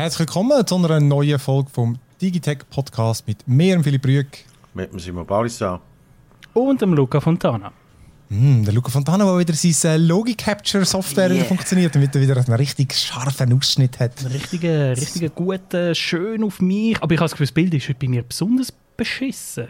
Herzlich willkommen zu einer neuen Folge vom Digitech Podcast mit mir und Philipp Rüegg. Mit dem Simon Paulista. Und dem Luca Fontana. Mm, der Luca Fontana, der wieder seine Logic Capture Software yeah. funktioniert, damit er wieder einen richtig scharfen Ausschnitt hat. Einen richtigen, richtigen guten, schön auf mich. Aber ich habe das Gefühl, das Bild ist bei mir besonders beschissen.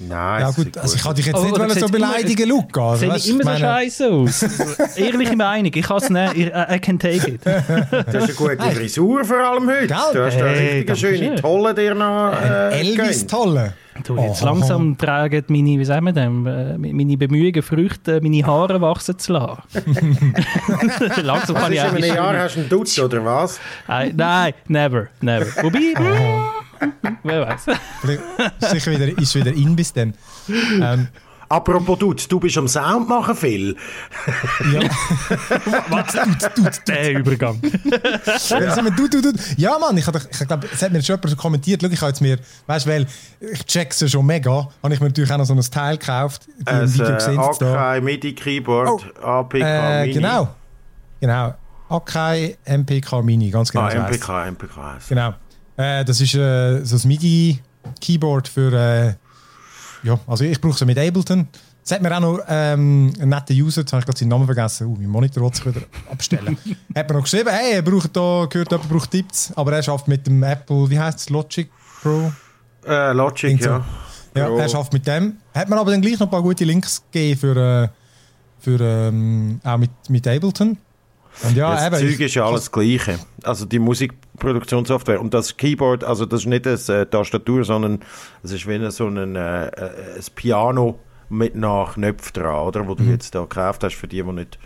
Nein, ja, gut, also ich kann dich jetzt nicht oh, so beleidigen, Luca. Also, sieht immer meine... so scheiße aus. Ehrliche Meinung, ich kann es nicht, I, I can take it. du hast eine gute Frisur vor allem heute. Gell? Du hast hey, eine richtige schöne Tolle dir noch äh, Elvis-Tolle. Du, jetzt oh, langsam oh. tragen meine, wie sagen wir dem, äh, meine Bemühungen Früchte, meine Haare wachsen zu lassen. langsam kann was ich ist in einem Jahr hast du einen Dutz, oder was? Äh, nein, never, never. Wobei... Wer weiß. Sicher wieder, ist wieder in bis dann. Ähm, Apropos Dutz, du bist am Sound machen, Phil. ja. Was? Dutz, Dutz, Der Übergang. ja. du, du, du. ja, Mann, ich, ich glaube, es hat mir schon jemand kommentiert. Schau, ich habe jetzt mir, weißt du, weil ich check's ja schon mega, habe ich mir natürlich auch noch so ein Teil gekauft. Ein äh, Akai MIDI Keyboard, oh. APK äh, Mini. Genau, genau. Akai MPK Mini, ganz genau. Ah, MPK, MPK. Genau. Äh, das ist äh, so ein MIDI-Keyboard für. Äh, ja, also ich brauche es mit Ableton. Es hat mir auch noch ähm, einen netten User, jetzt habe ich gerade seinen Namen vergessen, uh, mein Monitor wollte sich wieder abstellen. hat mir noch geschrieben, hey, er braucht da, gehört jemand braucht Tipps, aber er schafft mit dem Apple, wie heißt es, Logic Pro? Äh, Logic, ja. Ja, Pro. er schafft mit dem. Hat mir aber dann gleich noch ein paar gute Links gegeben für, äh, für ähm, auch mit, mit Ableton. Und ja, das eben, Zeug ist ja alles das Gleiche. Also die Musikproduktionssoftware. Und das Keyboard, also das ist nicht eine äh, Tastatur, sondern es ist wie so ein, äh, äh, ein Piano mit nach Knöpfen dran, oder? Wo du mhm. jetzt da gekauft hast für die, die nicht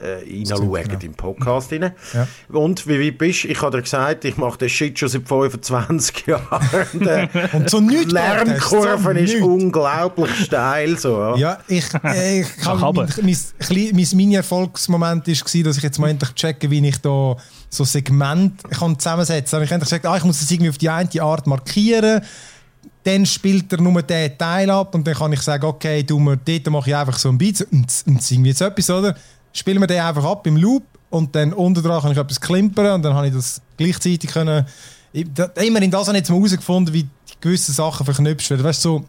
äh, reinschauen genau. im Podcast rein. Ja. Und wie weit bist du? Ich habe dir gesagt, ich mache den Shit schon seit 25 Jahren. Und, äh, und so nichts Lernkurve so ist nicht. unglaublich steil. So. Ja, ich, äh, ich kann, mein, mein, mein Mini-Erfolgsmoment war, dass ich jetzt mal endlich checke, wie ich da so Segment kann zusammensetzen kann. Ich habe gesagt, ah, ich muss das irgendwie auf die eine Art markieren dann spielt er nur den Teil ab und dann kann ich sagen, okay, du, dort mache ich einfach so ein Beat und, und irgendwie jetzt etwas, oder? spielen wir den einfach ab im Loop und dann unten dran kann ich etwas klimpern und dann habe ich das gleichzeitig können. Immerhin das habe ich jetzt mal herausgefunden, wie gewisse Sachen verknüpft werden. Weißt so,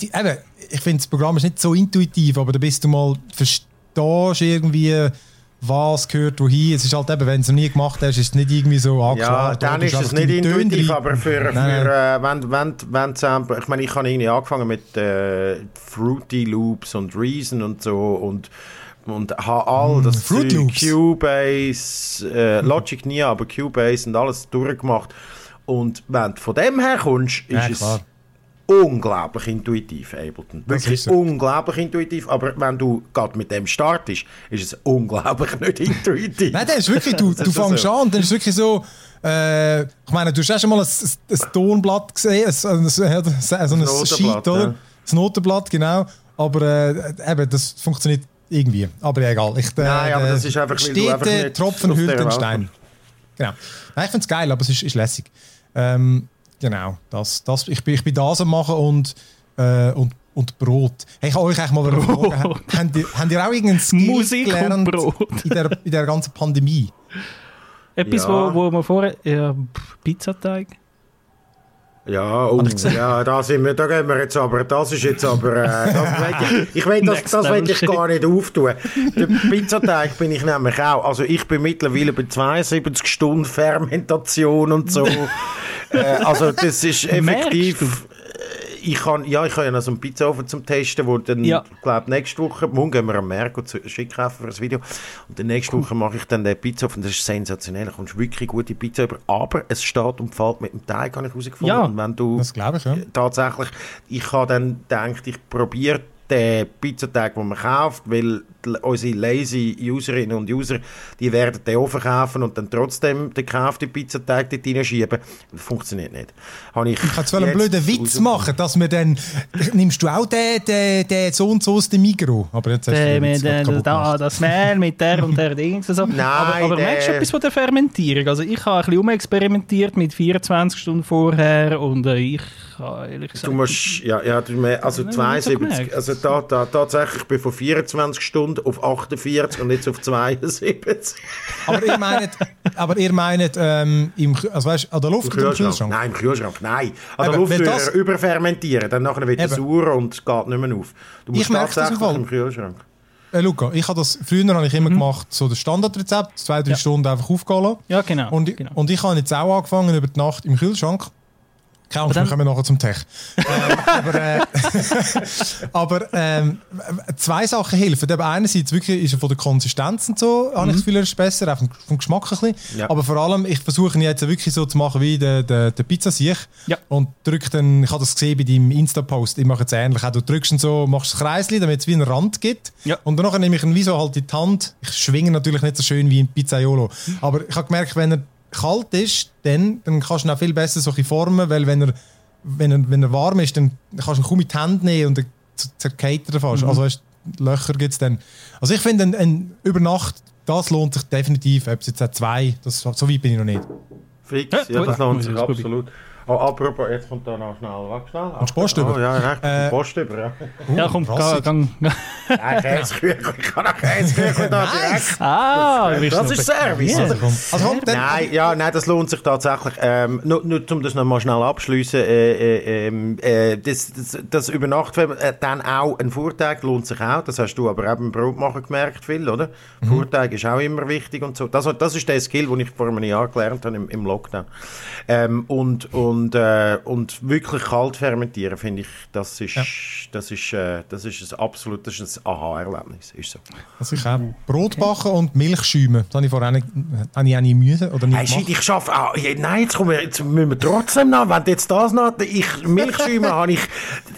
die, eben, ich finde, das Programm ist nicht so intuitiv, aber da bist du mal verstehst irgendwie, was gehört wohin. Es ist halt eben, wenn du es noch nie gemacht hast, ist es nicht irgendwie so angeschlagen. Ja, dann ist es nicht intuitiv, aber für, für äh, wenn, wenn, wenn Sample, ich meine, ich habe irgendwie angefangen mit äh, Fruity Loops und Reason und so und und habe all das Fruit Loops. Cubase, äh, Logic nie, aber Cubase und alles durchgemacht. Und wenn du von dem her kommst, ist ja, es unglaublich intuitiv, Ableton. Wirklich unglaublich intuitiv, aber wenn du gerade mit dem startest, ist es unglaublich nicht intuitiv. Nein, das ist wirklich, du, du fängst so. an und dann ist wirklich so, äh, ich meine, du hast auch schon mal ein, ein, ein Tonblatt gesehen, ein, ein, ein, ein, ein Sheet, oder? Ja. Das Notenblatt, genau. Aber äh, eben, das funktioniert irgendwie. Aber egal. Ich, äh, Nein, aber das ist einfach, steht einfach Tropfen hüllt den Stein. Genau. Nein, ich finde es geil, aber es ist, ist lässig. Ähm, genau. Das, das, ich, bin, ich bin das am machen und, äh, und, und Brot. Hey, ich kann euch eigentlich mal fragen, habt, ihr, habt ihr auch irgendeinen Skill Musik gelernt in der, in der ganzen Pandemie? Etwas, ja. wo, wo man vorher... Ja, Pizzateig? Ja, oh, ja, da sind wir, da gehen wir jetzt aber, das ist jetzt aber, äh, das ich, ich will das, das will ich gar nicht auftun. Der Pizzateig bin ich nämlich auch, also ich bin mittlerweile bei 72 Stunden Fermentation und so. äh, also das ist effektiv, ich kann, ja, ich habe ja noch so einen Pizzaofen zum Testen, wo dann, ja. glaube nächste Woche, morgen gehen wir am Merk und schick kaufen für das Video. Und dann nächste cool. Woche mache ich dann den Pizzaofen, das ist sensationell, da kommst wirklich gute Pizza über, aber es steht und fällt mit dem Teig, habe ich herausgefunden. Ja, und wenn du, das glaube ich, ja. Tatsächlich, ich habe dann gedacht, ich probiere den Pizzateig, den man kauft, weil unsere lazy Userinnen und User, die werden den auch verkaufen und dann trotzdem den gekauften Pizzateig dort reinschieben. Das funktioniert nicht. Habe ich ich kann zwar einen blöden Witz machen, dass wir dann, nimmst du auch den, den, den so und so aus dem Mikro? Aber jetzt hast du mit, den, da, das Mehl mit der und der Dings und so. Nein, aber, aber der... merkst du etwas von der Fermentierung? Also ich habe ein bisschen umexperimentiert mit 24 Stunden vorher und äh, ich habe ehrlich gesagt... Du musst, ja, ja, also 72, also da, da, tatsächlich, ich bin von 24 Stunden auf 48 und jetzt auf 72. aber ihr meint, aber ihr meint ähm, im, also weißt, an der Luft Im Kühlschrank? Kühlschrank? Nein, im Kühlschrank, nein. An der Luft das, überfermentieren, dann nachher wird es sauer und geht nicht mehr auf. Du musst ich tatsächlich das im, im Kühlschrank. Äh, Luca, ich habe das früher habe ich immer mhm. gemacht, so das Standardrezept, zwei, drei ja. Stunden einfach aufgehen Ja, genau. Und, genau. und ich habe jetzt auch angefangen über die Nacht im Kühlschrank keine Angst, wir kommen nachher zum Tech. ähm, aber äh, aber ähm, zwei Sachen helfen. Aber einerseits wirklich ist er von der Konsistenz und so, mhm. habe ich das Gefühl, er ist besser, auch vom, vom Geschmack ein bisschen. Ja. Aber vor allem, ich versuche ihn jetzt wirklich so zu machen wie der, der, der Pizzasiech. Ja. Und drücke dann, ich habe das gesehen bei deinem Insta-Post, ich mache es ähnlich. Auch du drückst ihn so, machst das Kreisli, damit es wie einen Rand gibt. Ja. Und dann nehme ich ihn wie so halt in die Hand. Ich schwinge natürlich nicht so schön wie ein Pizzaiolo. Mhm. Aber ich habe gemerkt, wenn er kalt ist, dann, dann kannst du ihn auch viel besser so formen, weil wenn er, wenn er, wenn er warm ist, dann kannst du ihn kaum mit die Hände nehmen und dann zerkeit er fast. Mhm. Also weißt, Löcher gibt es dann. Also ich finde, ein, ein, über Nacht, das lohnt sich definitiv. Ob es jetzt auch zwei, das, so weit bin ich noch nicht. Fix, ja, das lohnt sich absolut. Oh, apropos, jetzt kommt da noch schnell, warte schnell. Und Post über? Oh, ja, recht, äh, Post über, ja. Uh, ja, komm, gang. gang. Nein, Käseküchel, ich kann auch Käseküchel da direkt. Ah, das, das ist Service. Also, also, nein, ja, nein, das lohnt sich tatsächlich. Ähm, nur, nur um das noch mal schnell abschließen, äh, äh, ähm, äh, das, das, das Übernachten, äh, dann auch ein Vortag lohnt sich auch. Das hast du aber auch beim Brotmachen gemerkt, Phil, oder? Mhm. Vortag ist auch immer wichtig und so. Das, das ist der Skill, den ich vor einem Jahr gelernt habe im, im Lockdown. Ähm, und, und und, äh, und wirklich kalt fermentieren, finde ich, das ist, ja. das ist, äh, das ist ein absolutes Aha-Erlebnis. Ist so. Also ich auch Brot backen und Milch schäumen. Das habe ich vorher nicht, habe ich auch nicht müde oder nicht hey, ich schaffe, ah, nein, jetzt, wir, jetzt müssen wir trotzdem noch, wenn jetzt das noch, ich, Milch schäumen habe ich,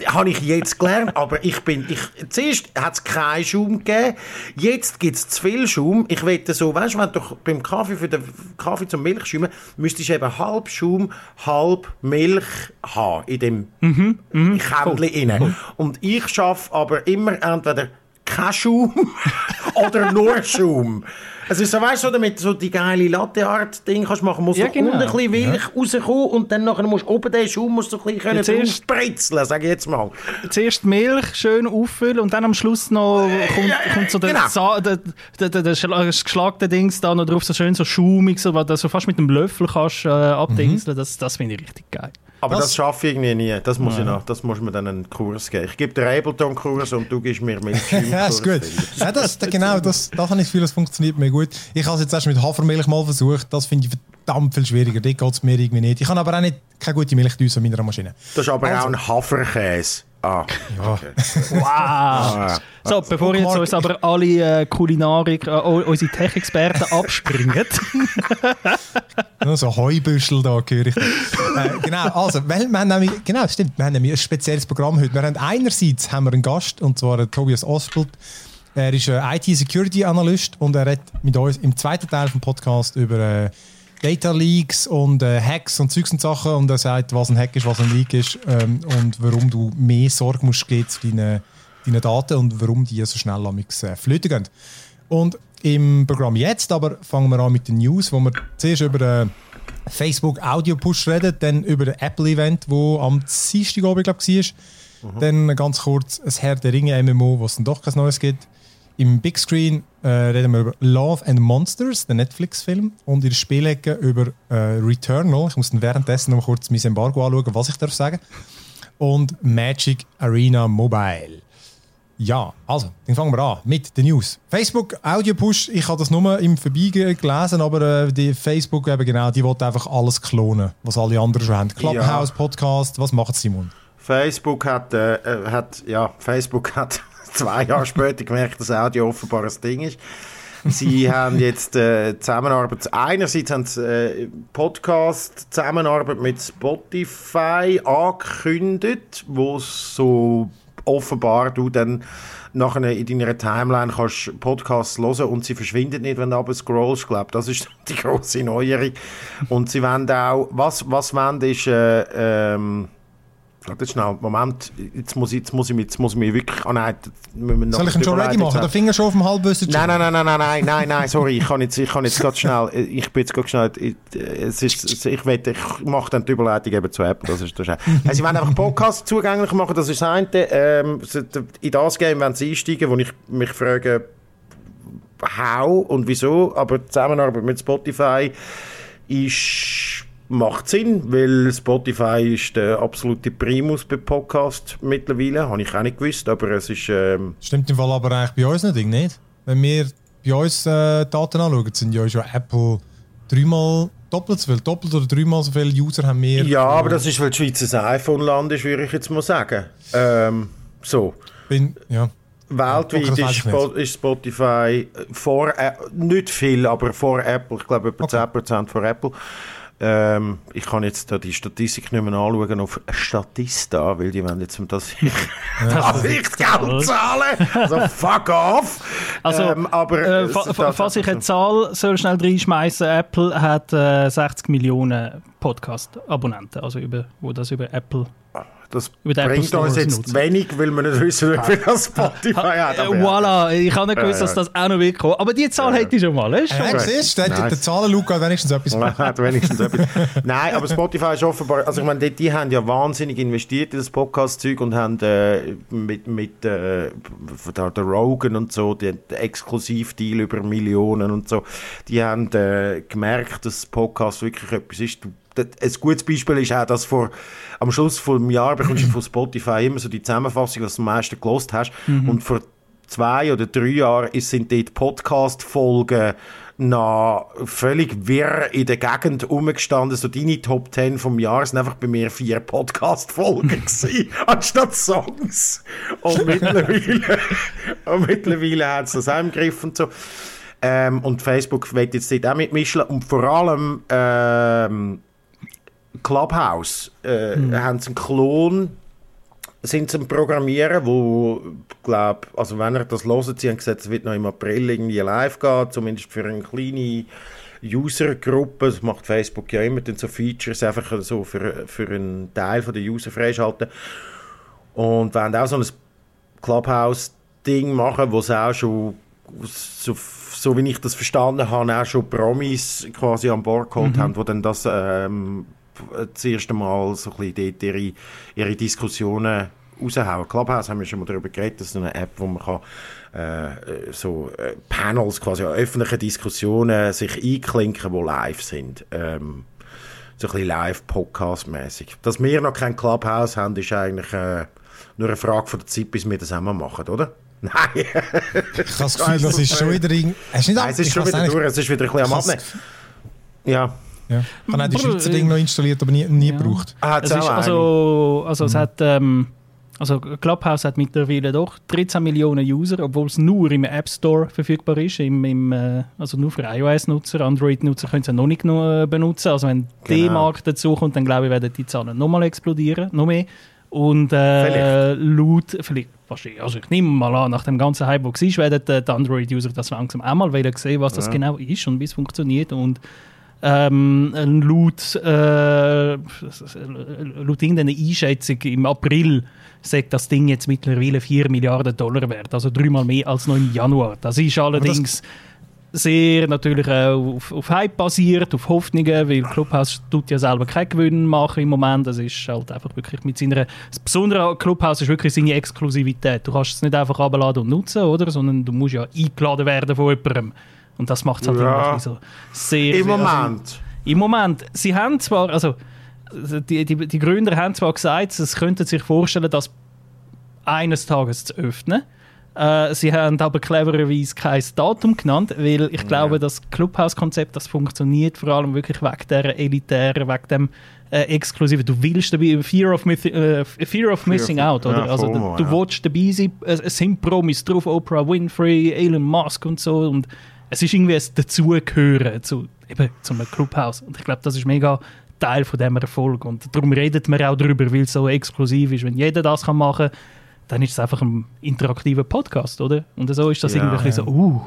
habe ich jetzt gelernt, aber ich bin, ich, zuerst hat es keinen Schaum gegeben, jetzt gibt es zu viel Schaum. Ich wette so, weißt du, wenn du beim Kaffee für den Kaffee zum Milchschäumen, müsstest du eben halb Schaum, halb Milch haben in dem mhm, mh, Kännchen cool. Und ich schaffe aber immer entweder kein Schaum oder nur Schaum. Es ist so, weißt du, damit so die geile Latte-Art-Ding kannst machen, musst ja, du genau. unten ein bisschen Milch ja. rauskommen und dann nachher musst du oben den Schaum musst du ein bisschen ja, zuerst, spritzeln, sag ich jetzt mal. Zuerst Milch schön auffüllen und dann am Schluss noch kommt, kommt so der, genau. der, der, der, der, geschlagte Dings da noch drauf, so schön so schaumig, so, was du so fast mit einem Löffel kannst äh, abdingseln. Mhm. Das, das finde ich richtig geil. Aber das, das schaffe ich irgendwie nie. Das muss, ja. ich noch, das muss mir dann einen Kurs geben. Ich gebe dir Ableton-Kurs und du gibst mir Milch. ja, ist gut. ja, das, genau, das, das habe ich das Gefühl, das funktioniert mir gut. Ich habe es jetzt erst mit Hafermilch mal versucht. Das finde ich verdammt viel schwieriger. Das geht es mir irgendwie nicht. Ich habe aber auch nicht keine gute Milch in meiner Maschine. Das ist aber also, auch ein Haferkäse. Ah, ja. Okay. Wow! Ah, so, bevor jetzt uns aber alle äh, Kulinarik, äh, unsere Tech-Experten abspringen. Nur so Heubüschel da höre ich. äh, genau, also, weil wir haben nämlich, genau, stimmt, wir haben nämlich ein spezielles Programm heute. Wir haben einerseits haben wir einen Gast, und zwar Tobias Ospelt. Er ist ein IT-Security-Analyst und er redet mit uns im zweiten Teil vom Podcast über äh, Data Leaks und äh, Hacks und Zeugs und Sachen und er sagt, was ein Hack ist, was ein Leak ist ähm, und warum du mehr Sorge musst geben zu deinen, deinen Daten und warum die so schnell amix äh, flöten gehen. Und im Programm jetzt aber fangen wir an mit den News, wo wir zuerst über den Facebook Audio Push reden, dann über den Apple Event, wo am Dienstag glaube ich war. Mhm. Dann ganz kurz ein Herr der Ringe MMO, was dann doch kein Neues gibt. Im Big Screen äh, reden wir über Love and Monsters, den Netflix-Film, und in der Spielecke über äh, Returnal. Ich muss dann währenddessen noch kurz mein Embargo anschauen, was ich darf sagen. Und Magic Arena Mobile. Ja, also, dann fangen wir an mit den News. Facebook Audio Push, ich habe das nur im Vorbeigehen gelesen, aber äh, die Facebook eben genau, die will einfach alles klonen, was alle anderen schon haben. Clubhouse, ja. Podcast, was macht Simon? Facebook hat, äh, äh hat, ja, Facebook hat zwei Jahre später gemerkt, dass Audio offenbar ein Ding ist. Sie haben jetzt äh, Zusammenarbeit, einerseits haben sie äh, Podcast Zusammenarbeit mit Spotify angekündigt, wo so offenbar du dann nachher in deiner Timeline kannst Podcasts hören und sie verschwinden nicht, wenn du aber scrollst. Ich glaube, das ist die große Neuerung. Und sie wollen auch, was, was wollen, ist, äh, ähm, Warte schnell, Moment, jetzt muss ich, jetzt muss ich, jetzt muss ich mich wirklich... Oh nein, Soll ich ihn schon ready machen? Der Finger schon auf dem Halbwissen? Nein, nein, nein, nein, nein, nein, nein, nein, sorry, ich kann jetzt, ich kann jetzt schnell, ich bin jetzt ganz schnell, es ist, ich will, ich mache dann die Überleitung eben zu Apple, das ist das also, Sie wollen einfach Podcast zugänglich machen, das ist das eine, ähm, in das Game wollen Sie einsteigen, wo ich mich frage, how und wieso, aber die Zusammenarbeit mit Spotify ist macht Sinn, weil Spotify ist der absolute Primus bei Podcast mittlerweile. Habe ich auch nicht gewusst, aber es ist... Ähm Stimmt im Fall aber eigentlich bei uns nicht. Wenn wir bei uns äh, Daten anschauen, sind ja schon Apple dreimal doppelt so viel, doppelt oder dreimal so viele User haben wir. Ja, aber das ist, weil die Schweiz ein iPhone-Land ist, würde ich jetzt mal sagen. Ähm, so. Bin, ja. Weltweit ja, ist, ist, Spotify vor, äh, nicht viel, aber vor Apple, ich glaube etwa okay. 10% vor Apple. Ähm, ich kann jetzt da die Statistik nicht mehr anschauen auf Statista, weil die wollen jetzt das nicht Geld zahlen. Also fuck off. Also, ähm, aber, äh, fa falls ich eine Zahl soll schnell reinschmeißen, Apple hat äh, 60 Millionen Podcast-Abonnenten, also über, wo das über Apple das bringt uns jetzt nutzen. wenig, weil wir nicht wissen, wie viel das Spotify hat. Voilà, ich habe nicht gewusst, dass das auch noch wird Aber die Zahl hätte ich schon mal. Weißt du? Ja, siehst du, der Zahlenluke hat wenigstens etwas hat wenigstens etwas. Nein, aber Spotify ist offenbar, also ich meine, die, die haben ja wahnsinnig investiert in das Podcast-Zeug und haben äh, mit, mit äh, der, der Rogan und so, den Exklusivdeal über Millionen und so, die haben äh, gemerkt, dass Podcast wirklich etwas ist. Ein gutes Beispiel ist auch, dass vor, am Schluss vom Jahr bekommst du von Spotify immer so die Zusammenfassung, was du am meisten gelost hast. Mhm. Und vor zwei oder drei Jahren sind dort Podcast-Folgen noch völlig wirr in der Gegend umgestanden. So deine Top 10 vom Jahr sind einfach bei mir vier Podcast-Folgen gewesen, anstatt Songs. Und mittlerweile, und mittlerweile hat es das auch im Griff und so. Ähm, und Facebook wird jetzt dort auch mitmischen. Und vor allem, ähm, Clubhouse äh, hm. haben sie einen Klon sind sie Programmieren, wo glaub, also wenn ihr das hört, sie haben gesagt, es wird noch im April irgendwie live gehen, zumindest für eine kleine Usergruppe. Das macht Facebook ja immer dann so Features einfach so für, für einen Teil von der User freischalten. Und wenn auch so ein Clubhouse-Ding machen, wo sie auch schon so, so wie ich das verstanden habe, auch schon Promis quasi an Bord geholt mhm. haben, die dann das ähm, das erste Mal so ein bisschen ihre, ihre Diskussionen raushauen. Clubhouse haben wir schon mal darüber geredet, das ist eine App, wo man kann, äh, so äh, Panels, quasi öffentliche Diskussionen sich einklinken, die live sind. Ähm, so ein bisschen live-Podcast-mäßig. Dass wir noch kein Clubhouse haben, ist eigentlich äh, nur eine Frage von der Zeit, bis wir das einmal machen, oder? Nein. ich habe das Gefühl, das ist schon wieder... Hast Nein, es ist schon wieder durch, es ist wieder ein bisschen am Abnehmen. Ja. Ja. Ich habe die Schweizer Ding noch installiert, aber nie, nie ja. gebraucht. Ah, es ist also, also es mhm. hat... Ähm, also Clubhouse hat mittlerweile doch 13 Millionen User, obwohl es nur im App Store verfügbar ist, im, im, äh, also nur für iOS-Nutzer. Android-Nutzer können es noch nicht äh, benutzen. Also wenn genau. der Markt dazu kommt, dann glaube ich, werden die Zahlen nochmal explodieren, noch mehr. Und äh, laut, vielleicht, also ich nehme mal an, nach dem ganzen Hype, der war, werden die Android-User das langsam einmal wieder sehen, was das ja. genau ist und wie es funktioniert. Und ähm, laut, äh, laut irgendeiner Einschätzung im April sagt das Ding jetzt mittlerweile 4 Milliarden Dollar wert, also dreimal mehr als noch im Januar. Das ist allerdings sehr natürlich auch auf, auf Hype basiert, auf Hoffnungen, weil Clubhouse tut ja selber keinen Gewinn machen im Moment. Das ist halt einfach wirklich mit seiner... Das Besondere an Clubhouse ist wirklich seine Exklusivität. Du kannst es nicht einfach abladen und nutzen, oder? Sondern du musst ja eingeladen werden von jemandem. Und das macht es halt ja. so sehr... Im Moment. Also, Im Moment. Sie haben zwar... Also, die, die, die Gründer haben zwar gesagt, sie könnten sich vorstellen, das eines Tages zu öffnen. Äh, sie haben aber clevererweise kein Datum genannt, weil ich ja. glaube, das Clubhouse-Konzept, das funktioniert vor allem wirklich wegen der elitären, wegen dem äh, Exklusiven. Du willst dabei Fear of, äh, Fear of Missing Fear Out, oder? Ja, also du, du ja. willst dabei sein, es sind Promis drauf, Oprah Winfrey, Elon Musk und so und es ist irgendwie ein Dazugehören zu, eben, zu einem Clubhouse. Und ich glaube, das ist mega Teil von diesem Erfolg. Und darum redet man auch darüber, weil es so exklusiv ist. Wenn jeder das kann machen kann, dann ist es einfach ein interaktiver Podcast, oder? Und so ist das ja, irgendwie ja. so, uh,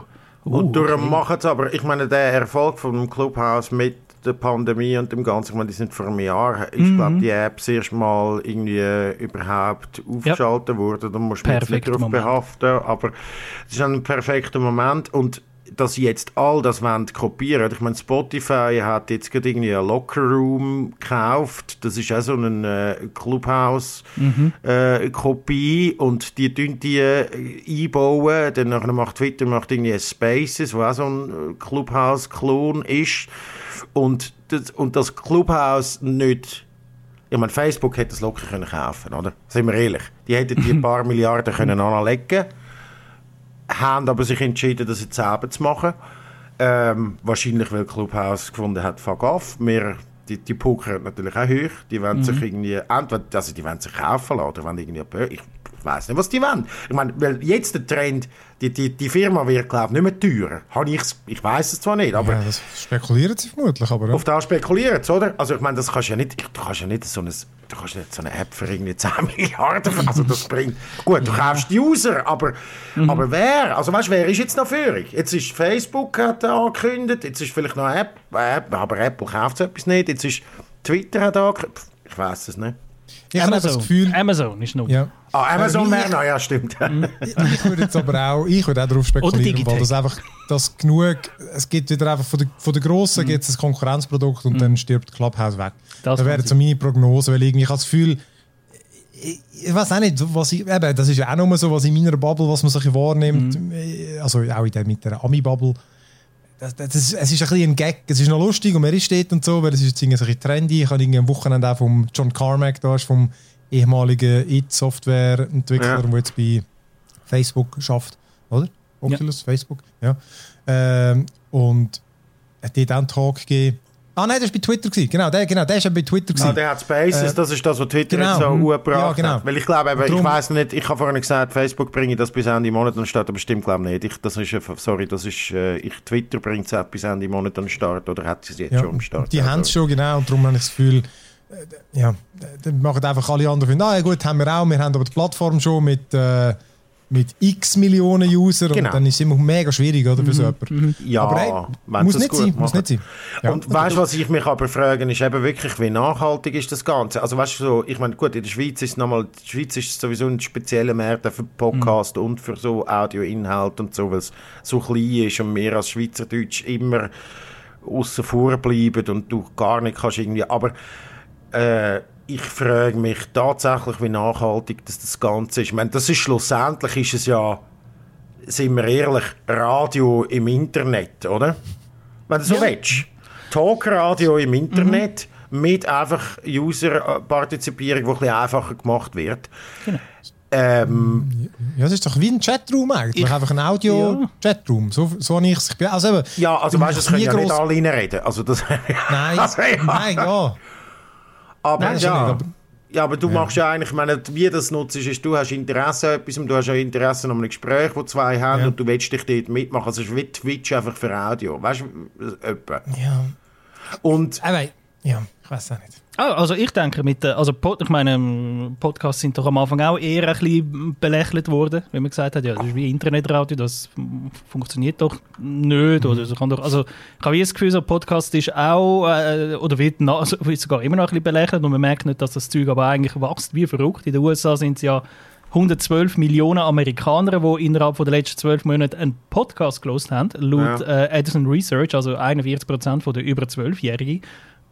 Uh, und darum okay. machen es aber, ich meine, der Erfolg von dem Clubhouse mit der Pandemie und dem Ganzen, ich meine, die sind vor einem Jahr, ich mhm. glaube, die App das erste Mal irgendwie äh, überhaupt aufgeschaltet ja. worden. Da musst du mich nicht darauf behaften, aber es ist ein perfekter Moment und dass sie jetzt all das wollen kopieren. Ich meine, Spotify hat jetzt gerade irgendwie ein Locker Room gekauft. Das ist auch so eine äh, Clubhouse-Kopie mhm. äh, und die tun die äh, einbauen. Dann macht Twitter macht irgendwie Spaces, auch so ein Clubhouse-Klon ist. Und das, und das Clubhouse nicht ich meine, Facebook hätte das locker können kaufen oder? Sind wir ehrlich? Die hätten die ein paar Milliarden können anlegen haben aber sich entschieden, das jetzt selber zu machen. Ähm, wahrscheinlich, weil Clubhouse gefunden hat, fuck off. Wir, die, die pokern natürlich auch hoch. Die wollen mhm. sich irgendwie, entweder, also die wollen sich kaufen lassen oder wollen irgendwie, ich ich weiß nicht, was die wollen. Ich meine, weil jetzt der Trend, die, die, die Firma wird, glaube ich, nicht mehr teurer. Habe ich, ich weiß es zwar nicht, aber... Ja, das spekulieren sie vermutlich, aber... Ja. Auf das spekulieren sie, oder? Also ich meine, das kannst ja nicht, du kannst ja nicht so eine, du kannst nicht so eine App für irgendwie 10 Milliarden, also das bringt... Gut, du kaufst die User, aber, mhm. aber wer? Also weißt du, wer ist jetzt noch führig? Jetzt ist Facebook hat angekündigt, jetzt ist vielleicht noch eine App, App aber Apple kauft so etwas nicht, jetzt ist Twitter hat angekündigt, ich weiß es nicht. Ich Amazon. das Gefühl, Amazon ist noch. Ja. Ah, Amazon mehr noch, ja, stimmt. ich würde jetzt aber auch, ich würde auch darauf spekulieren, weil das einfach, das genug, es gibt wieder einfach von der, von der Grossen mhm. gibt es ein Konkurrenzprodukt und mhm. dann stirbt Clubhouse weg. Das, das wäre so meine Prognose, weil irgendwie ich habe das Gefühl, ich, ich weiß auch nicht, was ich, eben, das ist ja auch nur so, was in meiner Bubble, was man sich wahrnimmt, mhm. also auch in der, mit der Ami-Bubble, das, das, ist, es ist ein bisschen ein Gag, es ist noch lustig und man ist steht und so, weil es ist jetzt ein bisschen trendy. Ich habe am Wochenende auch vom John Carmack da, ist vom ehemaligen IT-Software-Entwickler, ja. der jetzt bei Facebook schafft, oder? Oculus, ja. Facebook, ja. Ähm, und er hat dort auch einen Talk gegeben Ah nein, das war bei Twitter. Gewesen. Genau, der, genau, der ist ja bei Twitter. Gewesen. Ah, der hat Spaces, äh, das ist das, was Twitter genau, jetzt so mhm. gebracht ja, genau. hat. Weil ich glaube, eben, ich weiß nicht, ich habe vorhin gesagt, Facebook bringe das bis Ende Monat an den Start, aber stimmt glaube ich nicht. Ich, das ist, sorry, das ist, äh, ich, Twitter bringt es bis Ende Monat an den Start oder hat sie es jetzt ja, schon am Start? Die also. haben es schon, genau, und darum habe ich das Gefühl, äh, ja, dann machen einfach alle anderen, ah ja gut, haben wir auch, wir haben aber die Plattform schon mit... Äh, mit x Millionen User genau. und dann ist es immer mega schwierig oder, für so mhm. jemanden. Mhm. Ja, aber ey, muss, nicht sein, muss nicht sein. Ja. Und weißt du, was ich mich aber frage, ist eben wirklich, wie nachhaltig ist das Ganze? Also weißt du, so, ich meine, gut, in der Schweiz ist nochmal, die Schweiz ist sowieso ein spezieller Markt für Podcast mhm. und für so Audioinhalt und so, weil es so klein ist und wir als Schweizerdeutsch immer außen vor bleiben und du gar nicht kannst irgendwie, aber äh, ich frage mich tatsächlich, wie nachhaltig das, das Ganze ist. Ich meine, das ist schlussendlich ist es ja, sind wir ehrlich, Radio im Internet, oder? Wenn du so ja. willst. Talkradio im Internet mhm. mit einfach User-Partizipierung, die ein bisschen einfacher gemacht wird. Genau. Ähm, ja, das ist doch wie ein Chatroom eigentlich. Ich, einfach ein Audio-Chatroom. Ja. So, so habe ich es. Also ja, also weißt du, es können ja nicht alle reinreden. Also das, nein, also, ja. nein, ja. Aber Nein, ja. Nicht, aber ja, aber du ja. machst ja eigentlich, ich meine, wie das nutzt, ist, du hast Interesse an etwas, du hast ja Interesse an einem Gespräch, das zwei haben ja. und du willst dich dort mitmachen. Also es ist wie Twitch einfach für Audio. Weißt du, etwa. Ja. Und. Aber, ja, ich weiß auch nicht. Ah, also ich denke, mit also ich meine, Podcasts sind doch am Anfang auch eher ein bisschen belächelt worden, wenn man gesagt hat, ja, das ist wie Internetradio, das funktioniert doch nicht. Mhm. Oder so kann doch, also ich habe das Gefühl, so Podcast ist auch, äh, oder wird, na, also wird sogar immer noch ein bisschen belächelt und man merkt nicht, dass das Zeug aber eigentlich wächst wie verrückt. In den USA sind es ja 112 Millionen Amerikaner, die innerhalb der letzten zwölf Monate einen Podcast gelost haben, laut ja. äh, Edison Research, also 41 Prozent der über 12-Jährigen.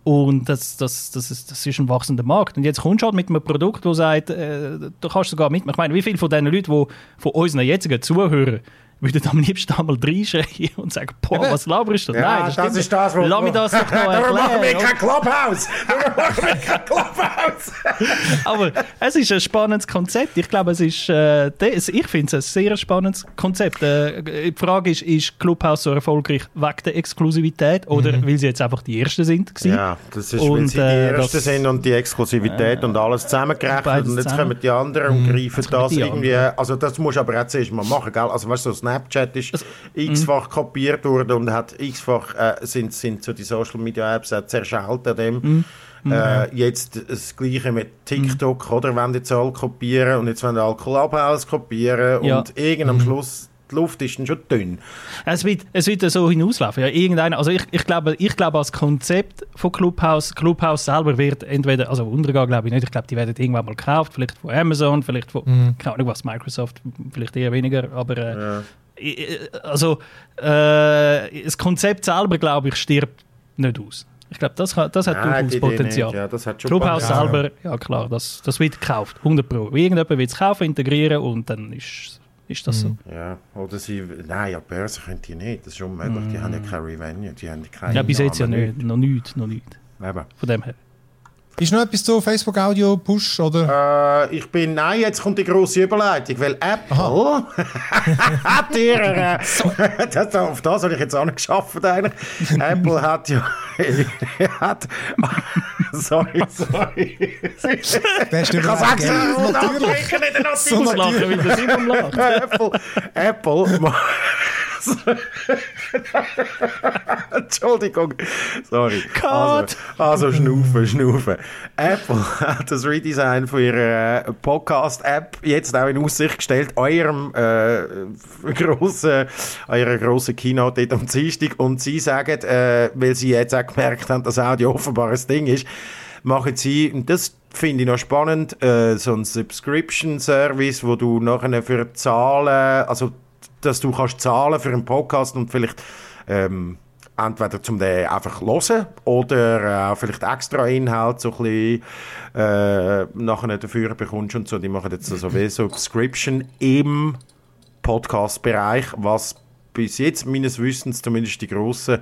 Und das, das, das, ist, das ist ein wachsender Markt. Und jetzt kommst du halt mit einem Produkt, das sagt, äh, du kannst sogar mitmachen. Ich meine, wie viele von diesen Leuten, die von unseren jetzigen Zuhörern würde am liebsten einmal reinschreien und sagen, boah, was laberst du? Ja, Nein, das, das ist das, was... Lass mich das doch noch erklären. Darum machen wir kein Clubhouse! Darum machen wir kein Clubhouse! Aber es ist ein spannendes Konzept. Ich glaube, es ist... Äh, ich finde es ein sehr spannendes Konzept. Äh, die Frage ist, ist Clubhouse so erfolgreich wegen der Exklusivität oder mhm. weil sie jetzt einfach die Ersten sind? Gewesen? Ja, das ist, und, weil sie die äh, Ersten sind und die Exklusivität und alles zusammengerechnet und jetzt zusammen. kommen die anderen und mhm. greifen das irgendwie... Also das musst du aber auch zuerst mal machen, gell? Also weißt du, so Snapchat ist also, x-fach mm. kopiert worden und hat x-fach äh, sind, sind so die Social Media Apps auch zerschellt an dem. Mm. Äh, jetzt das Gleiche mit TikTok, mm. oder? Wenn jetzt alle kopieren und jetzt wollen alle Clubhouse kopieren ja. und irgend am Schluss die Luft ist dann schon dünn. Es wird, es wird so hinauslaufen. Ja, irgendeiner, also ich, ich, glaube, ich glaube, als Konzept von Clubhouse, Clubhouse selber wird entweder, also untergehen glaube ich nicht, ich glaube, die werden irgendwann mal gekauft, vielleicht von Amazon, vielleicht von, mhm. keine Ahnung was, Microsoft, vielleicht eher weniger, aber äh, ja. also äh, das Konzept selber, glaube ich, stirbt nicht aus. Ich glaube, das, das hat ja, durchaus Potenzial. Ja, das hat schon Clubhouse selber, ja klar, das, das wird gekauft, 100 Pro. Irgendjemand wird es kaufen, integrieren und dann ist, ist das mhm. so. Ja, oder sie, nein, ja, Börse können die nicht, das ist unmöglich, mhm. die haben ja keine Revenue, die haben keine Ja, bis jetzt ja nicht, noch nicht, noch nicht. Eben. Von dem her. Ist noch etwas zu Facebook Audio Push oder? Äh, ich bin nein, jetzt kommt die große Überleitung, weil Apple hat ihr äh, das, auf das habe ich jetzt auch nicht geschafft eigentlich. Apple hat ja hat sorry sorry. Beste ich kann sagen, natürlich. Nicht so lacht. Apple Apple Entschuldigung. Sorry. Cut. Also, also schnaufen, schnaufen. Apple hat das Redesign von ihrer äh, Podcast-App jetzt auch in Aussicht gestellt, eurem äh, grossen, eurer grossen Keynote dort am Dienstag. Und sie sagen, äh, weil sie jetzt auch gemerkt haben, dass Audio offenbar ein Ding ist, machen sie, und das finde ich noch spannend, äh, so ein Subscription-Service, wo du nachher für Zahlen, also dass du kannst zahlen für einen Podcast und vielleicht ähm, entweder zum den einfach hören oder äh, vielleicht extra Inhalt so ein bisschen äh, nachher dafür bekommst und so. Die machen jetzt so wie Subscription im Podcast-Bereich, was bis jetzt meines Wissens zumindest die grossen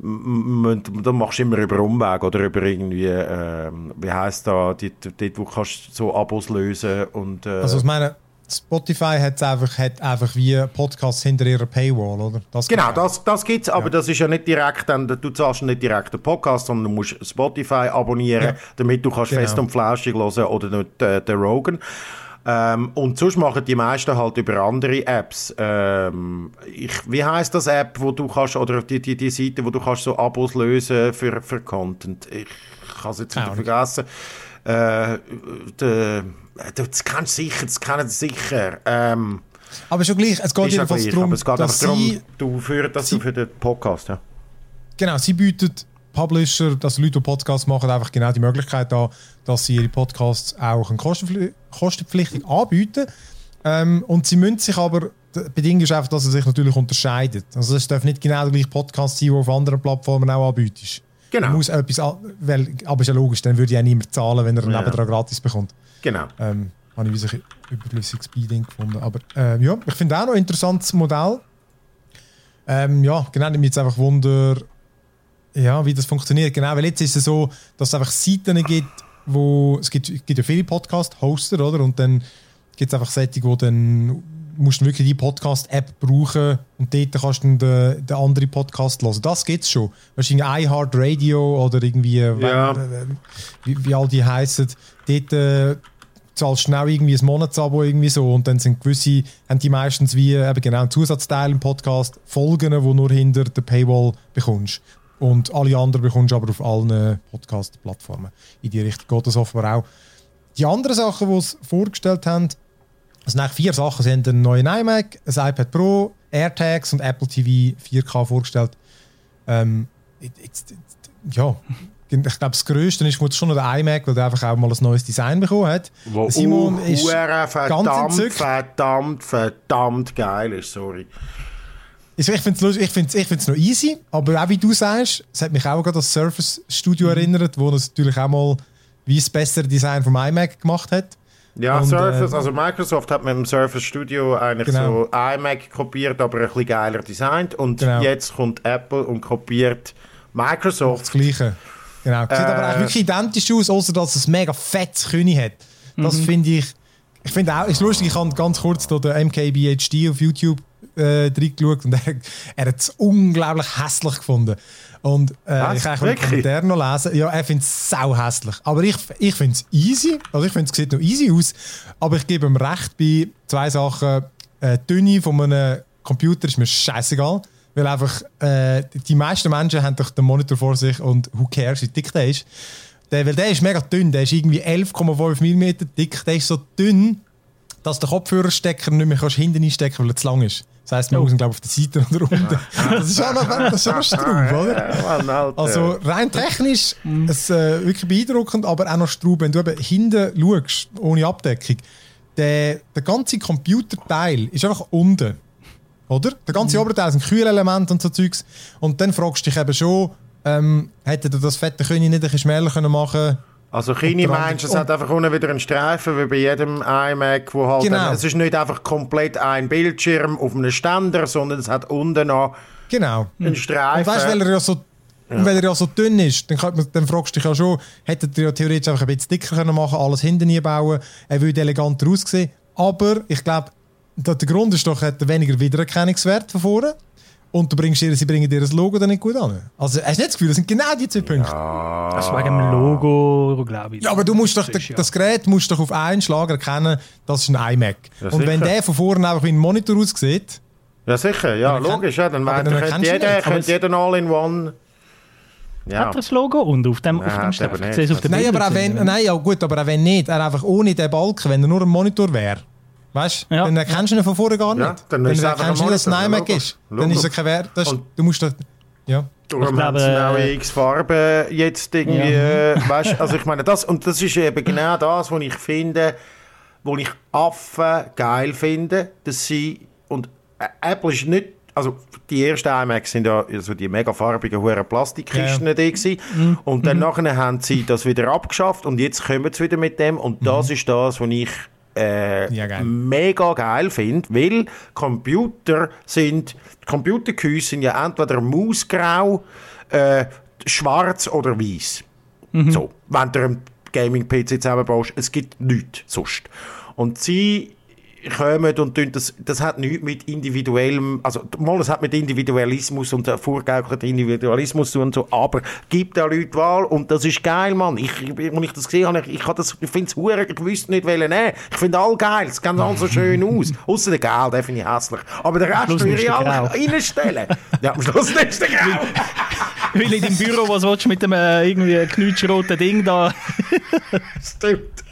da machst du immer über Umweg oder über irgendwie, äh, wie heisst da, dort, wo du kannst so Abos lösen und... Äh, also ich meine, Spotify hat einfach, hat einfach wie Podcasts hinter ihrer Paywall, oder? Das genau, das, das gibt es, aber ja. das ist ja nicht direkt, dann, du zahlst nicht direkt den Podcast, sondern du musst Spotify abonnieren, ja. damit du kannst genau. fest und flauschig hören oder nicht äh, den Rogan. Ähm, und sonst machen die meisten halt über andere Apps. Ähm, ich, wie heißt das App, wo du kannst, oder die, die, die Seite, wo du kannst so Abos lösen für, für Content? Ich kann es jetzt wieder vergessen. Äh, de, das kannst du sicher, das kennen sicher. Ähm, aber schon gleich, es geht jedenfalls darum, es geht dass sie, darum, du für, dass sie, für den Podcast, ja. Genau, sie bietet Publisher, dass Leute, die Podcasts machen, einfach genau die Möglichkeit an, dass sie ihre Podcasts auch kostenpflichtig anbieten. Ähm, und sie müssen sich aber, die Bedingung ist einfach, dass sie sich natürlich unterscheidet. Also es darf nicht genau der gleiche Podcast sein, der auf anderen Plattformen auch anbietest. Genau. Muss etwas, weil, aber ist ja logisch, dann würde ja niemand zahlen, wenn er einen ja. nebendran gratis bekommt. Genau. Ähm, habe ich ein überflüssiges Speeding gefunden. Aber ähm, ja, ich finde auch noch ein interessantes Modell. Ähm, ja, genau, mich jetzt einfach Wunder, ja, wie das funktioniert. Genau, weil jetzt ist es so, dass es einfach Seiten gibt, wo es gibt, es gibt ja viele Podcast-Hoster, oder? Und dann gibt es einfach Seiten, wo dann musst du wirklich die Podcast-App brauchen und dort kannst du den, den anderen Podcast hören. Das gibt es schon. Wahrscheinlich iHeartRadio oder irgendwie, ja. wie, wie, all die heißen. Dort äh, zahlst du schnell irgendwie ein Monatsabo irgendwie so und dann sind gewisse, haben die meistens wie eben genau einen Zusatzteil im Podcast, Folgen, die nur hinter der Paywall bekommst. Und alle anderen bekommst du aber auf allen Podcast-Plattformen. In die Richtung geht das offenbar auch. Die anderen Sachen, die sie vorgestellt haben, sind eigentlich vier Sachen. Sie haben einen neuen iMac, ein iPad Pro, AirTags und Apple TV 4K vorgestellt. Ähm, jetzt, ja, ich glaube, das Größte ist schon noch der iMac, weil der einfach auch mal ein neues Design bekommen hat. Wo Simon ist verdammt, ganz verdammt, verdammt geil ist, sorry. Ich finde es ich find's, ich find's noch easy, aber auch wie du sagst, es hat mich auch gerade das Surface Studio mhm. erinnert, wo es natürlich auch mal wie das bessere Design vom iMac gemacht hat. Ja, und, Surface, äh, also Microsoft hat mit dem Surface Studio eigentlich genau. so iMac kopiert, aber ein bisschen geiler designt. Und genau. jetzt kommt Apple und kopiert Microsoft. Das Gleiche. Genau. Sieht äh, aber eigentlich wirklich identisch aus, außer dass es mega fettes König hat. Das mhm. finde ich. Ich finde auch, ist lustig, ich habe ganz kurz den MKBHD auf YouTube äh, reingeschaut und er, er hat es unglaublich hässlich gefunden. Und äh, ich kann den Kommentar noch lesen. Ja, er findet es sau hässlich. Aber ich, ich finde es easy. Also ich finde es sieht noch easy aus. Aber ich gebe ihm recht bei zwei Sachen. Äh, die Dünne von einem Computer ist mir scheißegal. Weil einfach äh, die meisten Menschen haben doch den Monitor vor sich und who cares, wie dick der ist. Der, weil der ist mega dünn. Der ist irgendwie 11,5 mm dick. Der ist so dünn, dass der Kopfhörerstecker nicht mehr hinten einstecken kannst, weil er zu lang ist. Das heisst, wir oh. müssen, glaube auf der Seite und unten. Das ist auch noch, das ist auch noch Straub, oder? Also rein technisch mhm. ist äh, wirklich beeindruckend, aber auch noch Straub. Wenn du eben hinten schaust, ohne Abdeckung, der, der ganze Computerteil ist einfach unten. Oder? Der ganze mhm. Oberteil sind Kühlelement und so Zeugs. Und dann fragst du dich eben schon, ähm, hätte das fette König nicht ein bisschen schmäler können machen also meinst du, es hat einfach unten wieder einen Streifen, wie bei jedem iMac, wo halt genau. dann, es ist nicht einfach komplett ein Bildschirm auf einem Ständer, sondern es hat unten noch genau. einen Streifen. Und weißt weil er ja so ja. weil er ja so dünn ist, dann, man, dann fragst du dich ja schon, hätte er ja theoretisch einfach ein bisschen dicker können machen alles hinten nie bauen, er würde eleganter aussehen. Aber ich glaube, der Grund ist doch, er hat weniger Wiedererkennungswert von vorne. Und du bringst ihr, sie bringen dir das Logo dann nicht gut an. Also hast du nicht das Gefühl, das sind genau die zwei Punkte. Ja. Das wegen dem Logo, glaube ich. Ja, aber du musst doch, das, das Gerät musst doch auf einen Schlag erkennen, das ist ein iMac. Ja, und wenn der von vorne einfach wie ein Monitor aussieht... Ja sicher, ja, logisch. Ja, dann, dann, dann könnte jeder, könnte jeder All-in-One... Ja. Hat das Logo und auf dem, auf dem Stift? Nein, aber auch wenn, nein, ja gut, aber auch wenn nicht, er einfach ohne den Balken, wenn er nur ein Monitor wäre, Weißt du? Ja. Dann erkennst du ihn von vorne gar nicht. Ja, dann, dann erkennst du nicht, dass es ein iMac ist. Dann ist er kein Wert. Das, du musst das. Ja. Darum haben sie auch x Farben jetzt irgendwie. Ja. Äh, weißt, also ich meine, das, und das ist eben genau das, was ich finde, wo ich Affen geil finde, dass sie. Und Apple ist nicht. Also die ersten iMacs sind ja also die mega farbigen hohen Plastikkisten ja. die mhm. Und dann mhm. nachher haben sie das wieder abgeschafft und jetzt kommen sie wieder mit dem und das mhm. ist das, was ich äh, ja, mega geil finde, weil Computer sind, Computergehäuse sind ja entweder mausgrau, äh, schwarz oder weiß. Mhm. So, wenn du einen Gaming-PC zusammenbaust, es gibt nichts sonst. Und sie kommen und tun das, das hat nichts mit individuellem, also mal, es hat mit Individualismus und vorgaukelten Individualismus zu und so, aber gibt da Leute Wahl und das ist geil, Mann. Ich, als ich das gesehen habe, ich, ich, ich finde es hure, ich wüsste nicht, welchen nehmen. Ich finde alle geil, es sieht alles so schön aus. Außer der Gel, den finde ich hässlich. Aber der Rest würde ich alle reinstellen. ja, am Schluss ist der Gel. Weil in deinem Büro, was willst du mit dem äh, irgendwie knutschroten Ding da? Stimmt.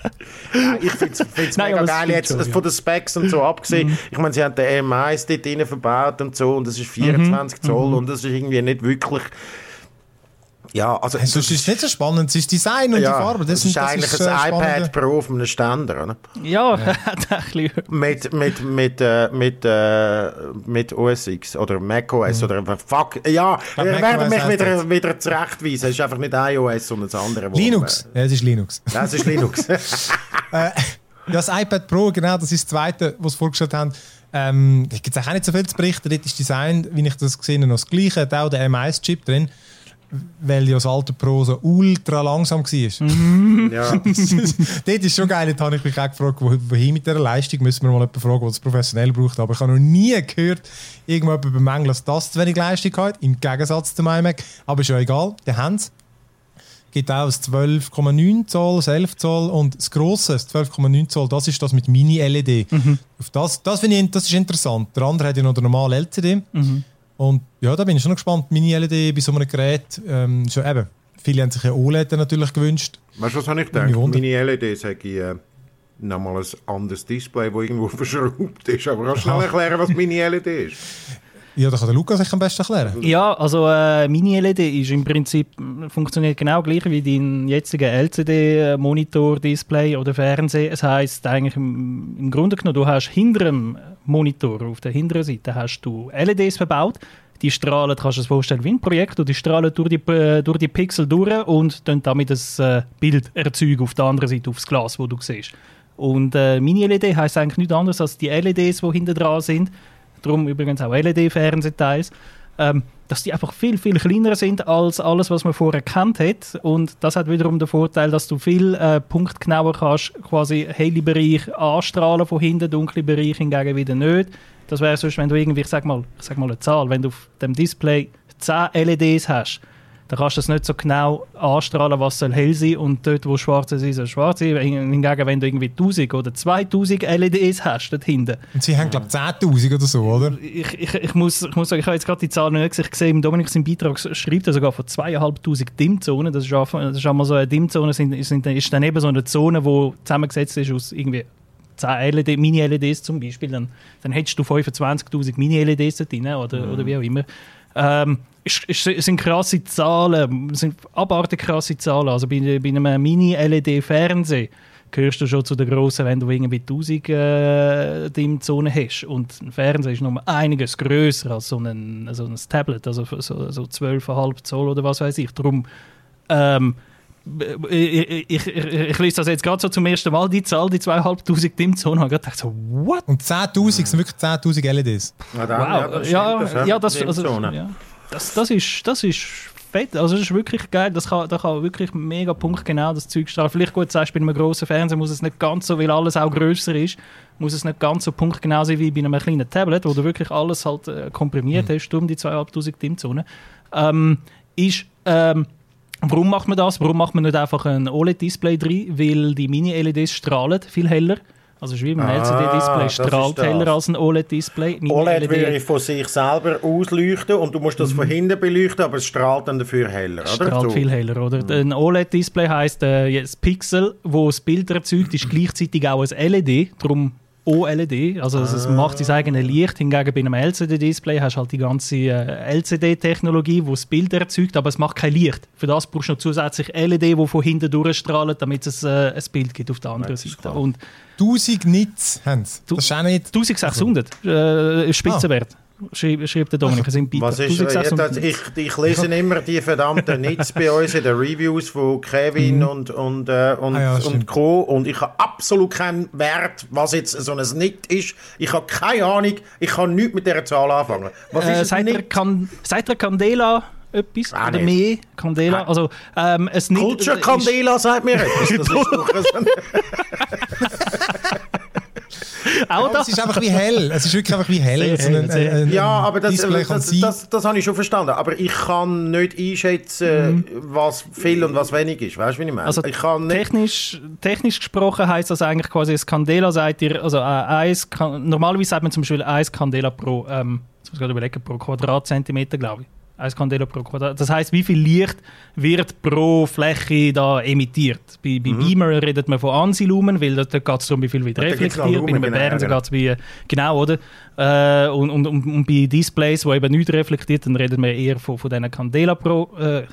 Ja, ich finde es mega geil, jetzt schon, von den Specs und so abgesehen. Mhm. Ich meine, sie haben den M1 dort drin verbaut und so und das ist 24 mhm. Zoll mhm. und das ist irgendwie nicht wirklich ja, also... Hey, sonst ist es nicht so spannend, es ist Design und ja, die Farbe. Das, das ist eigentlich das ist ein iPad Pro auf einem Ständer, oder? Ja, ja. ein Mit, mit, mit, äh, mit, äh, mit OS X oder macOS mhm. oder fuck, ja, ich werde mich wieder, wieder zurechtweisen. Es ist einfach nicht iOS, sondern das andere. Linux, ja, es ist Linux. Das ist Linux. Äh, das iPad Pro, genau, das ist das zweite, was sie vorgestellt haben. Ähm, da gibt es auch nicht so viel zu berichten. Dort ist Design, wie ich das gesehen habe, noch das gleiche. Hat auch der M1-Chip drin weil ja das alte Pro so ultra langsam war. Mhm. ja. Dort ist schon geil. Dort habe ich mich auch gefragt, wohin mit dieser Leistung müssen wir mal jemanden fragen, der es professionell braucht. Aber ich habe noch nie gehört, irgendjemand bemängeln, dass das zu wenig Leistung hat, im Gegensatz zum iMac. Aber ist ja egal, der haben es. Gibt auch das 12,9 Zoll, das 11 Zoll und das grosse, das 12,9 Zoll, das ist das mit Mini-LED. Mhm. das, das finde ich das ist interessant. Der andere hat ja noch den normalen LCD. Mhm. Und ja, da bin ich schon noch gespannt. Mini-LED bei so einem Gerät, ähm, schon eben, viele haben sich ja OLED natürlich gewünscht. Weißt du, was habe ich gedacht? Mini-LED sage ich, äh, nochmal ein anderes Display, das irgendwo verschraubt ist. Aber kannst du schnell erklären, was Mini-LED ist? Ja, da kann der Lukas sich am besten erklären. Ja, also äh, Mini-LED ist im Prinzip, funktioniert genau gleich wie dein jetziger LCD-Monitor, Display oder Fernseher. Es heisst eigentlich im, im, Grunde genommen, du hast hinter dem Monitor, auf der hinteren Seite, hast du LEDs verbaut. Die strahlen, kannst du dir vorstellen, wie ein Projekt, die strahlen durch die, äh, durch die Pixel durch und dann damit das äh, Bild erzeugen auf der anderen Seite, aufs Glas, wo du siehst. Und äh, Mini-LED heisst eigentlich nichts anderes als die LEDs, die hinter dran sind darum übrigens auch LED-Fernsehteils, ähm, dass die einfach viel, viel kleiner sind als alles, was man vorher kennt hat. Und das hat wiederum den Vorteil, dass du viel äh, punktgenauer kannst, quasi helle Bereich anstrahlen von hinten, dunkle Bereich hingegen wieder nicht. Das wäre sonst, wenn du irgendwie, ich sag mal, ich sag mal eine Zahl, wenn du auf dem Display 10 LEDs hast, dann kannst du das nicht so genau anstrahlen, was soll hell sein und dort, wo schwarz ist, soll schwarz sein. Hingegen, wenn du irgendwie 1000 oder 2000 LEDs hast dort hinten. Und sie haben, glaube ich, 10'000 oder so, oder? Ich, ich, ich, muss, ich muss sagen, ich habe jetzt gerade die Zahlen nicht gesehen. Ich sehe, Dominik seinen Beitrag schreibt er sogar von 2'500 DIM-Zonen. Das ist, auch, das ist einmal so eine DIM-Zone, sind, sind, ist dann eben so eine Zone, die zusammengesetzt ist aus irgendwie 10 LED, Mini-LEDs zum Beispiel, dann, dann hättest du 25'000 Mini-LEDs drin oder, mhm. oder wie auch immer. Ähm, es sind krasse Zahlen, sind abartig krasse Zahlen. Also bei, bei einem Mini-LED-Fernseher gehörst du schon zu den grossen, wenn du irgendwie 1000 äh, Dimmzonen hast. Und ein Fernseher ist noch einiges grösser als so ein, so ein Tablet, also so, so 12,5 Zoll oder was weiß ich. Darum, ähm, ich, ich, ich, ich, lese das jetzt gerade so zum ersten Mal, die Zahl, die 2'500 Dimmzonen, habe ich gedacht so, what? Und 10'000 sind wirklich 10'000 LEDs? Ja, dann, wow, ja, das, ja, das, ja, das, also, ja, das, das, ist, das ist fett, also das ist wirklich geil, das kann, das kann wirklich mega punktgenau das Zeug strahlen. Vielleicht gut, sagst bei einem grossen Fernseher muss es nicht ganz so, weil alles auch grösser ist, muss es nicht ganz so punktgenau sein wie bei einem kleinen Tablet, wo du wirklich alles halt äh, komprimiert mhm. hast, um die 2'500 Dimmzonen. Ähm, ist, ähm, Warum macht man das? Warum macht man nicht einfach ein OLED-Display drin? Weil die Mini-LEDs strahlen viel heller. Also wie ein ah, LCD-Display strahlt heller als ein OLED-Display. OLED LED würde von sich selber ausleuchten und du musst das mhm. von hinten beleuchten, aber es strahlt dann dafür heller, oder? strahlt viel heller, oder? Mhm. Ein OLED-Display heisst, äh, das Pixel, wo das Bild erzeugt, ist gleichzeitig auch ein LED, darum OLED, also es ah. macht sein eigenes Licht. Hingegen bei einem LCD-Display hast du halt die ganze äh, LCD-Technologie, die das Bild erzeugt, aber es macht kein Licht. Für das brauchst du noch zusätzlich LED, die von hinten durchstrahlen, damit es äh, ein Bild gibt auf der anderen Seite. Und 1000 Nits haben sie. Das ist auch nicht... 1600 äh, Spitzenwert. Ah schreibt, schreibt der Dominik, bitte. Was ist, jetzt, ich, ich lese immer die verdammten Nits bei uns in den Reviews von Kevin mhm. und, und, äh, und, ah ja, und Co. Und ich habe absolut keinen Wert, was jetzt so ein Nit ist. Ich habe keine Ahnung, ich kann nichts mit dieser Zahl anfangen. Was äh, ist seid, ihr kan seid ihr Candela etwas? Ah, oder mehr Candela? Ah. Also, ähm, es Culture Candela sagt mir etwas. Das ist doch Auch das. Es ist einfach wie hell. Es ist wirklich einfach wie hell. Sehr, ein, ein, ein, ja, aber das, das, das, das, das habe ich schon verstanden. Aber ich kann nicht einschätzen, mhm. was viel und was wenig ist. Weißt du, wie ich meine? Also ich kann technisch, technisch gesprochen heißt das eigentlich quasi, das Candela seid ihr, also äh, eins, normalerweise sagt man zum Beispiel 1 Candela pro, ähm, jetzt muss ich gerade überlegen, pro Quadratzentimeter, glaube ich. 1 Candela pro Quadrat. Das heißt, wie viel Licht wird pro Fläche da emittiert? Bei, bei mhm. Beamer redet man von Ansilumen, weil dort geht es darum, wie viel wird reflektiert. Bei einem genau, Fernseher geht es wie, genau, oder? Äh, und, und, und, und, bei Displays, wo eben nichts reflektiert, dann redet man eher von, von diesen Candela pro äh,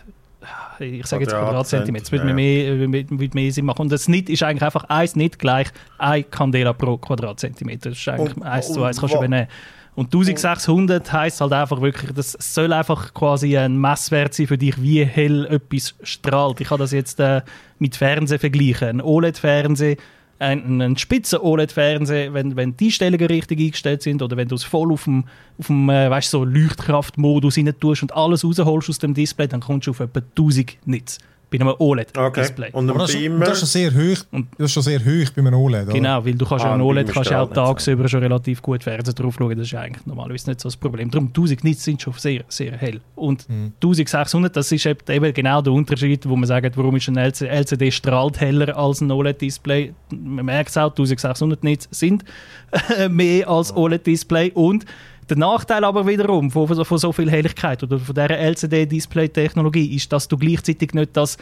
ich sage jetzt Quadratzentimeter, das würde ja. mehr, würde mehr Sinn machen. Und das Nit ist eigentlich einfach eins nicht gleich ein Candela pro Quadratzentimeter. Das ist eigentlich eins zu eins, kannst du übernehmen. Und 1600 heißt halt einfach wirklich, das soll einfach quasi ein Messwert sein für dich, wie hell etwas strahlt. Ich kann das jetzt äh, mit Fernsehen vergleichen. Ein OLED-Fernseher, ein, ein spitzen OLED-Fernseher, wenn, wenn die Einstellungen richtig eingestellt sind oder wenn du es voll auf dem, auf dem äh, weißt, so Leuchtkraftmodus rein tust und alles rausholst aus dem Display, dann kommst du auf etwa 1000 Nits bei einem OLED-Display. Okay. Und das, ist, das, ist schon sehr hoch, das ist schon sehr hoch bei einem OLED, oder? Genau, weil du kannst ah, ja ein OLED kannst auch tagsüber schon relativ gut Fernsehen drauf schauen, das ist eigentlich normalerweise nicht so das Problem. Darum 1000 Nits sind schon sehr, sehr hell. Und mhm. 1600, das ist eben genau der Unterschied, wo man sagt, warum ist ein LCD strahlt heller als ein OLED-Display. Man merkt es auch, 1600 Nits sind mehr als OLED-Display und der Nachteil aber wiederum von, von so viel Helligkeit oder von dieser LCD-Display-Technologie ist, dass du gleichzeitig nicht das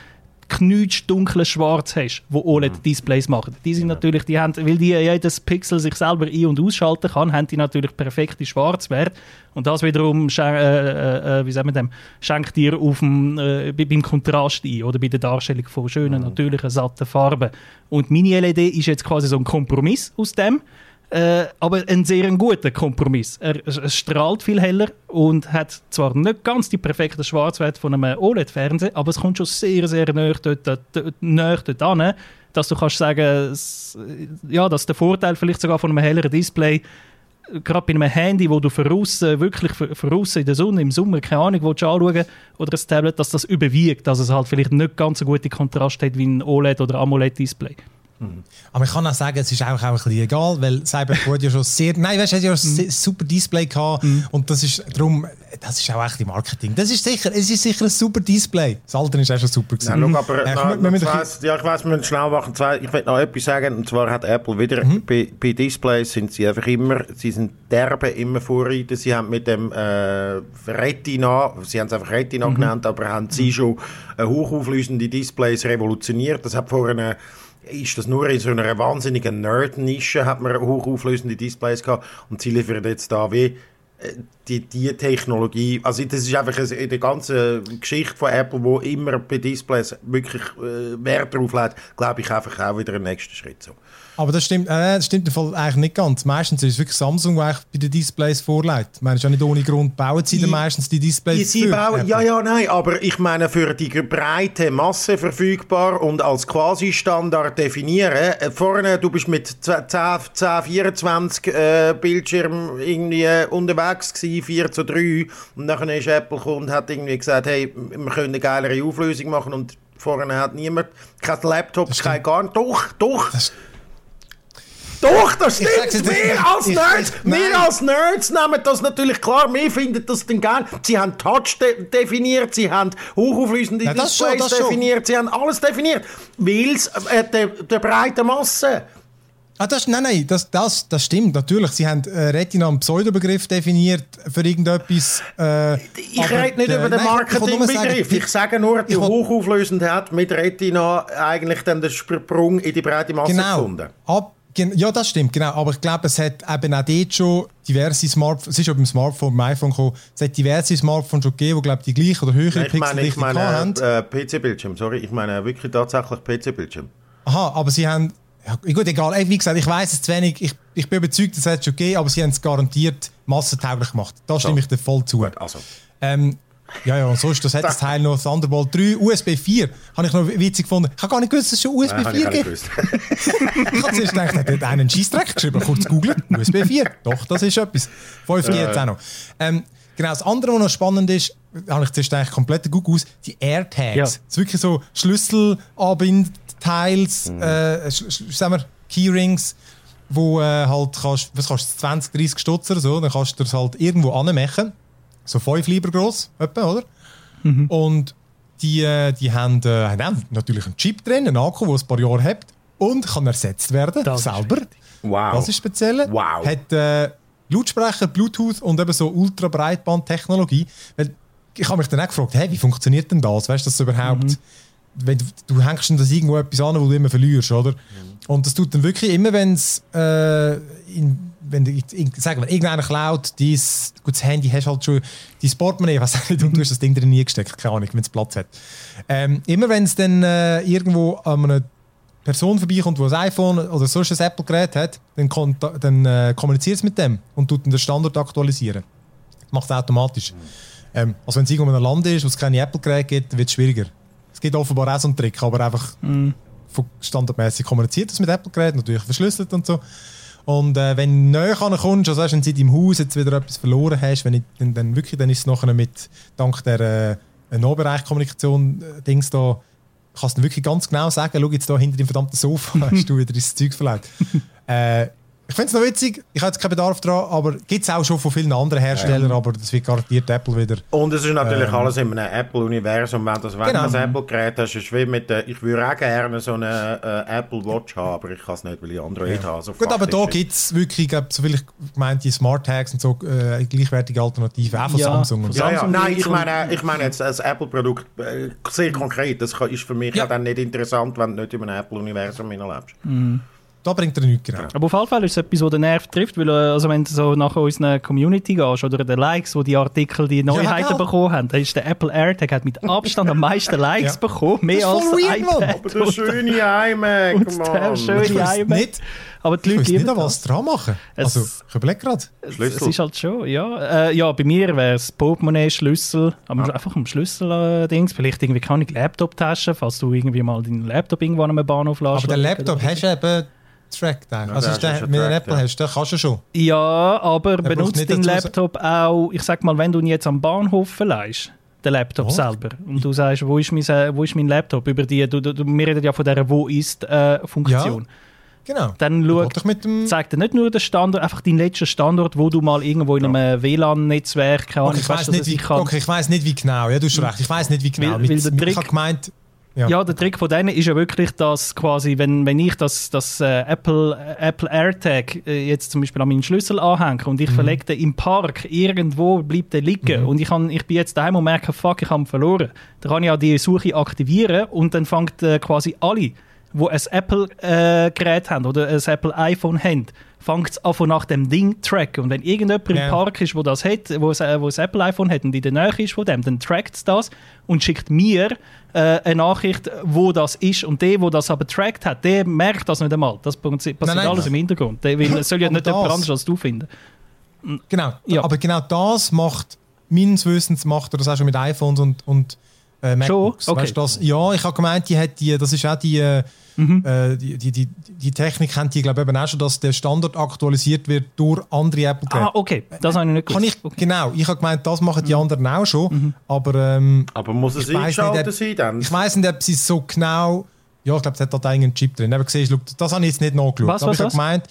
knutschdunkle Schwarz hast, wo OLED-Displays machen. Die sind natürlich, die haben, weil die jedes Pixel sich selber ein- und ausschalten kann, haben die natürlich perfekte Schwarzwert und das wiederum äh, äh, äh, wie sagen wir dem, schenkt dir auf dem, äh, beim Kontrast ein oder bei der Darstellung von schönen, mhm. natürlichen, satten Farben. Und Mini-LED ist jetzt quasi so ein Kompromiss aus dem. Äh, aber ein sehr guter Kompromiss. Er, er, strahlt viel heller und hat zwar nicht ganz die perfekte Schwarzwert von einem OLED-Fernseher, aber es kommt schon sehr, sehr näher dort, an, dass du kannst sagen, ja, dass der Vorteil vielleicht sogar von einem helleren Display gerade bei einem Handy, wo du voraus, wirklich voraus in der Sonne, im Sommer, keine Ahnung, anschauen oder ein Tablet, dass das überwiegt, dass es halt vielleicht nicht ganz so gute Kontrast hat wie ein OLED- oder AMOLED-Display. Mhm. Aber ich kann auch sagen, es ist auch, auch ein bisschen egal, weil Cyberpunk hat ja schon sehr, nein, weißt, hat ja ein mhm. super Display gehabt mhm. und das ist darum, das ist auch echt die Marketing. Das ist sicher, es ist sicher ein super Display. Das Alter ist auch schon super gewesen. Ja, aber äh, na, na, weiss, ja, ich weiß, wir müssen schnell machen. Ich will noch etwas sagen und zwar hat Apple wieder mhm. bei, bei, Displays sind sie einfach immer, sie sind derbe immer Vorreiter. Sie haben mit dem äh, Retina, sie haben es einfach Retina mhm. genannt, aber haben sie schon äh, hochauflösende Displays revolutioniert. Das hat vor einer ist das nur in so einer wahnsinnigen Nerd-Nische, hat man hochauflösende Displays gehabt und sie liefern jetzt da wie äh, die, die Technologie, also das ist einfach in der ganzen Geschichte von Apple, wo immer bei Displays wirklich äh, Wert drauf legt, glaube ich einfach auch wieder ein nächster Schritt so. Aber das stimmt, äh, das stimmt eigentlich nicht ganz. Meistens ist es wirklich Samsung, der bei den Displays vorlegt. Ich meine, ist ja nicht ohne Grund, bauen sie dann meistens die Displays sie bauen, Ja, ja, nein, aber ich meine, für die breite Masse verfügbar und als Quasi-Standard definieren. Äh, vorne, du bist mit 10, 10 24 äh, Bildschirm irgendwie unterwegs gewesen, 4 zu 3. Und dann ist Apple gekommen und hat irgendwie gesagt, hey, wir können eine geilere Auflösung machen und vorne hat niemand kein Laptop, kein gar nicht. Doch, doch. Das doch, das stimmt. Wir als Nerds, wir als Nerds nehmen das natürlich klar. Wir finden das dann geil. Sie haben Touch de definiert, sie haben hochauflösende ja, Displays schon, definiert, sie haben alles definiert. Weil es äh, der, der breiten Masse. Ah, das, nein, nein, das, das, das stimmt natürlich. Sie haben äh, Retina einen Pseudobegriff definiert für irgendetwas. Äh, ich rede nicht äh, über den Marketingbegriff. Ich, ich, sage nur, die hochauflösend hat mit Retina eigentlich dann den Sprung in die breite Masse genau. gefunden. Ab ja, das stimmt, genau. Aber ich glaube, es hat eben auch dort schon diverse Smartphones, es ist auch beim Smartphone, beim iPhone gekommen, es hat diverse Smartphones schon gegeben, die, glaube die gleiche oder höhere Pixel meine, ich meine, haben. Äh, PC-Bildschirm, sorry, ich meine wirklich tatsächlich PC-Bildschirm. Aha, aber sie haben, ja, gut, egal, wie gesagt, ich weiß es zu wenig, ich, ich bin überzeugt, es hat schon gegeben, aber sie haben es garantiert massentauglich gemacht. Da stimme so. ich dir voll zu. Gut, also. Ähm, ja, ja, und sonst, das hat das Teil noch Thunderbolt 3, USB 4. Habe ich noch witzig gefunden. Ich habe gar nicht gewusst, dass es schon USB Nein, 4 gibt. ich habe zuerst gedacht, hat einen Scheissdreck geschrieben, kurz googeln. USB 4. Doch, das ist etwas. 5G jetzt auch noch. Ähm, genau, das andere, was noch spannend ist, habe ich zuerst eigentlich komplett gut aus, die AirTags. Ja. Das ist wirklich so Schlüsselanbindteils, mhm. äh, sagen wir, Keyrings, wo äh, halt kannst, was kannst du, 20, 30 Stutz oder so, dann kannst du das halt irgendwo anmachen so fünf Lieber groß, etwa, oder? Mhm. Und die, äh, die haben, äh, haben natürlich einen Chip drin, einen Akku, der ein paar Jahre hat und kann ersetzt werden, das selber. Wow. Das ist speziell. Wow. Hat äh, Lautsprecher, Bluetooth und eben so Ultrabreitband-Technologie. Ich habe mich dann auch gefragt, hey, wie funktioniert denn das? Weißt du das überhaupt? Mhm. Wenn du, du hängst das irgendwo etwas an, wo du immer verlierst, oder? Mhm. Und das tut dann wirklich immer, wenn es äh, in wenn du, sagen wir, irgendeiner klaut, dein, gut, das Handy hast halt schon, dein Portemonnaie, was nicht, und du hast das Ding drin nie gesteckt, keine Ahnung, wenn es Platz hat. Ähm, immer wenn es dann äh, irgendwo an einer Person vorbeikommt, die ein iPhone oder sonst ein Apple-Gerät hat, dann, dann äh, kommuniziert es mit dem und tut den Standard aktualisieren. Das macht es automatisch. Mhm. Ähm, also wenn es irgendwo in einem Land ist, wo es keine Apple-Geräte gibt, wird es schwieriger. Es gibt offenbar auch so einen Trick, aber einfach mhm. standardmäßig kommuniziert das mit Apple-Geräten, natürlich verschlüsselt und so. Und äh, wenn du näher kommst, also wenn du in deinem Haus jetzt wieder etwas verloren hast, wenn ich, dann, dann, wirklich, dann ist es nachher mit, dank der äh, Nahbereichkommunikation äh, Dings da, kannst du wirklich ganz genau sagen, schau jetzt da hinter dem verdammten Sofa, hast du wieder ins Zeug verleiht. äh, ich finde es noch witzig, ich habe jetzt keinen Bedarf daran, aber gibt es auch schon von vielen anderen Herstellern, ja. aber das wird garantiert Apple wieder. Und es ist natürlich ähm, alles in einem Apple-Universum. Wenn, das, wenn genau. du ein Apple-Gerät hast, ist wie mit der, ich würde auch gerne so eine äh, Apple Watch haben, aber ich kann es nicht, weil ich Android ja. habe. So Gut, aber da gibt es wirklich, so viel ich gemeint, die Smart Tags und so äh, gleichwertige Alternativen, auch von ja, Samsung. Und so. Ja, ja. Nein, ich meine, ich meine jetzt ein Apple-Produkt äh, sehr konkret. Das ist für mich ja. dann nicht interessant, wenn du nicht in einem Apple-Universum lebst. Mhm. Da bringt er nichts, genau. Aber auf jeden Fall ist es etwas, das den Nerv trifft, weil äh, also wenn du so nach unserer Community gehst oder den Likes, wo die Artikel die Neuheiten ja, bekommen haben, dann ist der Apple AirTag hat mit Abstand am meisten Likes ja. bekommen, mehr als der iPad. Aber der schöne iMac, und der schöne iMac. Nicht, aber die Leute nicht was dran machen. Es, also, ich überlege gerade. Schlüssel. Es ist halt schon, ja. Äh, ja, bei mir wäre es Portemonnaie, Schlüssel, aber ah. einfach am Schlüssel-Dings. Vielleicht irgendwie keine Laptop-Tasche, falls du irgendwie mal deinen Laptop irgendwann am Bahnhof lässt. Aber den Laptop hast du eben tracked eigentlich. Also ist der, mit einem Apple hast, den kannst du schon. Ja, aber er benutzt deinen Laptop auch, ich sag mal, wenn du ihn jetzt am Bahnhof verleihst, den Laptop oh. selber. Und du sagst, wo ist mein, wo ist mein Laptop? Über die, du, du, wir reden ja von dieser Wo ist-Funktion. Äh, ja. Genau. Dann schaut, zeigt er nicht nur den Standort, einfach deinen letzten Standort, wo du mal irgendwo in einem ja. WLAN-Netzwerk okay, ich, weiß nicht, wie, okay, ich weiß nicht, wie genau. Ja, du hast recht. Ich weiß nicht, wie genau. Weil, weil mit, Trick, ich habe gemeint, ja. ja. der Trick von denen ist ja wirklich, dass quasi, wenn, wenn ich das, das äh, Apple, äh, Apple AirTag äh, jetzt zum Beispiel an meinen Schlüssel anhänge und ich mhm. verlege den im Park, irgendwo bleibt der liegen mhm. und ich, kann, ich bin jetzt daheim und merke, fuck, ich habe ihn verloren, dann kann ich auch die Suche aktivieren und dann fängt äh, quasi alle die ein Apple-Gerät äh, haben oder ein Apple iPhone haben, fängt es an nach dem Ding tracken. Und wenn irgendjemand ja. im Park ist, wo das hat, wo ein Apple iPhone hat und in der Nähe ist von dem, dann trackt es das und schickt mir äh, eine Nachricht, wo das ist. Und der, der das aber trackt hat, der merkt das nicht einmal. Das passiert nein, nein, alles nein. im Hintergrund. Der will, soll ja nicht jemand anderes als du finden. Genau, ja. aber genau das macht, meines Wissens macht er das auch schon mit iPhones und, und äh, MacBooks. Okay. Weißt, das, ja, ich habe gemeint, die hat die, das ist auch die, äh, mhm. äh, die, die, die, die, Technik kennt die, glaube ich, eben auch schon, dass der Standard aktualisiert wird durch andere Apple-Geräte. Ah, okay, das habe ich nicht gewusst. Ich, okay. Genau, ich habe gemeint, das machen die mhm. anderen auch schon, mhm. aber... Ähm, aber muss es eingeschaltet sein dann? Ich weiss nicht, ob sie so genau... Ja, ich glaube, es hat da einen Chip drin. Aber siehst, das habe ich jetzt nicht nachgeschaut. Was, aber was, ich habe gemeint,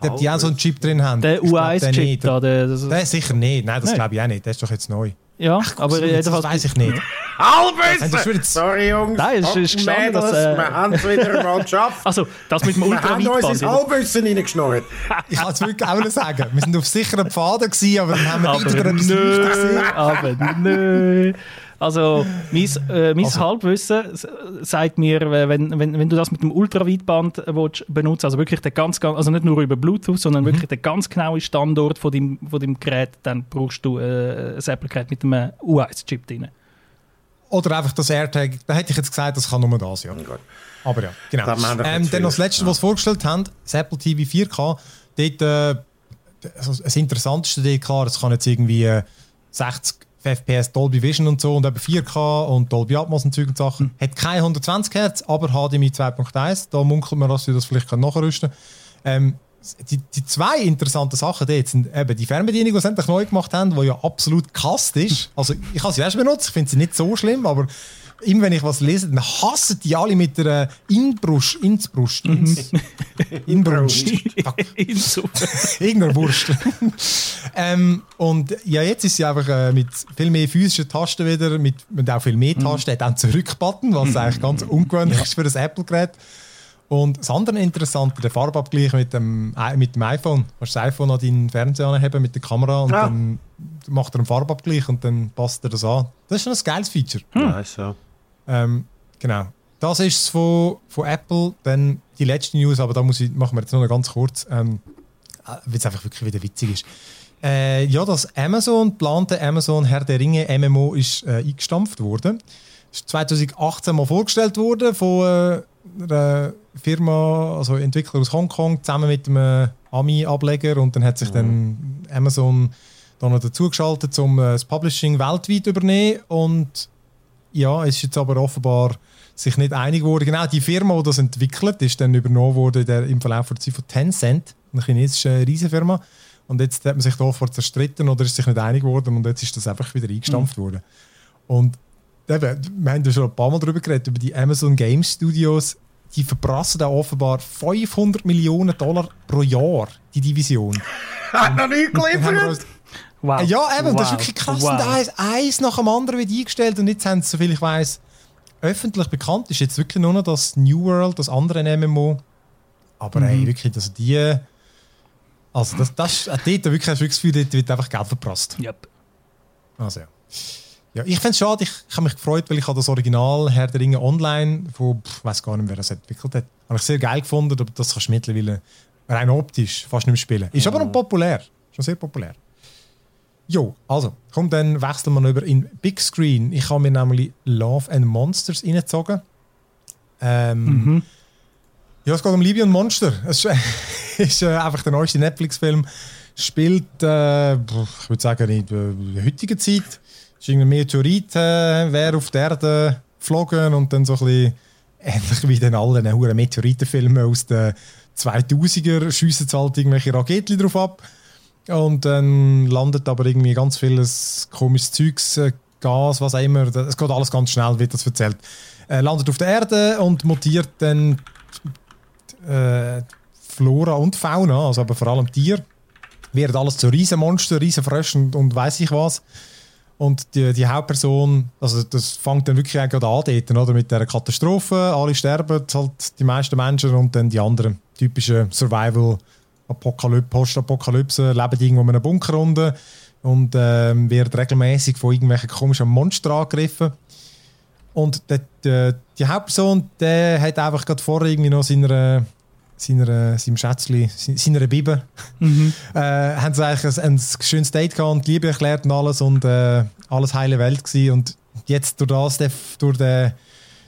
ob die auch so einen Chip drin haben. Der U1-Chip da? Der, das der sicher nicht. Nein, das glaube ich auch nicht. Der ist doch jetzt neu. Ja, Ach, aber jedenfalls... Das weiß ich nicht. Halbwissen! Sorry, Jungs. Nein, es ist gestanden, dass... Äh, wir haben es wieder mal geschafft. Also, das mit dem Ultraweitband. Wir haben uns ins Halbwissen reingeschnurrt. ich kann es wirklich auch noch sagen. Wir sind auf sicheren Pfaden gewesen, aber dann haben wir aber wieder etwas nö, Aber nö. Also, mein, äh, mein also. Halbwissen sagt mir, wenn, wenn, wenn du das mit dem Ultraweitband benutzt, also wirklich den ganz, also nicht nur über Bluetooth, sondern mhm. wirklich den ganz genauen Standort von deinem, von deinem Gerät, dann brauchst du äh, ein Apple-Gerät mit einem U1-Chip drin. Oder einfach das AirTag, da hätte ich jetzt gesagt, das kann nur das, ja. Oh Aber ja, genau. Ähm, dann noch das Letzte, ja. was sie vorgestellt haben, das Apple TV 4K, dort, äh, also das Interessanteste dort, klar, es kann jetzt irgendwie äh, 60 FPS Dolby Vision und so und eben 4K und Dolby Atmos und Zeug und Sachen. Mhm. Hat keine 120 Hertz, aber HDMI 2.1. Da munkelt man, dass sie das vielleicht nachrüsten können. Ähm, die, die, zwei interessanten Sachen dort sind eben die Fernbedienung, die sie endlich neu gemacht haben, die ja absolut kast ist. Also ich habe sie erst benutzt, ich finde sie nicht so schlimm, aber immer wenn ich was lese, dann hassen die alle mit der Inbrust. Insbrust. Ins, Inbrust. Irgendeine Wurst. ähm, und ja, jetzt ist sie einfach äh, mit viel mehr physischen Tasten wieder, mit, mit auch viel mehr mhm. Tasten, hat auch einen Zurückbutton, was eigentlich ganz ungewöhnlich ist für ein Apple-Gerät. Und das andere Interessante, der Farbabgleich mit dem, mit dem iPhone. Du kannst das iPhone an deinen Fernseher haben mit der Kamera und ja. dann macht er einen Farbabgleich und dann passt er das an. Das ist schon ein geiles Feature. Hm. Nice, ja. Ähm, genau. Das ist es von, von Apple. Dann die letzte News, aber da muss ich, machen wir jetzt nur noch ganz kurz, ähm, äh, weil es einfach wirklich wieder witzig ist. Äh, ja, das Amazon, geplante Amazon Herr der Ringe MMO ist äh, eingestampft worden. Ist 2018 mal vorgestellt worden von äh, einer Firma, also Entwickler aus Hongkong, zusammen mit einem Ami-Ableger und dann hat sich mhm. dann Amazon da noch dazugeschaltet, um äh, das Publishing weltweit übernehmen und ja, es ist jetzt aber offenbar sich nicht einig geworden. Genau, die Firma, die das entwickelt, ist dann übernommen worden der, im Verlauf der Zeit von Tencent, eine chinesische Riesenfirma. Und jetzt hat man sich da offenbar zerstritten oder ist sich nicht einig geworden und jetzt ist das einfach wieder eingestampft mhm. worden. Und eben, wir haben ja schon ein paar Mal darüber geredet, über die Amazon Game Studios. Die verprassen da offenbar 500 Millionen Dollar pro Jahr, die Division. Hat noch nicht geliefert! Wow. Ja, eben, wow. das ist wirklich krass. Wow. Und eins, eins nach dem anderen wird eingestellt und jetzt haben sie, soviel ich weiß, öffentlich bekannt ist jetzt wirklich nur noch das New World, das andere MMO. Aber mhm. ey, wirklich, also die. Also, das, das, dort wirklich, hast du wirklich das Gefühl, dort wird einfach Geld verprasst. Yep. Also, ja. ja ich finde es schade, ich, ich habe mich gefreut, weil ich das Original Herr der Ringe online, von, ich weiß gar nicht, wer das entwickelt hat, habe ich sehr geil gefunden, aber das kannst du mittlerweile rein optisch fast nicht mehr spielen. Ist aber noch populär, schon sehr populär. Jo, also, komm, dann wechseln wir über in Big Screen. Ich habe mir nämlich Love and Monsters reingezogen. Ähm, mhm. Ja, es geht um Liebe und Monster. Es ist, ist äh, einfach der neueste Netflix-Film. Spielt, äh, ich würde sagen, in der heutigen Zeit. Es ist ein Meteorit, äh, wäre auf der Erde geflogen und dann so ein bisschen ähnlich wie den allen Meteoritenfilmen aus den 2000er schiessen halt irgendwelche Raketen drauf ab. Und dann landet aber irgendwie ganz vieles komisches Zeugs, äh, Gas, was auch immer. Es geht alles ganz schnell, wird das erzählt. Äh, landet auf der Erde und mutiert dann äh, Flora und Fauna, also aber vor allem Tier. Wird alles zu Riesenmonster, Riesenfröschen und, und weiß ich was. Und die, die Hauptperson, also das fängt dann wirklich an dort, oder? Mit der Katastrophe, alle sterben, halt die meisten Menschen und dann die anderen typischen Survival- Apokalypse, Postapokalypse, leben irgendwo in einem Bunker unten und ähm, wird regelmäßig von irgendwelchen komischen Monstern angegriffen. Und der, der, die Hauptperson, der hat einfach gerade vorher irgendwie noch seiner, seiner, seinem Schätzchen, seiner Bibel, mhm. äh, haben sie eigentlich ein, ein schönes Date gehabt und Liebe erklärt und alles und äh, alles heile Welt gewesen. Und jetzt durch das, durch den,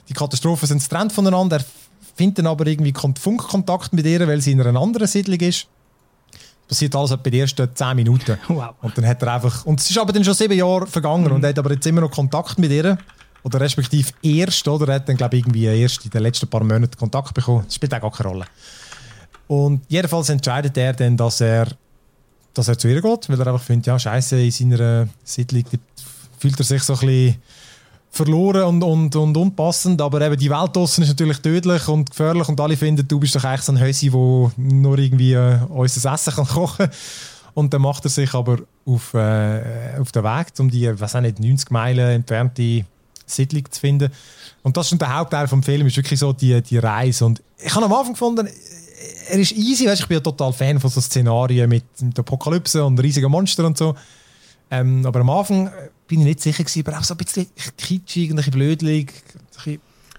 die Katastrophe sind sie getrennt voneinander. Er findet dann aber irgendwie Funkkontakt mit ihr, weil sie in einer anderen Siedlung ist. Das passiert alles bei den ersten 10 Minuten. Wow. Und dann hat er einfach, und es ist aber dann schon sieben Jahre vergangen mhm. und er hat aber jetzt immer noch Kontakt mit ihr. Oder respektive erst, oder? Er hat dann, glaube ich, irgendwie erst in den letzten paar Monaten Kontakt bekommen. Das spielt auch gar keine Rolle. Und jedenfalls entscheidet er dann, dass er, dass er zu ihr geht, weil er einfach findet, ja, scheiße, in seiner Siedlung fühlt er sich so ein bisschen verloren und, und, und unpassend, aber eben die Welt draussen ist natürlich tödlich und gefährlich und alle finden, du bist doch eigentlich so ein Hösi, der nur irgendwie äh, unser Essen kann kochen und dann macht er sich aber auf, äh, auf den Weg, um die, was auch nicht, 90 Meilen entfernte Siedlung zu finden. Und das ist der Hauptteil vom Film, ist wirklich so die, die Reise. Und ich habe am Anfang gefunden, er ist easy, weißt, ich bin ja total Fan von so Szenarien mit, mit Apokalypse und riesigen Monstern und so. Ähm, aber am Anfang bin ich nicht sicher gewesen, aber auch so ein bisschen kitschig und ein bisschen blödlich.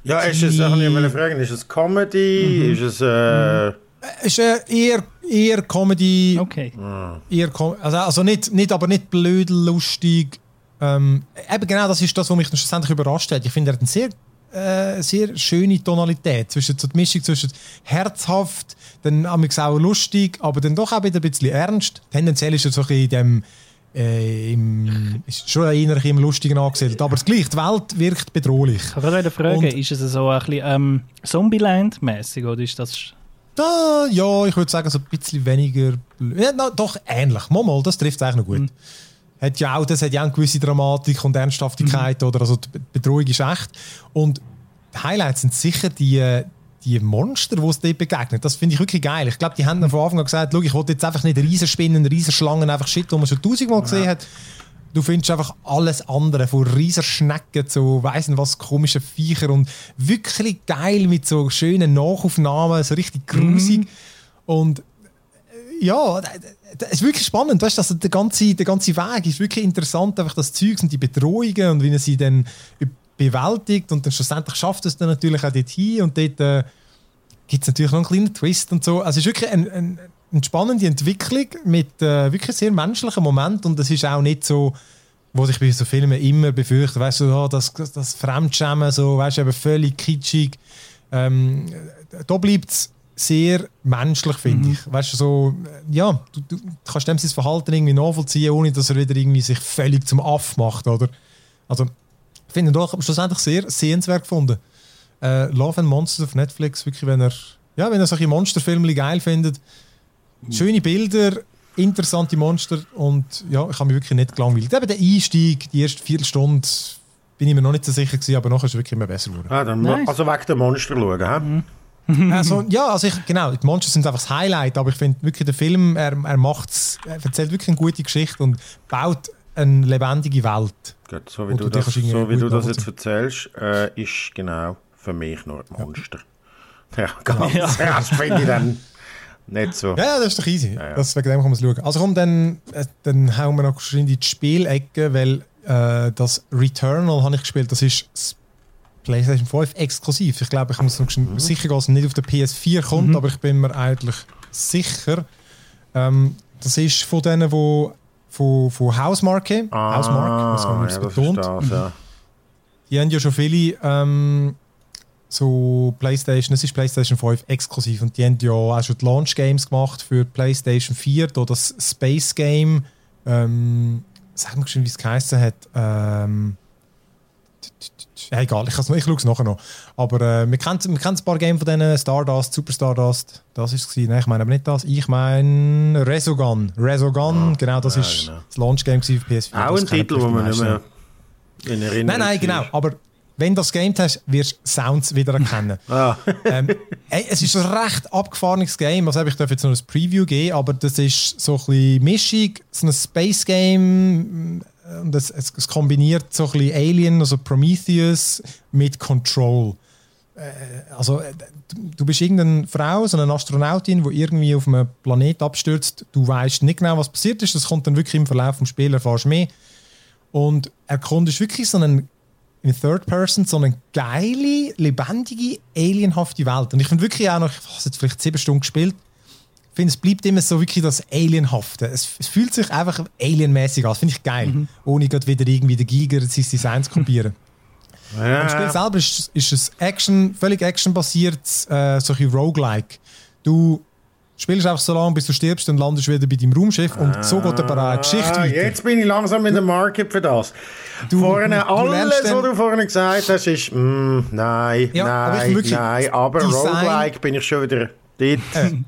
ja, ist es, ich wollte fragen, ist es Comedy? Mhm. Ist es... Äh mhm. ist äh, eher, eher Comedy. Okay. Ah. Eher Com also, also nicht, nicht, aber nicht blöd, lustig. Ähm, eben genau, das ist das, was mich dann schlussendlich überrascht hat. Ich finde, er hat eine sehr, äh, sehr schöne Tonalität zwischen so die Mischung zwischen herzhaft, dann auch lustig, aber dann doch auch wieder ein bisschen ernst. Tendenziell ist er so ein bisschen in dem äh, im, ist schon eher im Lustigen angesiedelt. Aber das gleich, die Welt wirkt bedrohlich. Ich wollte fragen, Und, ist es so ein bisschen ähm, Zombieland-mäßig oder ist das... Da, ja, ich würde sagen, so ein bisschen weniger... Ja, no, doch, ähnlich. Mal, das trifft es eigentlich noch gut. Mhm. Hat ja auch, das hat ja auch eine gewisse Dramatik und Ernsthaftigkeit, mhm. oder? Also die Bedrohung ist echt. Und die Highlights sind sicher die die Monster, die es dort begegnen, das finde ich wirklich geil. Ich glaube, die haben von Anfang an gesagt, ich wollte jetzt einfach nicht Riesenspinnen, Riesenschlangen, einfach Shit, die man schon tausendmal gesehen hat. Du findest einfach alles andere, von Riesenschnecken zu weiss nicht was, komischen Viecher und wirklich geil mit so schönen Nachaufnahmen, so richtig grusig. Mhm. Und äh, ja, es ist wirklich spannend, weißt, also der, ganze, der ganze Weg ist wirklich interessant, einfach das Zeug und die Bedrohungen und wie sie dann bewältigt und dann schlussendlich schafft es dann natürlich auch dorthin und dort äh, gibt es natürlich noch einen kleinen Twist und so. Also es ist wirklich ein, ein, eine spannende Entwicklung mit äh, wirklich sehr menschlichen Moment und es ist auch nicht so, was ich bei so Filmen immer befürchte, weißt du, oh, das, das Fremdschämen, so, weißt du, eben völlig kitschig. Ähm, da bleibt es sehr menschlich, finde mhm. ich. Weißt du, so, ja, du, du kannst dem sein Verhalten irgendwie nachvollziehen, ohne dass er wieder irgendwie sich völlig zum Aff macht, oder? Also, finde doch schlussendlich sehr sehenswert gefunden. Äh, Love and Monsters auf Netflix, wirklich, wenn er, ja, wenn er solche Monsterfilme geil findet. Schöne Bilder, interessante Monster und ja, ich habe mich wirklich nicht gelangweilt. Eben der Einstieg, die erste Viertelstunde, bin ich mir noch nicht so sicher gewesen, aber nachher ist es wirklich immer besser geworden. Ah, dann nice. Also wegen der Monster schauen, mhm. also, ja, also ich, genau, die Monster sind einfach das Highlight, aber ich finde wirklich der Film, er, er macht's, er erzählt wirklich eine gute Geschichte und baut eine lebendige Welt. Gut, so wie du das, so wie du das jetzt erzählst, äh, ist genau für mich nur ein Monster. Ja, ganz ja. das finde ich dann nicht so. Ja, das ist doch easy. Ja, ja. Das, wegen dem kann man es schauen. Also komm, dann, äh, dann hauen wir noch in die Spielecke, weil äh, das Returnal habe ich gespielt, das ist das PlayStation 5 exklusiv. Ich glaube, ich muss noch mhm. sicher gehen, dass es nicht auf der PS4 kommt, mhm. aber ich bin mir eigentlich sicher. Ähm, das ist von denen, die von, von Housemarque. Ah, Housemarque, was man ja, betont. Das, ja. Die haben ja schon viele ähm, so PlayStation, es ist PlayStation 5 exklusiv und die haben ja auch schon die Launch Games gemacht für PlayStation 4, da das Space Game, ähm, sag mal schon, wie es geheißen hat. Ähm, ja, egal, ich, ich schaue es nachher noch. Aber äh, wir, kennen, wir kennen ein paar Games von denen, Stardust, Super Stardust, das ist es. Nein, ich meine aber nicht das. Ich meine Resogun. Resogun, ah, genau, das ja, ist genau. das Launch-Game für PS4. Auch ein Titel, wo man nicht mehr in Erinnerung Nein, nein, genau. Aber wenn du das Game hast, wirst du Sounds wieder erkennen. ah. ähm, ey, es ist ein recht abgefahrenes Game. Also ich darf jetzt noch ein Preview geben, aber das ist so ein bisschen Mischung, so ein Space Game und es, es, es, kombiniert so ein bisschen Alien, also Prometheus, mit Control. Äh, also, äh, du bist irgendeine Frau, so eine Astronautin, die irgendwie auf einem Planet abstürzt. Du weißt nicht genau, was passiert ist. Das kommt dann wirklich im Verlauf des Spiels, erfährst mehr. Und erkundest wirklich so einen in Third Person so eine geile, lebendige, alienhafte Welt. Und ich finde wirklich auch noch, ich habe jetzt vielleicht sieben Stunden gespielt, ich finde, es bleibt immer so wirklich das Alienhafte. Es, es fühlt sich einfach alienmäßig an. Das finde ich geil. Mhm. Ohne gerade wieder irgendwie den Giger sein Design zu kopieren. Ja. Das Spiel selber ist, ist ein Action, völlig actionbasiert, äh, solche Roguelike. Du spielst einfach so lange, bis du stirbst und landest wieder bei deinem Raumschiff und ah, so geht aber auch eine Geschichte weiter. Jetzt bin ich langsam in der Market für das. Du, vorne, du alles, was du vorne gesagt hast, ist mm, nein, ja, nein, aber nein, aber Design, Roguelike bin ich schon wieder. Äh,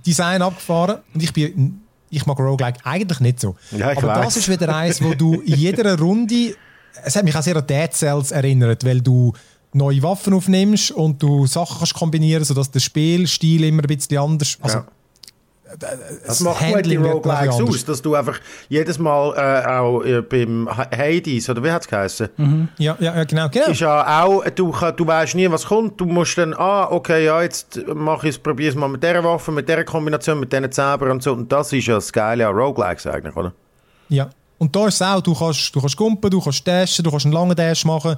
Design abgefahren und ich bin ich mag Roguelike eigentlich nicht so. Ja, aber weiss. das ist wieder eins, wo du in jeder Runde es hat mich auch sehr an Dead Cells erinnert, weil du neue Waffen aufnimmst und du Sachen kannst kombinieren, sodass der Spielstil immer ein bisschen anders also, ja. Das macht gut die Roguelikes aus, dass du einfach jedes Mal äh, auch äh, beim Hades, oder wie hat es geheißen? Mhm. Ja, ja, genau, genau. Ist ja auch, du, du weißt nie, was kommt. Du musst dann, ah, okay, ja, jetzt mache ich es, probiere es mal mit dieser Waffe, mit dieser Kombination, mit diesen Zauber und so. Und das ist ja das Geile an Roguelikes eigentlich, oder? Ja, und da ist es auch, du kannst, du kannst gumpen, du kannst dashen, du kannst einen langen Dash machen.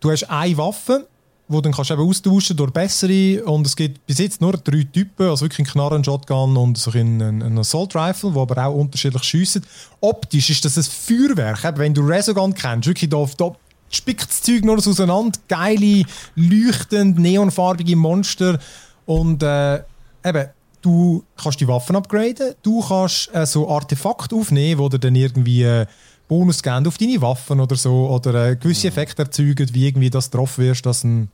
Du hast eine Waffe, die du kannst eben austauschen durch bessere. Und es gibt bis jetzt nur drei Typen, also wirklich ein Knarren, Shotgun und so ein, ein Assault Rifle, die aber auch unterschiedlich schiessen. Optisch ist das ein Feuerwerk. Eben, wenn du Resogun kennst, wirklich da, da spickt das Zeug nur auseinander. Geile, leuchtend, neonfarbige Monster. Und äh, eben, du kannst die Waffen upgraden, du kannst äh, so Artefakte aufnehmen, wo dir dann irgendwie äh, Bonus geben auf deine Waffen oder so, oder äh, gewisse Effekte erzeugen, wie irgendwie das getroffen wirst, dass ein,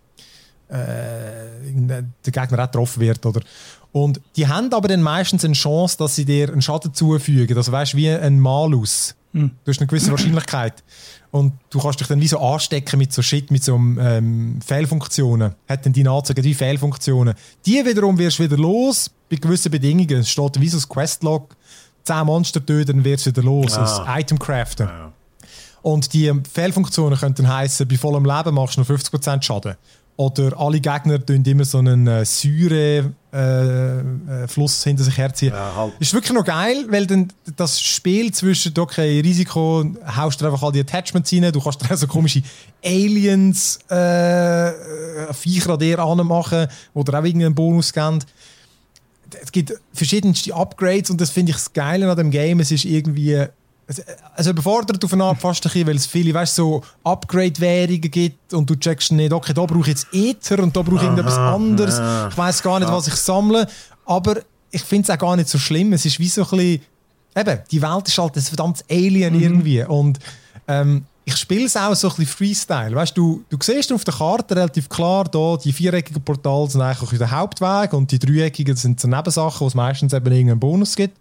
äh, der Gegner auch getroffen wird, oder und die haben aber dann meistens eine Chance, dass sie dir einen Schaden zufügen. Also weißt wie ein Malus. Hm. Du hast eine gewisse Wahrscheinlichkeit. Und du kannst dich dann wie so anstecken mit so Shit, mit so ähm, Fehlfunktionen. Hat dann deine Anzeige wie Fehlfunktionen. Die wiederum wirst du wieder los bei gewissen Bedingungen. Es steht wie so ein Questlog. 10 Monster töten, dann wirst du wieder los. Ah. Ein Item craften. Ah. Und die Fehlfunktionen könnten heißen, bei vollem Leben machst du nur 50% Schaden. Oder alle Gegner tun immer so einen äh, Säure äh, äh, Fluss hinter sich herziehen. Ja, halt. Ist wirklich noch geil, weil dann das Spiel zwischen, okay, Risiko, haust du einfach all die Attachments rein, du kannst dann so komische Aliens, äh, Viecher an dir anmachen, die dir auch irgendeinen Bonus geben. Es gibt verschiedenste Upgrades und das finde ich das Geile an dem Game. Es ist irgendwie also überfordert auf eine Art fast ein bisschen, weil es viele, weißt, so Upgrade-Währungen gibt und du checkst nicht, okay, da brauche ich jetzt Ether und da brauche ich irgendetwas anderes. Ja. Ich weiß gar nicht, was ich sammle, aber ich finde es auch gar nicht so schlimm. Es ist wie so ein bisschen, eben, die Welt ist halt ein verdammtes Alien mhm. irgendwie und ähm, ich spiele es auch so ein bisschen Freestyle. Weißt, du, du siehst auf der Karte relativ klar, da, die viereckigen Portale sind eigentlich der Hauptweg und die dreieckigen sind so Nebensachen, wo es meistens eben irgendeinen Bonus gibt.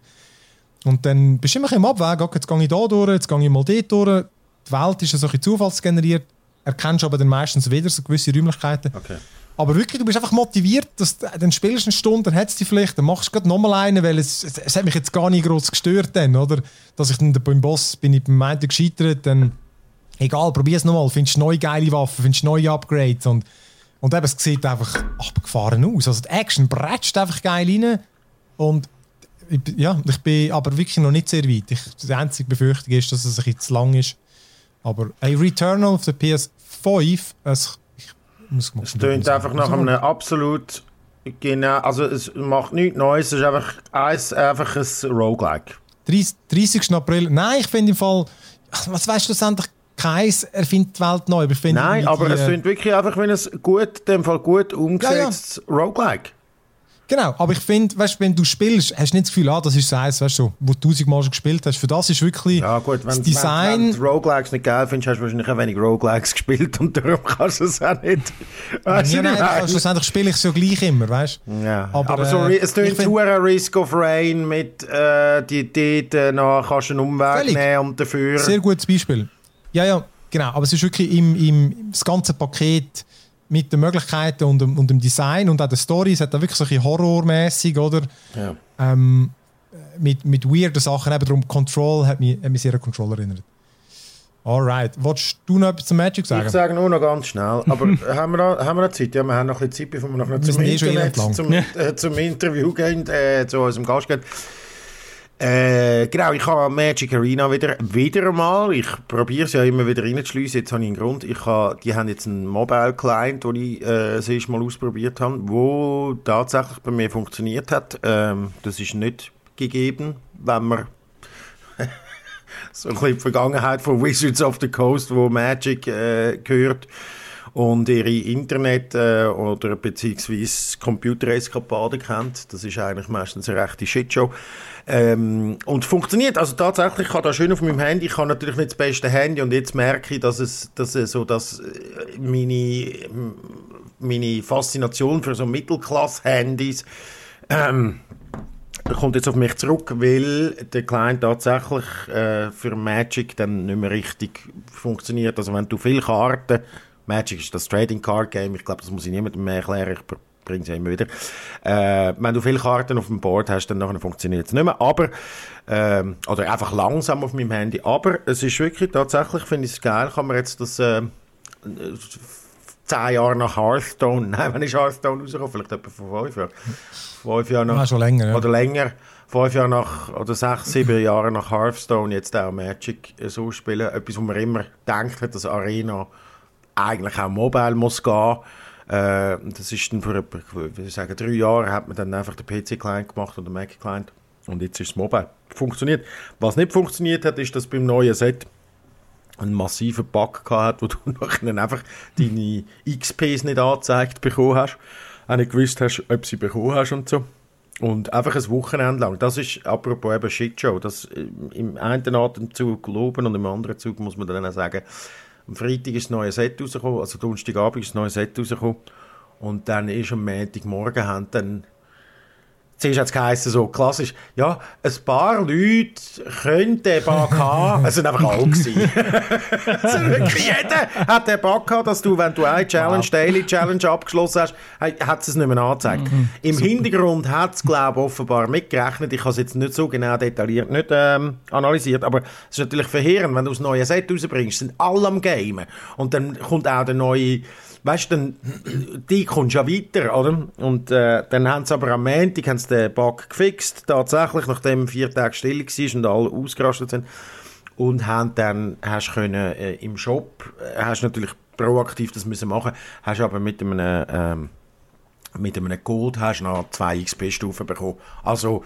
Und dann bist du immer im Abwägen, okay, jetzt gehe ich hier durch, jetzt gehe ich mal dort durch. Die Welt ist ja so ein zufallsgeneriert, erkennst aber dann meistens wieder so gewisse Räumlichkeiten. Okay. Aber wirklich, du bist einfach motiviert, dass du, dann spielst du eine Stunde, dann hättest du vielleicht, dann machst du gerade nochmal einen, weil es, es, es, hat mich jetzt gar nicht groß gestört dann, oder? Dass ich dann beim Boss bin ich beim Meinten gescheitert, dann egal, probier es nochmal, findest neue geile Waffen, findest neue Upgrades und, und eben, es sieht einfach abgefahren aus. Also die Action bretscht einfach geil rein und ich, ja, ich bin aber wirklich noch nicht sehr weit. Ich, die einzige Befürchtung ist, dass es ein bisschen zu lang ist. Aber hey, Returnal auf der PS5, es, ich muss Es tönt einfach nach einem absolut genau, also es macht nichts Neues, es ist einfach, eins, einfach ein Roguelike. 30, 30. April, nein, ich finde im Fall, was weißt du schlussendlich, keins erfindet die Welt neu. Aber nein, aber die, es klingt wirklich einfach wie ein gut, dem Fall gut umgesetztes ja, ja. Roguelike. Genau, aber ich finde, weißt, wenn du spielst, hast du nicht das Gefühl, ah, das ist so eins, weißt du, wo du tausendmal schon gespielt hast. Für das ist wirklich ja, gut, wenn, das Design. Wenn, wenn du Roguelikes nicht geil findest, hast du wahrscheinlich auch wenig Roguelikes gespielt und darum kannst du es auch nicht. Weißt ja, nein, also, schlussendlich spiele ich es ja gleich immer, weißt du? Ja, aber, aber so, äh, es tut zu Risk of Rain mit äh, die Idee, noch kannst du einen Umweg völlig. nehmen und dafür. Sehr gutes Beispiel. Ja, ja, genau. Aber es ist wirklich im, im das ganze Paket mit den Möglichkeiten und dem, und dem Design und auch der Story. Es hat da wirklich so ein horrormäßig, oder? Ja. Ähm, mit, mit weirden Sachen. Eben darum, Control hat mich, hat mich sehr an Control erinnert. Alright. Wolltest du noch etwas zum Magic sagen? Ich sage nur noch ganz schnell. Aber haben, wir noch, haben wir noch Zeit? Ja, wir haben noch ein bisschen Zeit, bevor wir noch wir zum, eh Internet, zum, äh, zum Interview gehen, äh, zu unserem Gast gehen. Äh, genau, ich habe Magic Arena wieder, wieder einmal. Ich probiere es ja immer wieder reinzuschliessen. Jetzt habe ich einen Grund. Ich habe, die haben jetzt einen Mobile Client, den ich äh, das erste Mal ausprobiert habe, wo tatsächlich bei mir funktioniert hat. Ähm, das ist nicht gegeben, wenn man so ein bisschen die Vergangenheit von Wizards of the Coast, wo Magic äh, gehört und ihre Internet- äh, oder beziehungsweise Computereskapaden kennt. Das ist eigentlich meistens eine rechte Shitshow. Ähm, und funktioniert. Also tatsächlich, ich habe da schön auf meinem Handy, ich habe natürlich nicht das beste Handy und jetzt merke ich, dass es, dass es so, dass äh, meine, meine Faszination für so Mittelklasse-Handys ähm, kommt jetzt auf mich zurück, weil der Client tatsächlich äh, für Magic dann nicht mehr richtig funktioniert. Also wenn du viele Karten, Magic ist das Trading Card Game, ich glaube, das muss ich niemandem mehr erklären, ich bringe es ja immer wieder. Äh, wenn du viele Karten auf dem Board hast, dann funktioniert es nicht mehr, aber äh, oder einfach langsam auf meinem Handy, aber es ist wirklich tatsächlich, finde ich es geil, kann man jetzt das äh, zehn Jahre nach Hearthstone, nein, wenn ist Hearthstone rausgekommen, vielleicht etwa vor fünf Jahren, fünf Jahre nach, ah, schon länger, ja. oder länger, fünf Jahre nach, oder sechs, sieben Jahre nach Hearthstone jetzt auch Magic so spielen, etwas, wo man immer denkt hat, dass Arena eigentlich auch mobile muss gehen, äh, das ist dann vor etwa, sagen, drei Jahren hat man dann einfach den PC-Client gemacht und den Mac-Client und jetzt ist es mobile. Funktioniert. Was nicht funktioniert hat, ist, dass beim neuen Set einen massiven Bug gehabt, wo du nachher einfach deine XPs nicht angezeigt bekommen hast, auch nicht gewusst hast, ob sie bekommen hast und so. Und einfach ein Wochenende lang. Das ist, apropos eben Shitshow, das äh, im einen Atemzug loben und im anderen Zug muss man dann auch sagen, am Freitag ist das neue Set rausgekommen, also Donnerstagabend ist das neue Set rausgekommen. Und dann ist am Montagmorgen haben dann Zuerst hat es geheißen, so klassisch, ja, ein paar Leute können den Bug haben. Es sind einfach alle gewesen. wirklich jeder hat den Bug gehabt, dass du, wenn du eine Challenge, Daily Challenge abgeschlossen hast, hat es nicht mehr angezeigt. Mhm, Im super. Hintergrund hat es, glaube ich, offenbar mitgerechnet. Ich habe es jetzt nicht so genau detailliert nicht ähm, analysiert, aber es ist natürlich verheerend, wenn du das neue Set rausbringst, sind alle am Gamen. Und dann kommt auch der neue weißt du, die kommst ja weiter, oder? Und äh, dann haben sie aber am Montag haben sie den Bug gefixt, tatsächlich, nachdem vier Tage still war und alle ausgerastet sind. Und haben dann, hast können, äh, im Shop, äh, hast natürlich proaktiv das müssen machen, hast aber mit einem, ähm, mit einem Gold hast noch zwei XP-Stufen bekommen. Also,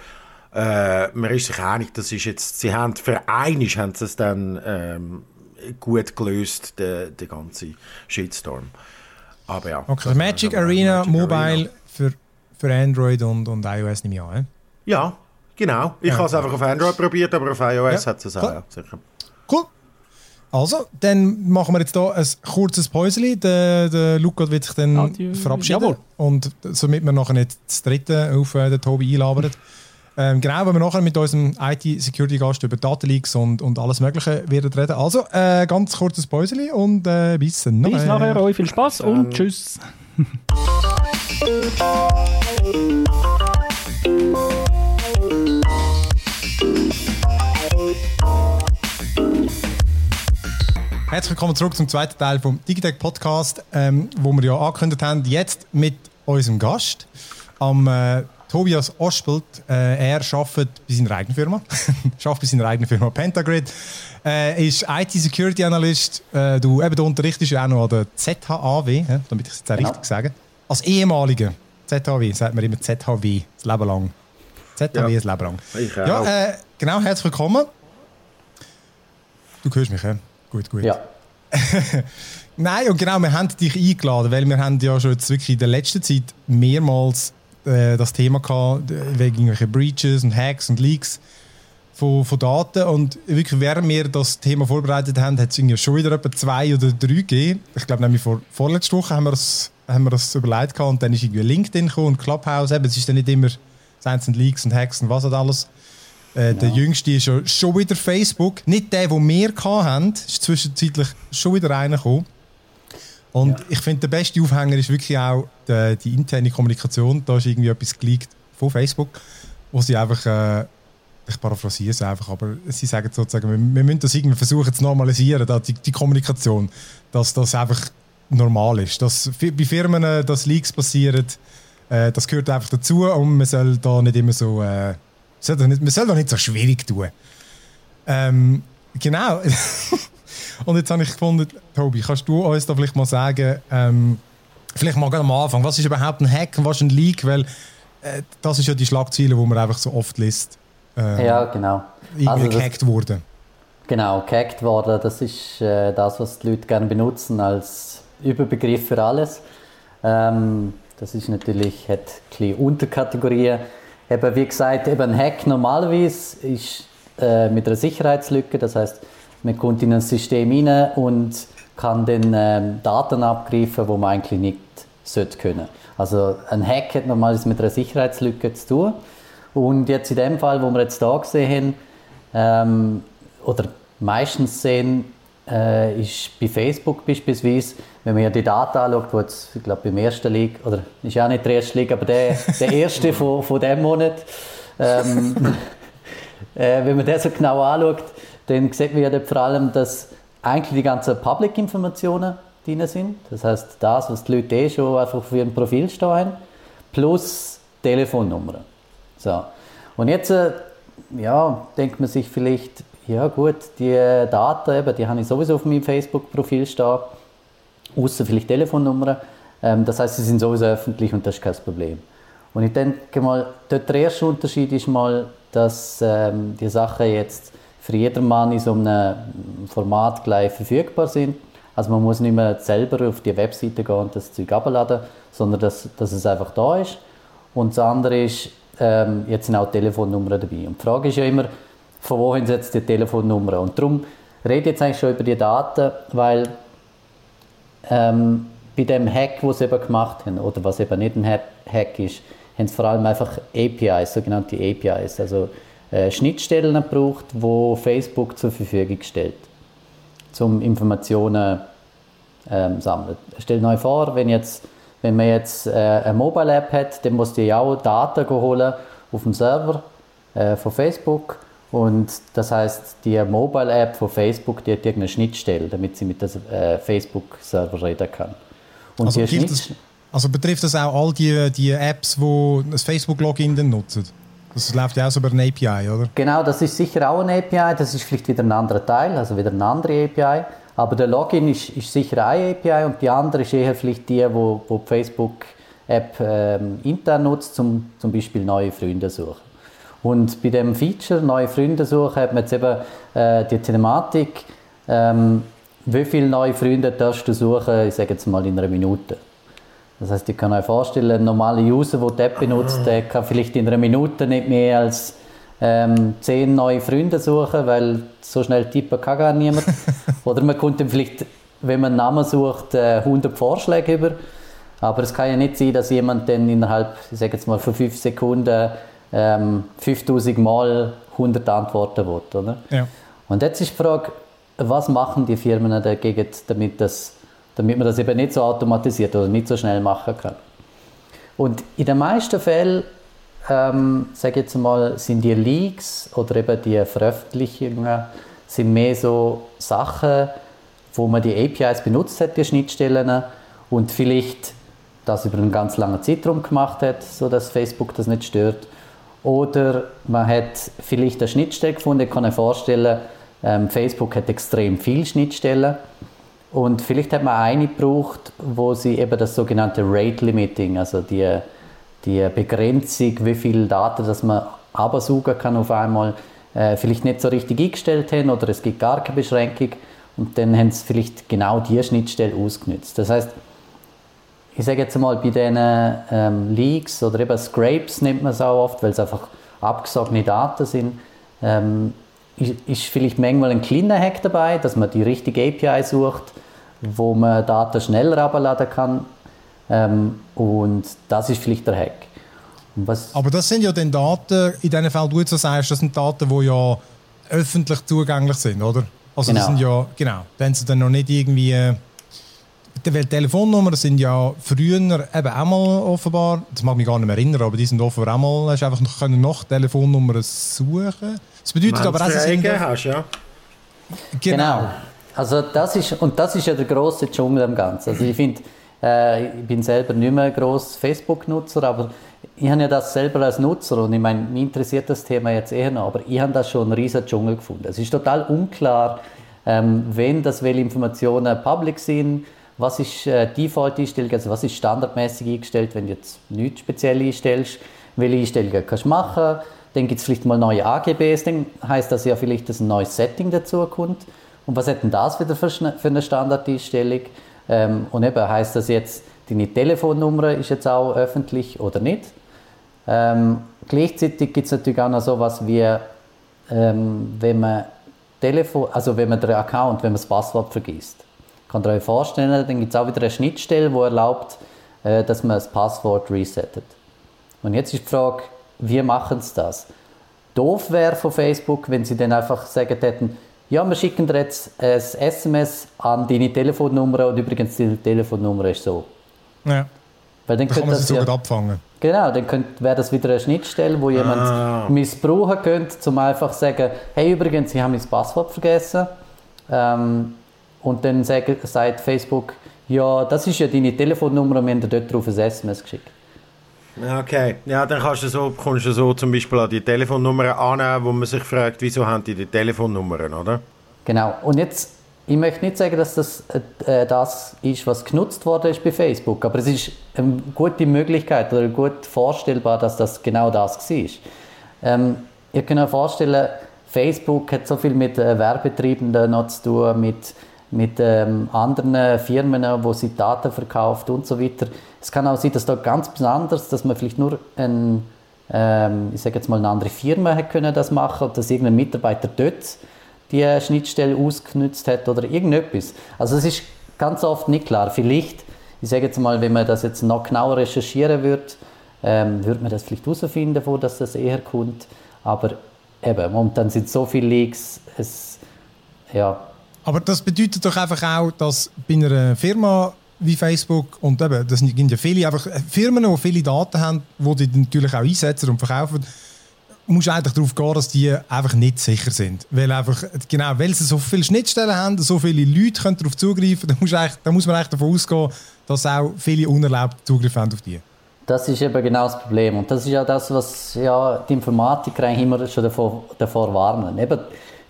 äh, man ist sich einig, das ist jetzt, sie haben, für einiges haben sie es dann, ähm, gut gelöst, der, der ganze Shitstorm. Aber ja. Okay, also Magic Arena Magic Mobile Arena. Für, für Android und, und iOS nehme ich an. Ja, genau. Ich ja, habe es einfach auf Android probiert, aber auf iOS ja. hat es auch. Cool. Sicher. Cool. Also, dann machen wir jetzt hier ein kurzes Päuschen. Der, der Luca wird sich dann Adieu. verabschieden. Jawohl. Und somit wir nachher nicht das dritte auf äh, den Tobi einlabern. Ähm, genau, wenn wir nachher mit unserem IT-Security-Gast über Datenleaks und, und alles Mögliche werden reden. Also, äh, ganz kurzes Päuschen und äh, bis nachher. Bis nachher, euch viel Spaß und tschüss. Herzlich willkommen zurück zum zweiten Teil vom Digitech Podcast, ähm, wo wir ja angekündigt haben, jetzt mit unserem Gast am äh, Tobias Ospelt, äh, er arbeitet bei seiner eigenen Firma, arbeitet bei seiner eigenen Firma Pentagrid, äh, ist IT-Security Analyst. Äh, du, eben, du unterrichtest ja auch noch an der ZHAW, damit ich es jetzt auch genau. richtig sage. Als ehemaliger ZHW, sagt man immer ZHW, das Leben lang. ZHW, ja. das Leben lang. Ich. Ja, äh, genau, herzlich willkommen. Du hörst mich, ja? Gut, gut. Ja. Nein, und genau, wir haben dich eingeladen, weil wir haben ja schon jetzt wirklich in der letzten Zeit mehrmals äh, das Thema gehabt, wegen irgendwelchen Breaches und Hacks und Leaks von, von Daten. Und wirklich, während wir das Thema vorbereitet haben, hat es schon wieder etwa zwei oder drei gegeben. Ich glaube, nämlich vor, vorletzte Woche haben wir das, haben wir das überlegt gehabt und dann ist irgendwie LinkedIn gekommen und Clubhouse. Eben, es ist dann nicht immer, es sind Leaks und Hacks und was und alles. Äh, genau. Der jüngste ist schon, schon wieder Facebook. Nicht der, den wir hatten, ist zwischenzeitlich schon wieder reingekommen. Und ja. ich finde, der beste Aufhänger ist wirklich auch die, die, interne Kommunikation. Da ist irgendwie etwas geleakt von Facebook, wo sie einfach, äh, ich paraphrasiere es einfach, aber sie sagen sozusagen, wir, wir müssen das irgendwie versuchen zu normalisieren, die, die Kommunikation, dass das einfach normal ist. Dass bei Firmen, äh, dass Leaks passieren, äh, das gehört einfach dazu und man soll da nicht immer so, äh, soll nicht, man soll doch nicht so schwierig tun. Ähm, genau. Und jetzt habe ich gefunden, Tobi, kannst du uns da vielleicht mal sagen, ähm, vielleicht mal am Anfang, was ist überhaupt ein Hack und was ist ein Leak? Weil äh, das ist ja die Schlagziele, die man einfach so oft liest. Äh, ja, genau. Also gehackt wurde. Genau, gehackt worden, das ist äh, das, was die Leute gerne benutzen als Überbegriff für alles. Ähm, das ist natürlich, hat ein Unterkategorien. Eben, wie gesagt, eben ein Hack normalerweise ist äh, mit einer Sicherheitslücke, das heißt, man kommt in ein System rein und kann dann ähm, Daten abgreifen, die man eigentlich nicht sollte können. Also ein Hack hat normalerweise mit einer Sicherheitslücke zu tun. Und jetzt in dem Fall, wo wir jetzt hier gesehen haben, ähm, oder meistens sehen, äh, ist bei Facebook beispielsweise, wenn man ja die Daten anschaut, wo jetzt, ich glaube, beim ersten liegt, oder ist ja nicht der erste liegt, aber der, der erste von, von dem Monat, ähm, äh, wenn man das so genau anschaut, dann sieht man ja dort vor allem, dass eigentlich die ganzen Public-Informationen drin sind. Das heißt, das, was die Leute eh schon einfach auf ihrem Profil stehen plus Telefonnummern. So. Und jetzt äh, ja, denkt man sich vielleicht, ja gut, die Daten, eben, die habe ich sowieso auf meinem Facebook-Profil stehen, außer vielleicht Telefonnummern. Ähm, das heißt, sie sind sowieso öffentlich und das ist kein Problem. Und ich denke mal, der erste Unterschied ist mal, dass ähm, die Sachen jetzt für jedermann in so einem Format gleich verfügbar sind. Also man muss nicht mehr selber auf die Webseite gehen und das Zeug abladen, sondern dass, dass es einfach da ist. Und das andere ist, ähm, jetzt sind auch Telefonnummern dabei. Und die Frage ist ja immer, von wohin jetzt die Telefonnummer? Und darum rede ich jetzt eigentlich schon über die Daten, weil ähm, bei dem Hack, den sie eben gemacht haben, oder was eben nicht ein Hack ist, haben sie vor allem einfach APIs, sogenannte APIs, also äh, Schnittstellen gebraucht, wo Facebook zur Verfügung stellt, um Informationen ähm, sammeln. Stell euch vor, wenn, jetzt, wenn man jetzt äh, eine Mobile-App hat, dann muss die auch Daten holen auf dem Server äh, von Facebook und das heißt, die Mobile-App von Facebook, die hat irgendeine Schnittstelle, damit sie mit dem äh, Facebook-Server reden kann. Und also, das, also, betrifft das auch all die, die Apps, die das Facebook-Login nutzen? Das läuft ja auch über eine API, oder? Genau, das ist sicher auch eine API. Das ist vielleicht wieder ein anderer Teil, also wieder eine andere API. Aber der Login ist, ist sicher eine API und die andere ist eher vielleicht die, wo, wo die Facebook-App ähm, intern nutzt, um zum Beispiel neue Freunde zu suchen. Und bei dem Feature neue Freunde suchen hat man jetzt eben äh, die Thematik, ähm, wie viele neue Freunde darfst du suchen, ich sage jetzt mal in einer Minute. Das heißt, ich kann euch vorstellen, ein normaler User, der die App benutzt, der kann vielleicht in einer Minute nicht mehr als ähm, zehn neue Freunde suchen, weil so schnell tippen kann gar niemand. Oder man kommt dann vielleicht, wenn man einen Namen sucht, 100 äh, Vorschläge über. Aber es kann ja nicht sein, dass jemand dann innerhalb, ich sage jetzt mal, von fünf Sekunden ähm, 5000 Mal 100 Antworten will. Oder? Ja. Und jetzt ist die Frage, was machen die Firmen dagegen, damit, das, damit man das eben nicht so automatisiert oder nicht so schnell machen kann. Und in den meisten Fällen, ähm, sage jetzt mal, sind die Leaks oder eben die Veröffentlichungen sind mehr so Sachen, wo man die APIs benutzt hat, die Schnittstellen, und vielleicht das über einen ganz langen Zeitraum gemacht hat, sodass Facebook das nicht stört. Oder man hat vielleicht eine Schnittstelle gefunden, ich kann mir vorstellen, ähm, Facebook hat extrem viele Schnittstellen. Und vielleicht hat man eine gebraucht, wo sie eben das sogenannte Rate Limiting, also die, die Begrenzung, wie viel Daten dass man absaugen kann auf einmal, äh, vielleicht nicht so richtig eingestellt haben oder es gibt gar keine Beschränkung. Und dann haben sie vielleicht genau diese Schnittstelle ausgenutzt. Das heißt, ich sage jetzt mal, bei diesen ähm, Leaks oder eben Scrapes nennt man es auch oft, weil es einfach abgesagene Daten sind, ähm, ist, ist, vielleicht manchmal ein kleiner Hack dabei, dass man die richtige API sucht, wo man Daten schneller abladen kann. Ähm, und das ist vielleicht der Hack. Aber das sind ja dann Daten, in diesem Fall, du jetzt so sagst, das sind Daten, die ja öffentlich zugänglich sind, oder? Also genau. das sind ja, genau, dann sind dann noch nicht irgendwie äh, weil Telefonnummern sind ja früher eben auch mal offenbar, das mag mich gar nicht mehr erinnern, aber die sind offenbar auch mal, hast einfach noch, können noch Telefonnummern suchen. Das bedeutet Wenn's aber auch, dass du hast, ja. Genau. genau. Also das ist, und das ist ja der grosse Dschungel am Ganzen. Also ich finde, Äh, ich bin selber nicht mehr groß Facebook-Nutzer, aber ich habe ja das selber als Nutzer und ich meine, mich interessiert das Thema jetzt eher noch, aber ich habe da schon einen riesen Dschungel gefunden. Es ist total unklar, ähm, wenn das welche Informationen public sind, was ist äh, Default-Einstellung, also was ist standardmäßig eingestellt, wenn du jetzt nichts speziell einstellst, welche Einstellungen kannst du machen, dann gibt es vielleicht mal neue AGBs, dann heißt das ja vielleicht, dass ein neues Setting dazu kommt. Und was hat denn das wieder für, eine Standardeinstellung? Ähm, und eben heißt das jetzt, deine Telefonnummer ist jetzt auch öffentlich oder nicht? Ähm, gleichzeitig gibt es natürlich auch noch so etwas wie, ähm, wenn man Telefon, also wenn man den Account, wenn man das Passwort vergisst. Könnt ihr euch vorstellen, dann gibt es auch wieder eine Schnittstelle, die erlaubt, äh, dass man das Passwort resettet. Und jetzt ist die Frage, wie machen sie das? Doof wäre von Facebook, wenn sie dann einfach sagen hätten, ja, wir schicken dir jetzt ein SMS an deine Telefonnummer und übrigens die Telefonnummer ist so. Ja. Weil dann, dann kann man sie sogar ja, abfangen. Genau, dann wäre das wieder eine Schnittstelle, wo jemand ah. missbrauchen könnte, um einfach zu sagen, hey übrigens, ich habe mein Passwort vergessen. Ähm, und dann sagt, sagt Facebook, ja, das ist ja deine Telefonnummer und wir haben dir dort drauf ein SMS geschickt. Okay, ja, dann kannst du so, kommst du so zum Beispiel an die Telefonnummern an, wo man sich fragt, wieso haben die die Telefonnummern, oder? Genau, und jetzt ich möchte nicht sagen, dass das äh, das ist, was genutzt worden ist bei Facebook, aber es ist eine gute Möglichkeit oder gut vorstellbar, dass das genau das war. Ähm, ihr könnt euch vorstellen, Facebook hat so viel mit äh, Werbetreibenden noch zu tun, mit, mit ähm, anderen Firmen, wo sie Daten verkauft und so weiter. Es kann auch sein, dass da ganz besonders, dass man vielleicht nur ein, ähm, ich sage jetzt mal eine andere Firma hätte können das machen, dass irgendein Mitarbeiter dort die Schnittstelle ausgenutzt hat oder irgendetwas. Also es ist ganz oft nicht klar. Vielleicht, ich sage jetzt mal, wenn man das jetzt noch genauer recherchieren würde, ähm, würde man das vielleicht herausfinden, wo das, das eher kommt. Aber eben, momentan sind so viele Leaks, es, ja. Aber das bedeutet doch einfach auch, dass bei einer Firma wie Facebook und eben, das sind ja viele einfach Firmen, die viele Daten haben, die die natürlich auch einsetzen und verkaufen, musst eigentlich darauf gehen, dass die einfach nicht sicher sind. Weil einfach, genau, weil sie so viele Schnittstellen haben, so viele Leute können darauf zugreifen, dann muss, dann muss man eigentlich davon ausgehen, dass auch viele unerlaubt Zugriff haben auf die. Das ist eben genau das Problem. Und das ist ja das, was ja, die Informatiker eigentlich immer schon davor, davor warnen. Eben,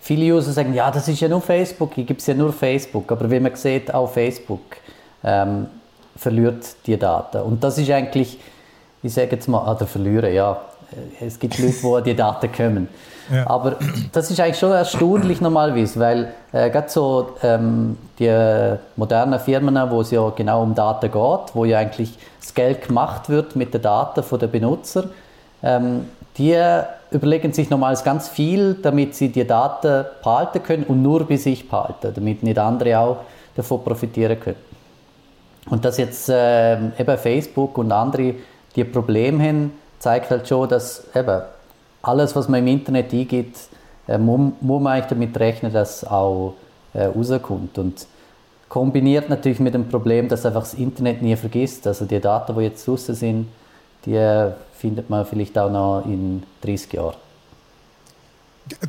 viele User sagen, ja, das ist ja nur Facebook, ich gebe es ja nur Facebook. Aber wie man sieht, auch Facebook ähm, verliert die Daten. Und das ist eigentlich, ich sage jetzt mal, oder verlieren, ja, äh, es gibt Leute, die an die Daten kommen. Ja. Aber das ist eigentlich schon erstaunlich normalerweise, weil äh, gerade so ähm, die modernen Firmen, wo es ja genau um Daten geht, wo ja eigentlich das Geld gemacht wird mit den Daten der Benutzer, ähm, die überlegen sich normalerweise ganz viel, damit sie die Daten behalten können und nur bei sich behalten, damit nicht andere auch davon profitieren können. Und dass jetzt äh, eben Facebook und andere die Probleme haben, zeigt halt schon, dass eben alles, was man im Internet eingibt, äh, muss, muss man eigentlich damit rechnen, dass auch äh, rauskommt. Und kombiniert natürlich mit dem Problem, dass einfach das Internet nie vergisst. Also die Daten, die jetzt draußen sind, die äh, findet man vielleicht auch noch in 30 Jahren.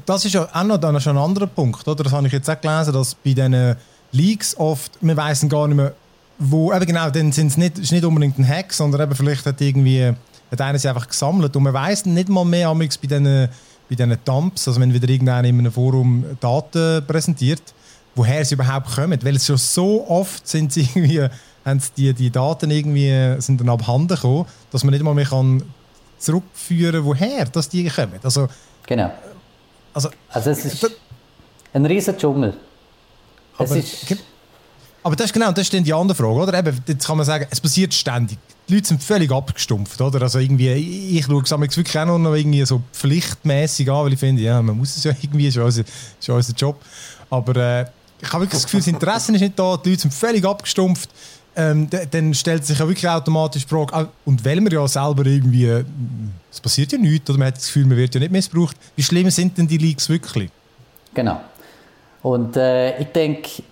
Das ist ja auch noch dann schon ein anderer Punkt, oder? Das habe ich jetzt auch gelesen, dass bei diesen Leaks oft, wir wissen gar nicht mehr, wo, eben genau, dann sind es nicht, ist nicht unbedingt ein Hack, sondern eben vielleicht hat irgendwie hat einer sie einfach gesammelt. Und man weiß nicht mal mehr bei diesen, bei diesen Dumps, also wenn wieder irgendeiner in einem Forum Daten präsentiert, woher sie überhaupt kommen. Weil es schon so oft sind sie irgendwie, haben die, die Daten irgendwie sind dann abhanden gekommen, dass man nicht mal mehr kann zurückführen woher dass die kommen. Also, genau. Also, also es ist ein riesiger Dschungel. Aber, aber das ist genau, das ist dann die andere Frage, oder? Eben, jetzt kann man sagen, es passiert ständig die Leute sind völlig abgestumpft, oder? Also irgendwie, ich, schaue es wirklich auch noch irgendwie so pflichtmäßig an, weil ich finde, ja, man muss es ja irgendwie, ist unser, ist unser Job. Aber äh, ich habe wirklich das Gefühl, das Interesse ist nicht da, die Leute sind völlig abgestumpft. Ähm, dann stellt sich ja wirklich automatisch die Frage, ah, und weil man ja selber irgendwie, es passiert ja nichts, oder man hat das Gefühl, man wird ja nicht missbraucht, wie schlimm sind denn die Leaks wirklich? Genau. Und äh, ich denke,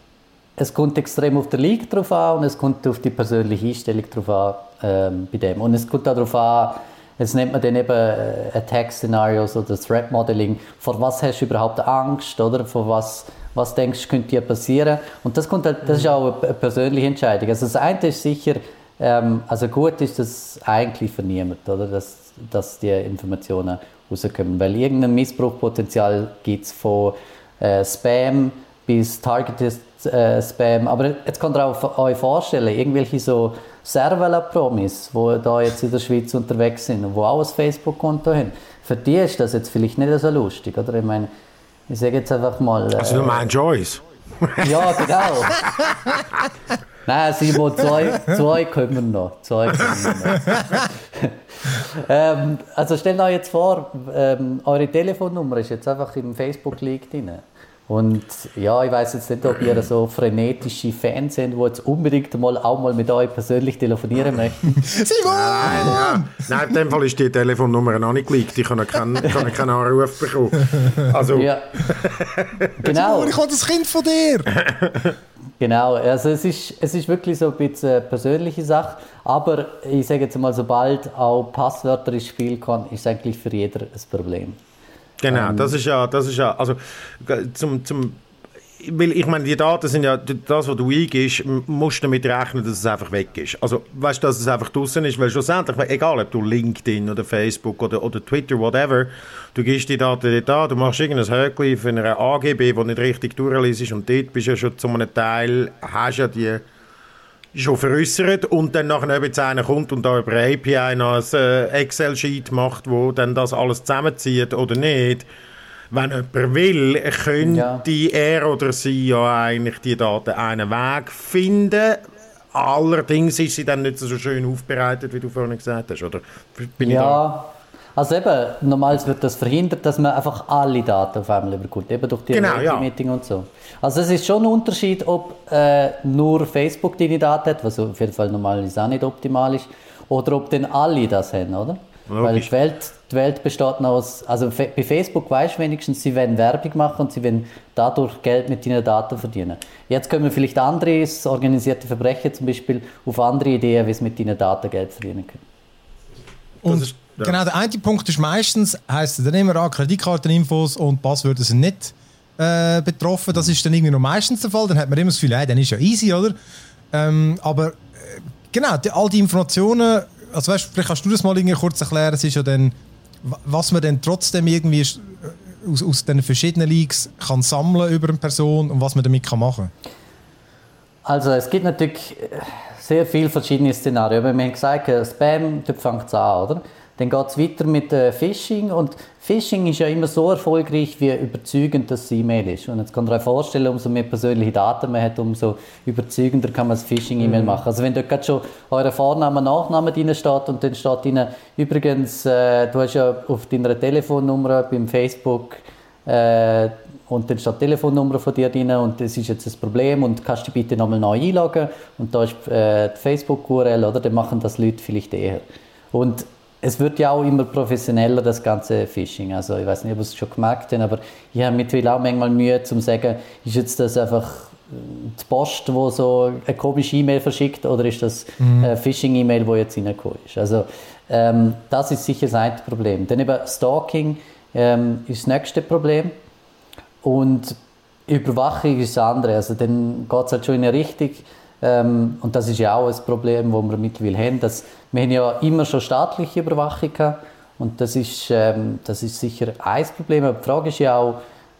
es kommt extrem auf den League drauf an und es kommt auf die persönliche Einstellung drauf an ähm, bei dem. Und es kommt auch darauf an, Jetzt nennt man dann eben äh, Attack-Szenarios oder Threat Modeling. Vor was hast du überhaupt Angst, oder? Vor was, was denkst du, könnte dir passieren? Und das, kommt, halt, das ist auch eine persönliche Entscheidung. Also das eine ist sicher, ähm, also gut ist das eigentlich für niemanden, oder? Dass, dass die Informationen rauskommen. Weil irgendein Missbrauchpotenzial gibt es von äh, Spam bis Targeted äh, Spam. Aber jetzt könnt ihr auch euch vorstellen, irgendwelche so Servala-Promis, die da jetzt in der Schweiz unterwegs sind und die auch ein Facebook-Konto haben. Für die ist das jetzt vielleicht nicht so lustig, oder? Ich meine, ich sage jetzt einfach mal... Äh, also du meinst Joyce? ja, genau. Nein, Simon, zwei, zwei können wir noch. Zwei können wir noch. ähm, also stellt euch jetzt vor, ähm, eure Telefonnummer ist jetzt einfach im Facebook-Link drin. Und ja, ich weiß jetzt nicht, ob ihr so frenetische Fans sind, die jetzt unbedingt mal auch mal mit euch persönlich telefonieren möchten. Simon! Nein, ja. Nein, in dem Fall ist die Telefonnummer noch nicht geleakt. Ich habe keinen, kann keinen Anruf bekommen. Also. Ja. genau. Simon, ich habe das Kind von dir! genau, also es ist, es ist wirklich so ein bisschen eine persönliche Sache. Aber ich sage jetzt mal, sobald auch Passwörter ins Spiel kommen, ist es eigentlich für jeder ein Problem. Genau, ähm, das ist ja, das ist ja, also zum, zum weil ich meine, die Daten sind ja, das, was du eingibst, musst du damit rechnen, dass es einfach weg ist. Also, weißt du, dass es einfach draußen ist, weil schlussendlich, egal ob du LinkedIn oder Facebook oder, oder Twitter, whatever, du gibst die Daten dort an, du machst irgendein Höckchen für eine AGB, die nicht richtig durchliest und dort bist du ja schon zu einem Teil, hast ja die schon veräußert und dann nachher wenn einer kommt und da über API noch ein äh, Excel-Sheet macht, wo dann das alles zusammenzieht oder nicht, wenn jemand will, könnte ja. er oder sie ja eigentlich die Daten einen Weg finden. Allerdings ist sie dann nicht so schön aufbereitet, wie du vorhin gesagt hast, oder? Bin ja, also eben, normalerweise wird das verhindert, dass man einfach alle Daten auf einmal überkommt, eben durch die genau, ja. Meeting und so. Also es ist schon ein Unterschied, ob äh, nur Facebook deine Daten hat, was auf jeden Fall normalerweise auch nicht optimal ist, oder ob denn alle das haben, oder? Logisch. Weil die Welt, die Welt besteht noch aus, also bei Facebook weißt du wenigstens, sie wollen Werbung machen und sie wollen dadurch Geld mit deinen Daten verdienen. Jetzt können wir vielleicht andere, organisierte Verbrechen zum Beispiel, auf andere Ideen, wie sie mit deinen Daten Geld verdienen können. Und ja. Genau, der eine Punkt ist meistens, heisst dann immer an, Kreditkarteninfos und Passwörter sind nicht äh, betroffen. Das ist dann irgendwie noch meistens der Fall. Dann hat man immer das Gefühl, hey, dann ist ja easy, oder? Ähm, aber äh, genau, die, all die Informationen, also weißt, vielleicht kannst du das mal irgendwie kurz erklären, es ist ja dann, was man dann trotzdem irgendwie äh, aus, aus den verschiedenen Leaks kann sammeln über eine Person und was man damit kann machen Also es gibt natürlich äh, sehr viele verschiedene Szenarien. Wir haben gesagt, Spam, dort fängt es an, oder? Dann geht es weiter mit äh, Phishing und Phishing ist ja immer so erfolgreich, wie überzeugend das E-Mail ist. Und jetzt kann man sich vorstellen, umso mehr persönliche Daten man hat, umso überzeugender kann man das Phishing-E-Mail mhm. machen. Also wenn dort gerade schon euer Vorname, Nachname drin steht und dann steht drin, übrigens, äh, du hast ja auf deiner Telefonnummer beim Facebook äh, und dann steht die Telefonnummer von dir drin und das ist jetzt das Problem und kannst du bitte nochmal neu einloggen und da ist äh, die Facebook-URL, oder? Dann machen das Leute vielleicht eher. Und es wird ja auch immer professioneller, das ganze Phishing. Also ich weiß nicht, ob es schon gemerkt habt, aber ich habe mittlerweile auch manchmal Mühe zu sagen, ist jetzt das einfach äh, die Post, wo so eine komische E-Mail verschickt oder ist das mhm. eine Phishing-E-Mail, wo jetzt reingekommen ist. Also ähm, das ist sicher das eine Problem. Dann eben Stalking ähm, ist das nächste Problem und Überwachung ist das andere. Also dann geht es halt schon in eine Richtung, ähm, und das ist ja auch ein Problem, das wir mittlerweile haben. Dass, wir haben ja immer schon staatliche Überwachung gehabt, und das ist, ähm, das ist sicher ein Problem. Aber die Frage ist ja auch,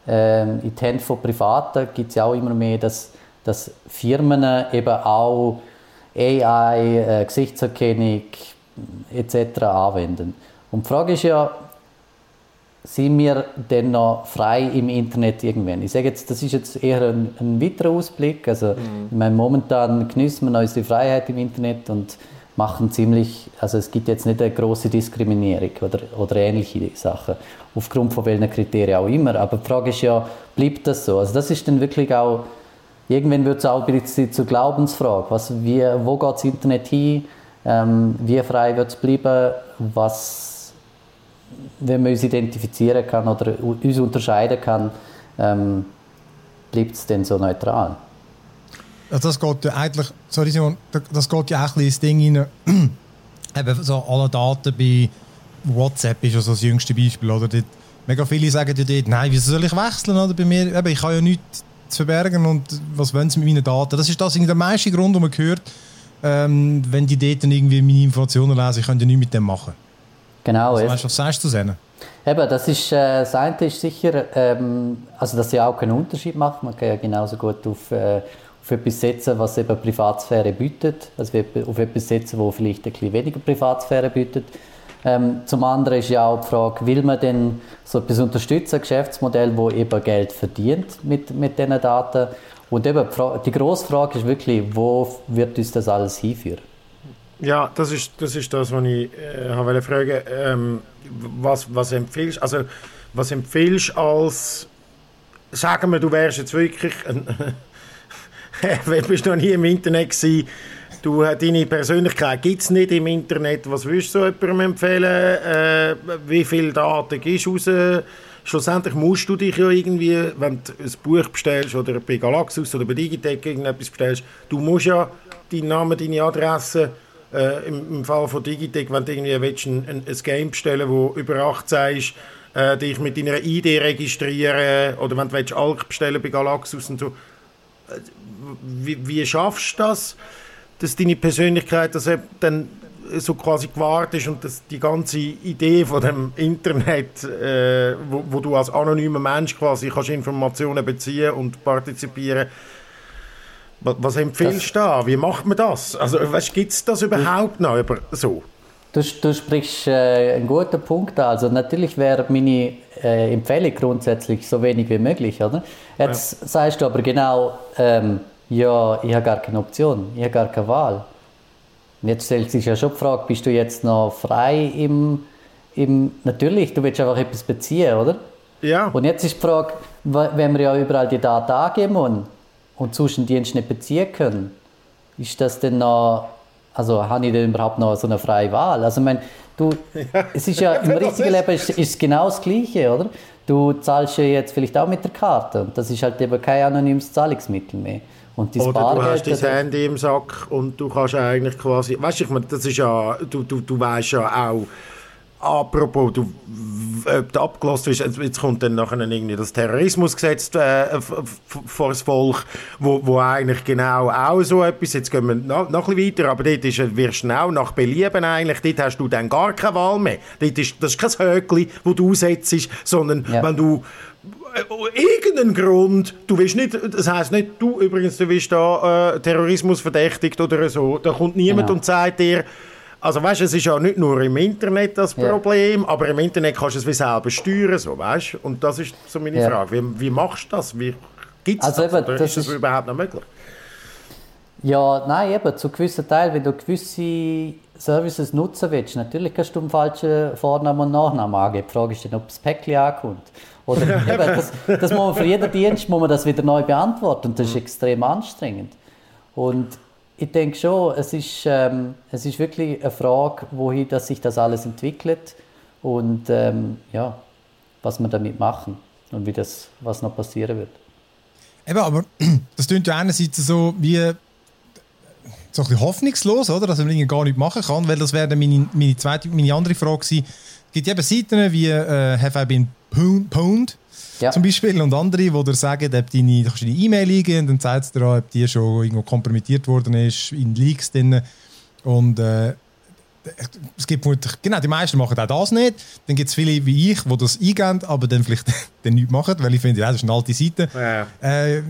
ähm, in den Händen von Privaten gibt es ja auch immer mehr, dass, dass Firmen eben auch AI, äh, Gesichtserkennung etc. anwenden. Und die Frage ist ja, sind wir denn noch frei im Internet irgendwann? Ich sage jetzt, das ist jetzt eher ein, ein weiterer Ausblick. Also, mhm. ich meine, momentan genießen wir unsere Freiheit im Internet und machen ziemlich, also es gibt jetzt nicht eine große Diskriminierung oder, oder ähnliche Sachen, aufgrund von welchen Kriterien auch immer. Aber die Frage ist ja, bleibt das so? Also das ist dann wirklich auch, irgendwann wird es auch ein bisschen zur Glaubensfrage. Was, wie, wo geht das Internet hin? Ähm, wie frei wird es bleiben? Was wenn man uns identifizieren kann oder uns unterscheiden kann, ähm, bleibt es dann so neutral. Also das geht ja eigentlich, sorry Simon, das geht ja auch ein bisschen ins Ding rein, eben so alle Daten bei WhatsApp ist ja so das jüngste Beispiel, oder? Dort, mega viele sagen ja dort, nein, wieso soll ich wechseln, oder? Bei mir, eben, ich kann ja nichts zu verbergen und was wollen sie mit meinen Daten? Das ist das der meiste Grund, den man hört, ähm, wenn die dort irgendwie meine Informationen lesen, ich könnte ja nichts mit dem machen. Genau. Also, weißt, was sagst du denen? Eben, das ist, äh, das eine ist sicher, ähm, also dass sie auch keinen Unterschied macht. Man kann ja genauso gut auf, äh, auf etwas setzen, was eben Privatsphäre bietet, also auf etwas setzen, wo vielleicht ein bisschen weniger Privatsphäre bietet. Ähm, zum anderen ist ja auch die Frage, will man denn so etwas unterstützen, ein Geschäftsmodell, wo eben Geld verdient mit, mit diesen Daten? Und eben die, Frage, die grosse Frage ist wirklich, wo wird uns das alles hinführen? Ja, das ist das, ist das was ich äh, wollte fragen. Ähm, was, was empfiehlst also was empfiehlst als sagen wir, du wärst jetzt wirklich du bist noch nie im Internet gewesen, du, deine Persönlichkeit gibt es nicht im Internet, was würdest du jemandem empfehlen, äh, wie viele Daten gibst du raus, schlussendlich musst du dich ja irgendwie, wenn du ein Buch bestellst oder bei Galaxus oder bei Digitec irgendetwas bestellst, du musst ja deinen Namen, deine Adresse äh, im, im, Fall von Digitec, wenn du irgendwie ein, ein, ein Game bestellen wo über 18 ist, äh, dich mit deiner ID registrieren oder wenn du Alk bestellen bei Galaxus und so. Äh, wie, wie schaffst du das, dass deine Persönlichkeit dass dann so quasi gewahrt ist und dass die ganze Idee von dem Internet, äh, wo, wo, du als anonymer Mensch quasi kannst Informationen beziehen und partizipieren was empfiehlst du da? Wie macht man das? Also, gibt es das überhaupt noch über so? Du, du sprichst äh, einen guten Punkt an. Also natürlich wäre meine äh, Empfehlung grundsätzlich so wenig wie möglich, oder? Jetzt ja. sagst du aber genau, ähm, ja, ich habe gar keine Option, ich habe gar keine Wahl. Und jetzt stellt sich ja schon die Frage, bist du jetzt noch frei im, im natürlich, du willst einfach etwas beziehen, oder? Ja. Und jetzt ist die Frage, wenn wir ja überall die Daten angeben müssen, und sonst einen Dienst nicht beziehen können, ist das denn noch, also habe ich denn überhaupt noch so eine freie Wahl? Also ich meine, du, ja. es ist ja im richtigen Leben ist, ist es genau das Gleiche, oder? Du zahlst ja jetzt vielleicht auch mit der Karte und das ist halt eben kein anonymes Zahlungsmittel mehr. Und Oder Bargeld, du hast dein Handy im Sack und du kannst eigentlich quasi, weißt du, ich meine, das ist ja, du, du, du weißt ja auch, Apropos, du, ob du abgelost bist, jetzt kommt dann nachher irgendwie das Terrorismusgesetz äh, vor das Volk, wo, wo eigentlich genau auch so etwas, jetzt gehen wir noch, noch ein bisschen weiter, aber dort ist, wirst du auch nach Belieben eigentlich, dort hast du dann gar keine Wahl mehr. Dort ist, das ist kein Höckli, wo du setzt, sondern ja. wenn du äh, irgendeinen Grund, du willst nicht, das heisst nicht, du übrigens, du bist da äh, Terrorismus verdächtigt oder so, da kommt niemand genau. und sagt dir, also weißt, es ist ja nicht nur im Internet das Problem, ja. aber im Internet kannst du es wie selber steuern, so, weißt? Und das ist so meine ja. Frage. Wie, wie machst du das? Wie gibt es also das? Eben, das ist das überhaupt noch möglich? Ja, nein, eben, zu gewissen Teil, wenn du gewisse Services nutzen willst, natürlich kannst du einen falschen Vornamen und Nachnamen angeben. Die Frage ist dann, ob das Päckchen ankommt. Oder eben, das, das muss man für jeden Dienst muss man das wieder neu beantworten und das ist extrem anstrengend. Und ich denke schon, es ist, ähm, es ist wirklich eine Frage, wohin dass sich das alles entwickelt und ähm, ja, was wir damit machen und wie das, was noch passieren wird. Eben, aber das klingt ja einerseits so wie so ein hoffnungslos, oder? dass man gar nicht machen kann, weil das wäre meine, meine, zweite, meine andere Frage gewesen. Es gibt eben Seiten wie äh, «Have I been pwned?» Ja. Zum Beispiel. Und andere, die dir sagen, ob deine, deine E-Mail eingehen, dann zeigt es dir an, ob die schon irgendwo kompromittiert worden ist, in Leaks drin. Und äh, es gibt genau, die meisten machen auch das nicht. Dann gibt es viele wie ich, die das eingeben, aber dann vielleicht dann nichts machen, weil ich finde, ja, das ist eine alte Seite. Ja. Äh,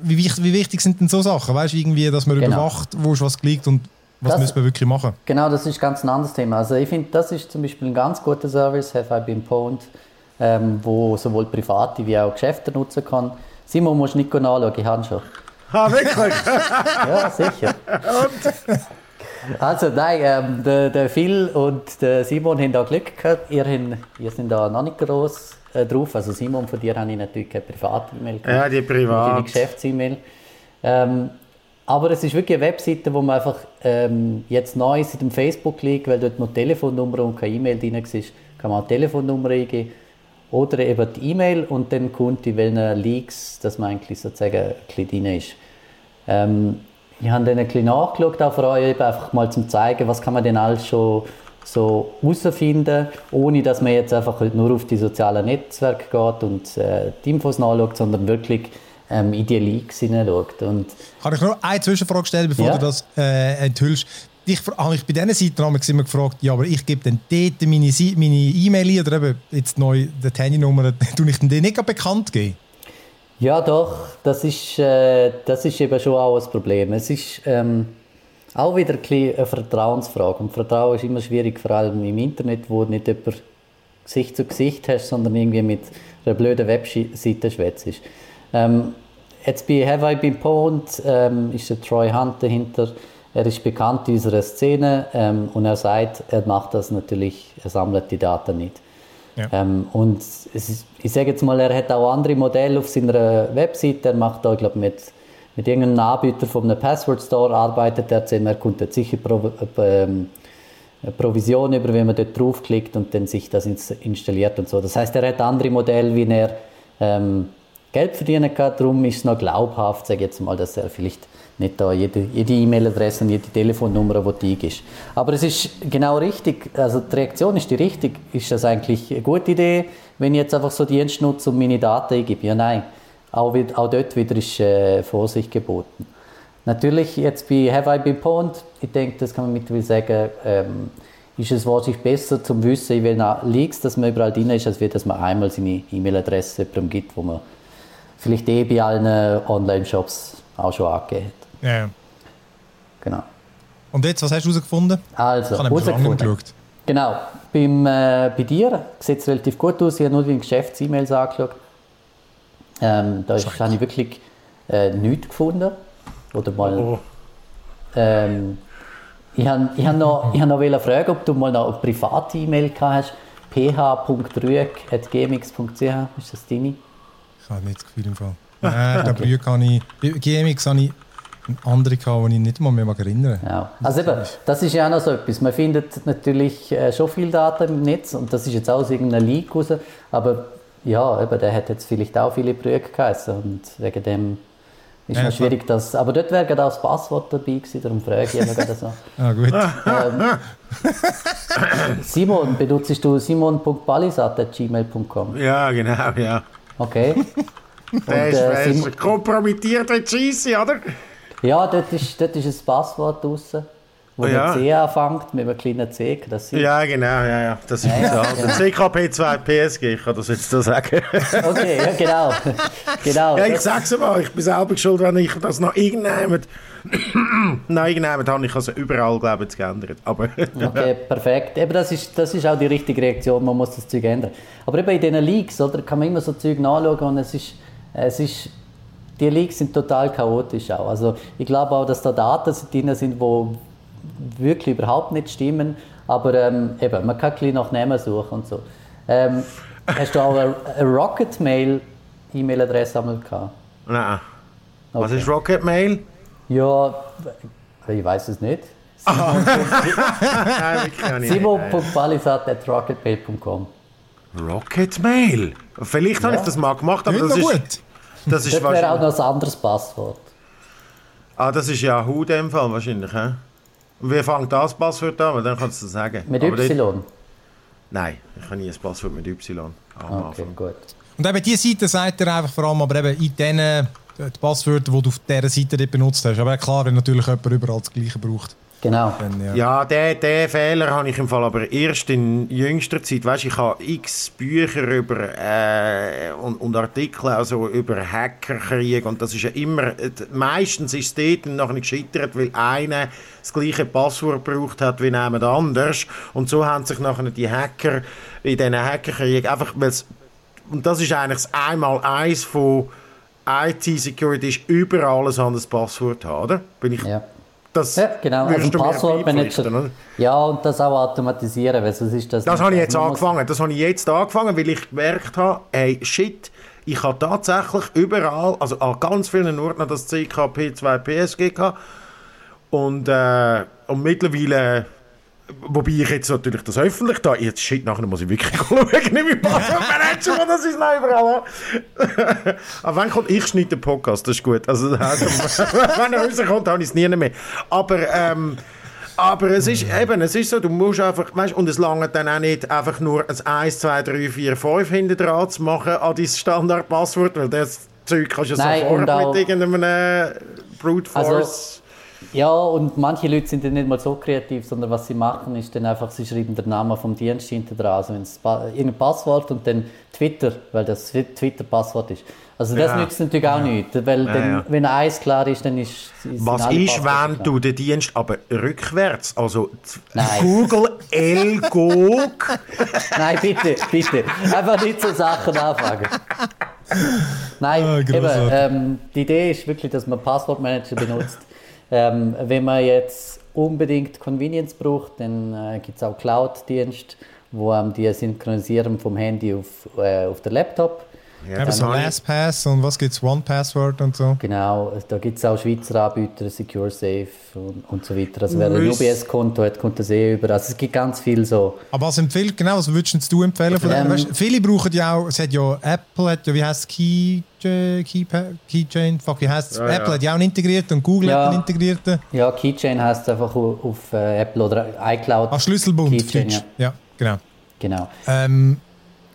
wie, wichtig, wie, wichtig sind denn so Sachen? Weißt du, irgendwie, dass man genau. überwacht, wo ist was geliegt und was das, müssen wir wirklich machen? Genau, das ist ganz ein anderes Thema. Also ich finde, das ist zum Beispiel ein ganz guter Service, Have I Been Pwned ähm, wo sowohl private wie auch Geschäfte nutzen kann. Simon, musst du nicht nachschauen, ich habe schon. Ah, wirklich? ja, sicher. Also nein, ähm, der, der, Phil und der Simon haben da Glück gehabt. Ihr, habt, ihr sind da noch nicht groß äh, drauf. Also Simon, von dir habe ich natürlich keine Privat-E-Mail Ja, die Privat. Die Geschäfts-E-Mail. Ähm, aber es ist wirklich eine Webseite, wo man einfach ähm, jetzt neu seit dem Facebook liegt, weil dort noch Telefonnummer und keine E-Mail drin ist, kann man eine Telefonnummer eingeben oder eben die E-Mail und dann kommt die welchen Leaks, dass man eigentlich sozusagen ein bisschen drin ist. Ähm, ich habe dann ein bisschen nachgeschaut, auch für euch, eben einfach mal zum zeigen, was kann man denn alles schon so herausfinden, ohne dass man jetzt einfach nur auf die sozialen Netzwerke geht und äh, die Infos nachschaut, sondern wirklich ähm, in die Leaks hineinschaut. Und Kann ich noch eine Zwischenfrage stellen, bevor ja. du das äh, enthüllst? Ich habe mich bei diesen Seiten immer gefragt, ja, aber ich gebe dann dort meine E-Mail oder eben jetzt neu die Handynummer, tue ich die nicht bekannt geben? Ja, doch, das ist, äh, das ist eben schon auch ein Problem. Es ist ähm, auch wieder ein eine Vertrauensfrage. Und Vertrauen ist immer schwierig, vor allem im Internet, wo du nicht jemand Gesicht zu Gesicht hast, sondern irgendwie mit einer blöden Webseite schwätzt. Ähm, jetzt bei Have I Been Pwned ähm, ist der Troy Hunt dahinter. Er ist bekannt in unserer Szene ähm, und er sagt, er macht das natürlich, er sammelt die Daten nicht. Ja. Ähm, und ist, ich sage jetzt mal, er hat auch andere Modelle auf seiner Webseite. Er macht da, ich glaube, mit, mit irgendeinem Anbieter von einem Password Store arbeitet er, er kommt sicher Pro, äh, Provision über, wenn man dort draufklickt und dann sich das installiert und so. Das heißt, er hat andere Modelle, wie er ähm, Geld verdienen kann. Darum ist es noch glaubhaft, sage ich jetzt mal, dass er vielleicht nicht da jede, E-Mail-Adresse und jede Telefonnummer, die die ist. Aber es ist genau richtig, also die Reaktion ist die richtig. Ist das eigentlich eine gute Idee, wenn ich jetzt einfach so Dienst nutze und meine Daten eingebe? Ja, nein. Auch, auch dort wieder ist äh, Vorsicht geboten. Natürlich jetzt bei Have I Been Pwned, ich denke, das kann man mittlerweile sagen, ähm, ist es wahrscheinlich besser zum Wissen, in welchen Leaks dass man überall drin ist, als dass man einmal seine E-Mail-Adresse jemandem gibt, wo man vielleicht eh bei allen Online-Shops auch schon angegeben hat. Ja. Genau. Und jetzt, was hast du herausgefunden? Also, ich herausgefunden. Genau. Beim, äh, bei dir sieht es relativ gut aus. Ich habe nur die Geschäfts-E-Mails angeschaut. Ähm, da ist, habe ich wirklich äh, nichts gefunden. Oder mal. Oh. Ähm, ich habe ich hab noch, ich hab noch fragen, ob du mal noch eine private E-Mail hast. ph.rüeg.gmx.ch. Ist das deine? Ich habe nicht das Gefühl im Fall. Nein, okay. Rüeg habe ich. GMX habe ich andere gehabt, die ich nicht mal mehr erinnern mag. Ja. Also eben, das ist ja auch noch so etwas. Man findet natürlich äh, schon viele Daten im Netz und das ist jetzt auch aus irgendeinem Leak raus, aber ja, eben, der hat jetzt vielleicht auch viele Brüche geheißen und wegen dem ist ja, schwierig, das. Aber dort wäre gerade auch das Passwort dabei gewesen, darum frage ich immer gerade so. ah, gut. Ähm, Simon, benutzt du simon.balisat.gmail.com? Ja, genau, ja. Okay. Der ist, äh, ist kompromittiert, Scheisse, oder? Ja, dort ist, dort ist ein Passwort draussen, wo oh, ja. mit C anfängt, mit einem kleinen C. Das ja, genau, ja, ja. Das ist ja, ja. CKP2 PSG, ich kann das jetzt so sagen. okay, ja, genau. genau ja, ich sag's mal, ich bin selber schuld, wenn ich das noch irgendjemand Nein, irgendjemand habe ich also überall, glaube ich, geändert. Aber okay, perfekt. Eben, das ist, das ist auch die richtige Reaktion, man muss das Zeug ändern. Aber eben in diesen Leaks, oder, kann man immer so Zeug nachschauen und es ist, es ist die Leaks sind total chaotisch auch. Also ich glaube auch, dass da Daten drin sind, die wirklich überhaupt nicht stimmen. Aber ähm, eben, man kann ein nach Namen suchen und so. Ähm, hast du auch eine, eine Rocket Mail E-Mail-Adresse einmal gehabt? Nein. Okay. Was ist Rocket Mail? Ja, ich weiß es nicht. Simon.balisat.rocketmail.com Rocket Mail? Vielleicht ja. habe ich das mal gemacht, aber das ist... Gut. Das, ist das wäre auch noch ein anderes Passwort. Ah, das ist Yahoo in dem Fall wahrscheinlich, he? Und wie fängt das Passwort an? Dann kannst du das sagen. Mit Aber Y? Nicht... Nein, ich habe nie ein Passwort mit Y am okay, gut. Und eben diese Seite sagt er einfach vor allem, aber eben in den äh, die Passwörter, die du auf dieser Seite benutzt hast. Aber klar, wenn natürlich jemand überall das Gleiche braucht. Genau. Dann, ja, ja den, den Fehler habe ich im Fall aber erst in jüngster Zeit. Weißt, ich habe x Bücher über äh, und, und, Artikel also über Hackerkrieg und das ist ja immer, meistens ist es dort nachher gescheitert, weil einer das gleiche Passwort gebraucht hat wie jemand anders und so haben sich nachher die Hacker in diesen Hackerkrieg einfach, und das ist eigentlich das einmal eins von IT-Security ist überall ein anderes Passwort haben, oder? Bin ich ja. Das ja, genau. Also Passwortmanager. Ja, und das auch automatisieren, weil sonst ist das... Das habe ich jetzt angefangen. Das habe ich jetzt angefangen, weil ich gemerkt habe, hey, shit, ich habe tatsächlich überall, also an ganz vielen Orten das CKP2 PSG gehabt. Und, äh, und mittlerweile Wobei ich jetzt natürlich das öffentlich da, jetzt shit, nachher muss ich wirklich schauen, nicht mein Passwortmanager, das ist noch überall. Aber wenn kommt, ich schneide den Podcast, das ist gut. Also, also wenn er rauskommt, habe ich es nie mehr. Aber, ähm, Aber es ist eben, es ist so, du musst einfach, weißt, und es lange dann auch nicht einfach nur ein 1, 2, 3, 4, 5 hinten dran zu machen an dein Standardpasswort, weil das Zeug kannst du Nein, sofort mit irgendeinem äh, Brute also, Force... Also, ja, und manche Leute sind dann nicht mal so kreativ, sondern was sie machen, ist dann einfach, sie schreiben den Namen vom Dienst hinten dran, also irgendein Passwort und dann Twitter, weil das Twitter-Passwort ist. Also das ja. nützt natürlich auch ja. nichts, weil ja, dann, wenn eins klar ist, dann ist... ist Was ist, wenn du den Dienst aber rückwärts, also Nein. Google LGOG... Nein, bitte, bitte. Einfach nicht so Sachen anfangen. Nein, ah, eben, ähm, die Idee ist wirklich, dass man Passwortmanager benutzt. Ähm, wenn man jetzt unbedingt Convenience braucht, dann äh, gibt es auch Cloud-Dienste, wo ähm, die synchronisieren vom Handy auf, äh, auf den Laptop ja, Eben so LastPass und was gibt es, OnePassword und so. Genau, da gibt es auch Schweizer Anbieter, SecureSafe und, und so weiter. Also wer ein UBS-Konto hat, kommt das eh über. Also es gibt ganz viel so. Aber was empfiehlt, genau, was würdest du empfehlen? Ähm, weißt, viele brauchen ja auch, es hat ja Apple, hat ja, wie heißt es, Key, Key, Keychain, fuck, wie heißt es? Ja, Apple ja. hat ja auch einen integrierten und Google ja, hat einen integrierten. Ja, Keychain heißt einfach auf, auf äh, Apple oder iCloud. Ach, Schlüsselbund, Keychain, ja. ja. genau. Genau. Ähm,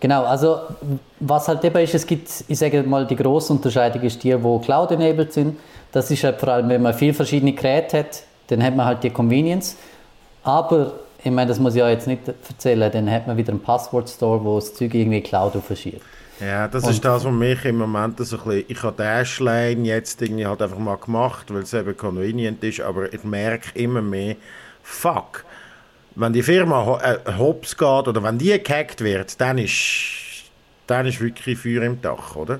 Genau, also was halt eben ist, es gibt, ich sage mal, die grosse Unterscheidung ist die, wo Cloud-enabled sind. Das ist halt vor allem, wenn man viele verschiedene Geräte hat, dann hat man halt die Convenience. Aber, ich meine, das muss ich ja jetzt nicht erzählen, dann hat man wieder einen Passwort-Store, wo das Zeug irgendwie Cloud verschiebt. Ja, das und ist das, was mich im Moment so ein bisschen, ich habe Dashlane jetzt irgendwie halt einfach mal gemacht, weil es eben convenient ist, aber ich merke immer mehr, fuck, wenn die Firma äh, hops geht oder wenn die gehackt wird, dann ist, dann ist wirklich Feuer im Dach, oder?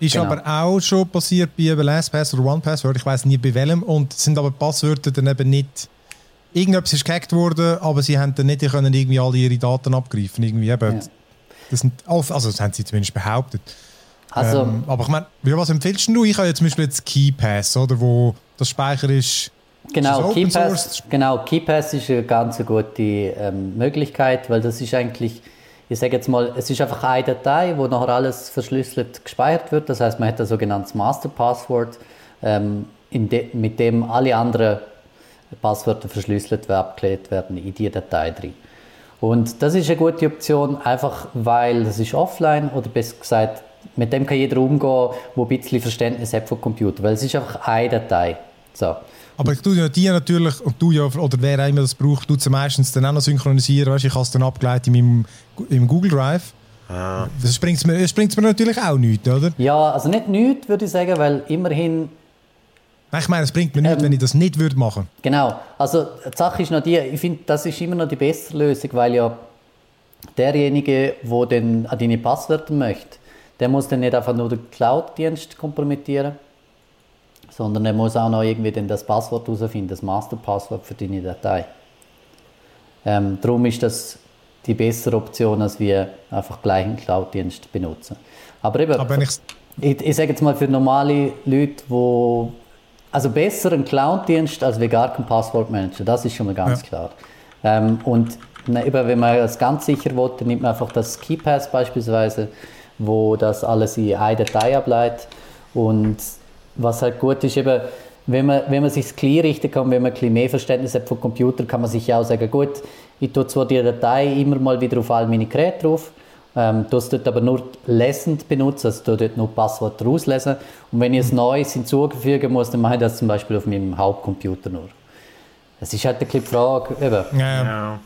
Ist genau. aber auch schon passiert bei LastPass oder OnePassword, ich weiß nie bei welchem, und sind aber Passwörter dann eben nicht. Irgendetwas ist gehackt worden, aber sie haben dann nicht können irgendwie alle ihre Daten abgreifen. Irgendwie eben, ja. das sind, also das haben sie zumindest behauptet. Also, ähm, aber ich meine, was empfiehlst du? Ich habe jetzt zum Beispiel jetzt KeyPass, oder, wo das Speicher ist Genau, KeyPass, genau, KeyPass ist eine ganz gute ähm, Möglichkeit, weil das ist eigentlich, ich sage jetzt mal, es ist einfach eine Datei, wo nachher alles verschlüsselt gespeichert wird. Das heißt, man hat ein sogenanntes Master Password, ähm, de, mit dem alle anderen Passwörter verschlüsselt werden, abgelegt werden in die Datei drin. Und das ist eine gute Option, einfach weil das ist offline oder besser gesagt, mit dem kann jeder umgehen, der ein bisschen Verständnis hat vom Computer, weil es ist einfach eine Datei. So. Aber ich tue ja die natürlich, und du ja, oder wer auch immer das braucht, tut es meistens dann auch noch synchronisieren. Weißt, ich habe es dann abgeleitet in meinem, im Google Drive. Ah. Das bringt mir, mir natürlich auch nichts, oder? Ja, also nicht nichts, würde ich sagen, weil immerhin ich meine, es bringt mir nichts, ähm, wenn ich das nicht würde machen Genau. Also die Sache ist noch die, ich finde, das ist immer noch die bessere Lösung, weil ja derjenige, der dann an deine Passwörter möchte, der muss dann nicht einfach nur den Cloud-Dienst kompromittieren, sondern er muss auch noch irgendwie dann das Passwort herausfinden, das Masterpasswort für deine Datei. Ähm, darum ist das die bessere Option, als wir einfach gleich einen Cloud-Dienst benutzen. Aber eben, Aber ich, ich, ich sage jetzt mal für normale Leute, wo also besser ein Cloud-Dienst als wir gar kein Passwortmanager, das ist schon mal ganz ja. klar. Ähm, und eben, wenn man das ganz sicher will, dann nimmt man einfach das KeyPass beispielsweise, wo das alles in eine Datei ableitet und was halt gut ist, eben, wenn man, wenn man sich clear richten kann, wenn man ein bisschen mehr Verständnis hat vom Computer, kann man sich auch sagen, gut, ich tue zwar die Datei immer mal wieder auf all meine Geräte drauf, ähm, das dort aber nur lesend benutzen, also dort nur Passwörter rauslesen. Und wenn ich ein neues hinzufügen muss, dann mache ich das zum Beispiel auf meinem Hauptcomputer nur. Das ist halt eine die Frage, eben. Ja. ja.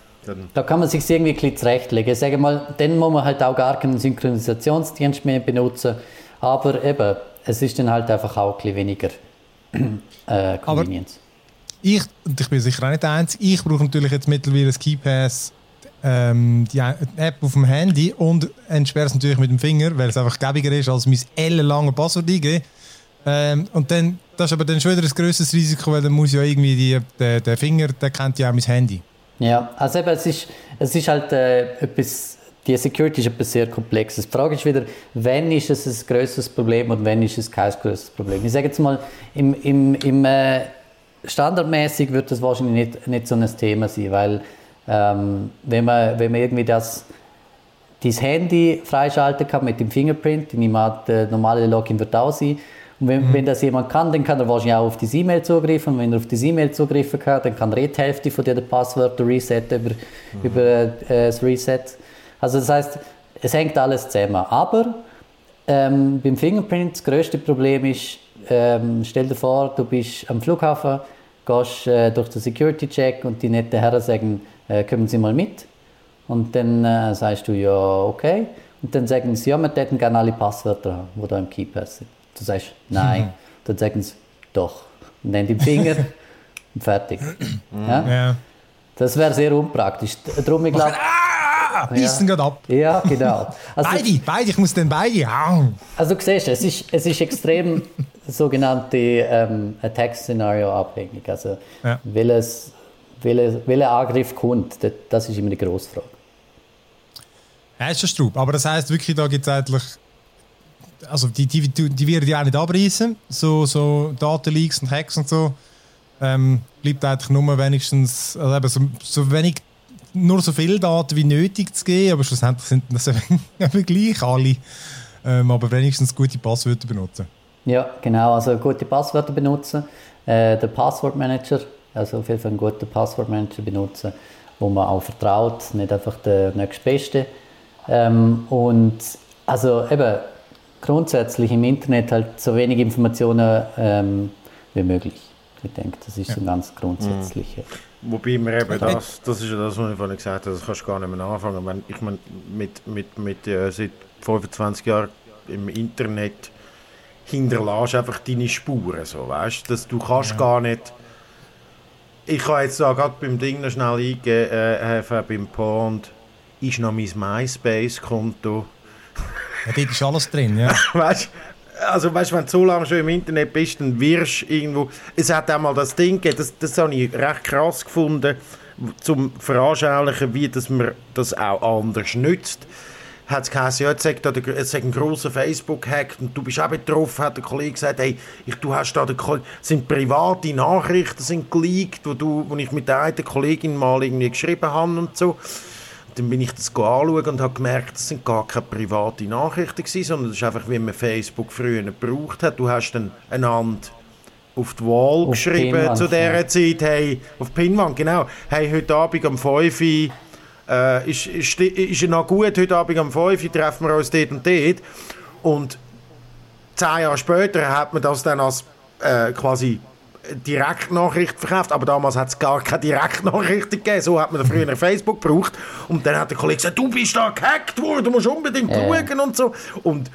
Da kann man sich irgendwie ein bisschen zurechtlegen. Ich sage mal, dann muss man halt auch gar keinen Synchronisationsdienst mehr benutzen. Aber eben, es ist dann halt einfach auch ein bisschen weniger äh, Convenience. ich, und ich bin sicher auch nicht der Einzige, ich brauche natürlich jetzt mittlerweile das KeyPass, ähm, die App auf dem Handy und entsperre es natürlich mit dem Finger, weil es einfach gäbiger ist, als mein ellenlange Passwort eingeben. Ähm, und dann, das ist aber dann schon wieder ein grösseres Risiko, weil dann muss ja irgendwie die, der, der Finger, der kennt ja auch mein Handy. Ja, also eben, es ist, es ist halt äh, etwas die Security ist etwas sehr Komplexes. Die Frage ist wieder, wenn ist es ein größeres Problem und wenn ist es kein größeres Problem. Ich sage jetzt mal, im, im, im äh, standardmäßig wird das wahrscheinlich nicht, nicht so ein Thema sein, weil ähm, wenn, man, wenn man irgendwie das dein Handy freischalten kann mit dem Fingerprint, ich nehme an, der normale Login wird auch sein, Und wenn, mhm. wenn das jemand kann, dann kann er wahrscheinlich auch auf die E-Mail zugreifen. Und wenn er auf die E-Mail zugreifen kann, dann kann er eh die Hälfte von diesen Passwörtern resetten über, mhm. über äh, das Reset. Also das heißt, es hängt alles zusammen. Aber ähm, beim Fingerprint das größte Problem ist, ähm, stell dir vor, du bist am Flughafen, gehst äh, durch den Security-Check und die netten Herren sagen, äh, kommen Sie mal mit. Und dann äh, sagst du, ja, okay. Und dann sagen sie, ja, wir hätten gerne alle Passwörter haben, die da im Keypass sind. Du sagst, nein. Mhm. Dann sagen sie, doch. Und dann die Finger und fertig. Ja? ja. Das wäre sehr unpraktisch. Darum, ich glaube... Ah, beißen ja. ab. Ja, genau. Also, beide, beide, ich muss dann beide hauen. Also du siehst, es ist, es ist extrem sogenannte ähm, Attack-Szenario abhängig. Also ja. welches, welcher, welcher Angriff kommt, das, ist immer die grosse Frage. Ja, ist schon Strub. Aber das heisst wirklich, da gibt es eigentlich also die, die, die werden ja auch nicht abreißen, so, so Datenleaks und Hacks und so. Ähm, bleibt eigentlich nur wenigstens, also eben so, so wenig, nur so viele Daten wie nötig zu geben, aber schlussendlich sind das eben gleich alle. Ähm, aber wenigstens gute Passwörter benutzen. Ja, genau, also gute Passwörter benutzen. Äh, der Passwortmanager, also auf jeden Fall einen guten Passwortmanager benutzen, wo man auch vertraut, nicht einfach der nächstbeste. Ähm, und also eben, grundsätzlich im Internet halt so wenig Informationen ähm, wie möglich. Ich denke, das ist ja. so ganz grundsätzliche. Mhm. Wobei mir eben das, das ist ja das, was ich vorhin gesagt habe, das kannst du gar nicht mehr anfangen. Wenn, ich meine, mit, mit, mit äh, seit 25 Jahren im Internet hinterlässt einfach deine Spuren, so, weißt dass du kannst ja. gar nicht ich kann jetzt da gerade beim Ding noch schnell eingeben, äh, beim Pond ist noch mein MySpace-Konto ja, dort ist alles drin, ja. weißt also weißt, wenn du so lange schon im Internet bist, dann wirst du irgendwo... Es hat auch mal das Ding gegeben, das, das habe ich recht krass gefunden, zum veranschaulichen, wie dass man das auch anders nützt. Hat es geheißen, ja, jetzt sagt, jetzt sagt ein grosser Facebook-Hack und du bist auch betroffen, hat der Kollege gesagt, hey, ich, du hast da, den, sind private Nachrichten sind geleakt, wo, du, wo ich mit der einen Kollegin mal irgendwie geschrieben habe und so dann bin ich das anschauen und habe gemerkt, das sind gar keine privaten Nachrichten gewesen, sondern das ist einfach, wie man Facebook früher gebraucht hat. Du hast dann einander auf die Wall auf geschrieben Pinwand, zu dieser ja. Zeit, hey, auf Pinwand, genau, hey, heute Abend um 5 Uhr, äh, ist, ist, ist ja noch gut, heute Abend um 5 Uhr treffen wir uns dort und dort. Und zehn Jahre später hat man das dann als äh, quasi Direktnachricht verkauft, aber damals hat es gar keine Direktnachrichten gegeben. So hat man früher Facebook gebraucht. Und dann hat der Kollege gesagt, du bist da gehackt worden, du musst unbedingt äh. schauen und so. Und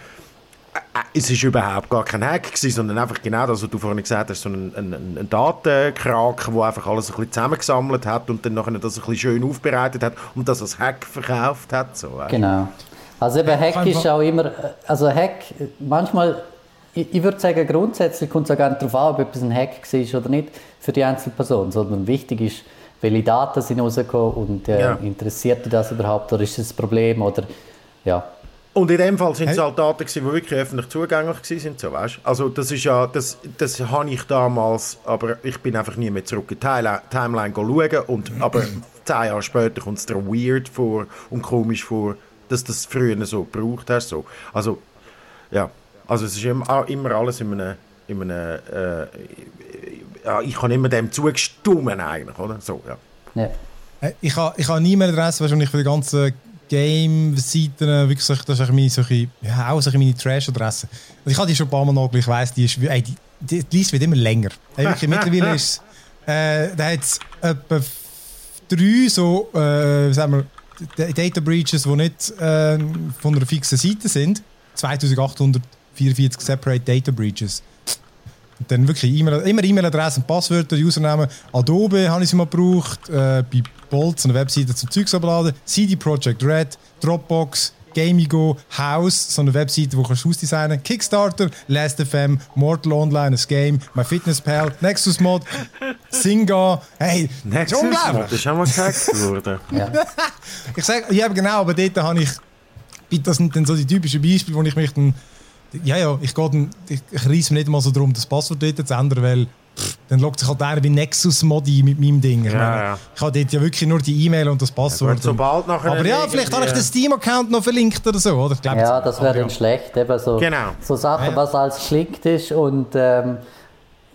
äh, es war überhaupt gar kein Hack, gewesen, sondern einfach genau das, was du vorhin gesagt hast, so ein, ein, ein Datenkrak, der einfach alles ein bisschen zusammengesammelt hat und dann nachher das ein bisschen schön aufbereitet hat und das als Hack verkauft hat. So, Genau. Also eben Hack ist auch immer, äh, also Hack, manchmal ich, ich würde sagen, grundsätzlich kommt es auch gar nicht darauf an, ob etwas ein Hack war oder nicht für die Einzelperson, sondern wichtig ist, welche Daten sind rausgekommen und äh, ja. interessiert dich das überhaupt oder ist das ein Problem oder ja. Und in dem Fall sind es halt Daten, die wirklich öffentlich zugänglich waren. So, weißt? Also das ist ja, das, das habe ich damals, aber ich bin einfach nie mehr zurück in die Timeline schauen. Und, aber zehn Jahre später kommt es dir weird vor und komisch vor, dass du das früher so gebraucht hast. So. Also, ja. Also es ist immer, immer alles in einem, in einem äh, ich kann immer dem zugestimmen eigentlich, oder? So, ja. ja. Äh, ich habe ich ha nie mehr Adresse, wahrscheinlich für die ganzen Game-Seiten, wirklich, das ist meine, solche, ja, auch solche meine Trash-Adresse. Also ich habe die schon ein paar Mal noch, ich weiss, die, ist, ey, die, die, die Liste wird immer länger. Ey, wirklich, mittlerweile ist äh, da hat es etwa drei so, äh, sagen wir, Data Breaches, die nicht äh, von einer fixen Seite sind. 2800 44 Separate Data Breaches. Und dann wirklich e immer E-Mail-Adresse und Passwörter, Username. Adobe habe ich sie mal gebraucht, äh, bei Bolt, so eine Webseite zum Zeugs abladen. CD Projekt Red, Dropbox, Gamigo, House, so eine Webseite, wo du Haus designen kannst. Kickstarter, Last.fm, Mortal Online, ein Game, MyFitnessPal, Nexus Mod, Singa. Hey, Nexus Mod, das ist auch mal gehackt worden. ja. ich sage, ja genau, aber dort habe ich, das sind dann so die typischen Beispiele, wo ich mich dann ja, ja, ich, ich, ich reiße mir nicht mal so darum, das Passwort dort zu ändern, weil pff, dann loggt sich halt einer wie Nexus-Modi mit meinem Ding. Ich, Ja, meine, ja. ich habe dort ja wirklich nur die E-Mail und das Passwort. gut, sobald nachher aber ja, vielleicht habe ich den Steam-Account noch verlinkt oder so, oder? Ich glaub, Ja, das wäre dann schlecht. Eben so, Genau. so Sachen, Ja. was alles geschickt ist und ähm,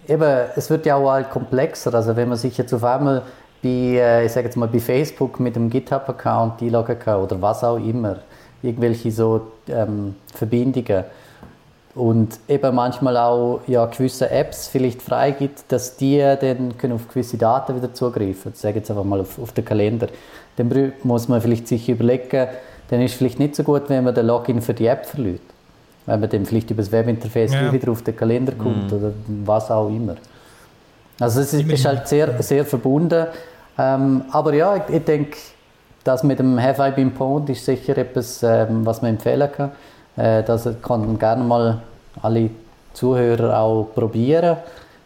eben, es wird ja auch halt komplexer. Also wenn man sich jetzt auf einmal bei, äh, ich sage jetzt mal, bei Facebook mit dem GitHub-Account einloggen kann oder was auch immer, irgendwelche so ähm, Verbindungen und eben manchmal auch ja, gewisse Apps vielleicht freigibt, dass die dann können auf gewisse Daten wieder zugreifen. Ich sage jetzt einfach mal auf, auf den Kalender. Dann muss man vielleicht sich überlegen, dann ist es vielleicht nicht so gut, wenn man den Login für die App verliert. Wenn man dann vielleicht über das Webinterface Ja. wieder auf den Kalender kommt oder was auch immer. Also es ist, ist halt sehr, sehr verbunden. Ähm, aber ja, ich, ich denke, das mit dem Have I Been Pwned ist sicher etwas, ähm, was man empfehlen kann. Äh, das kann gerne mal alle Zuhörer auch probieren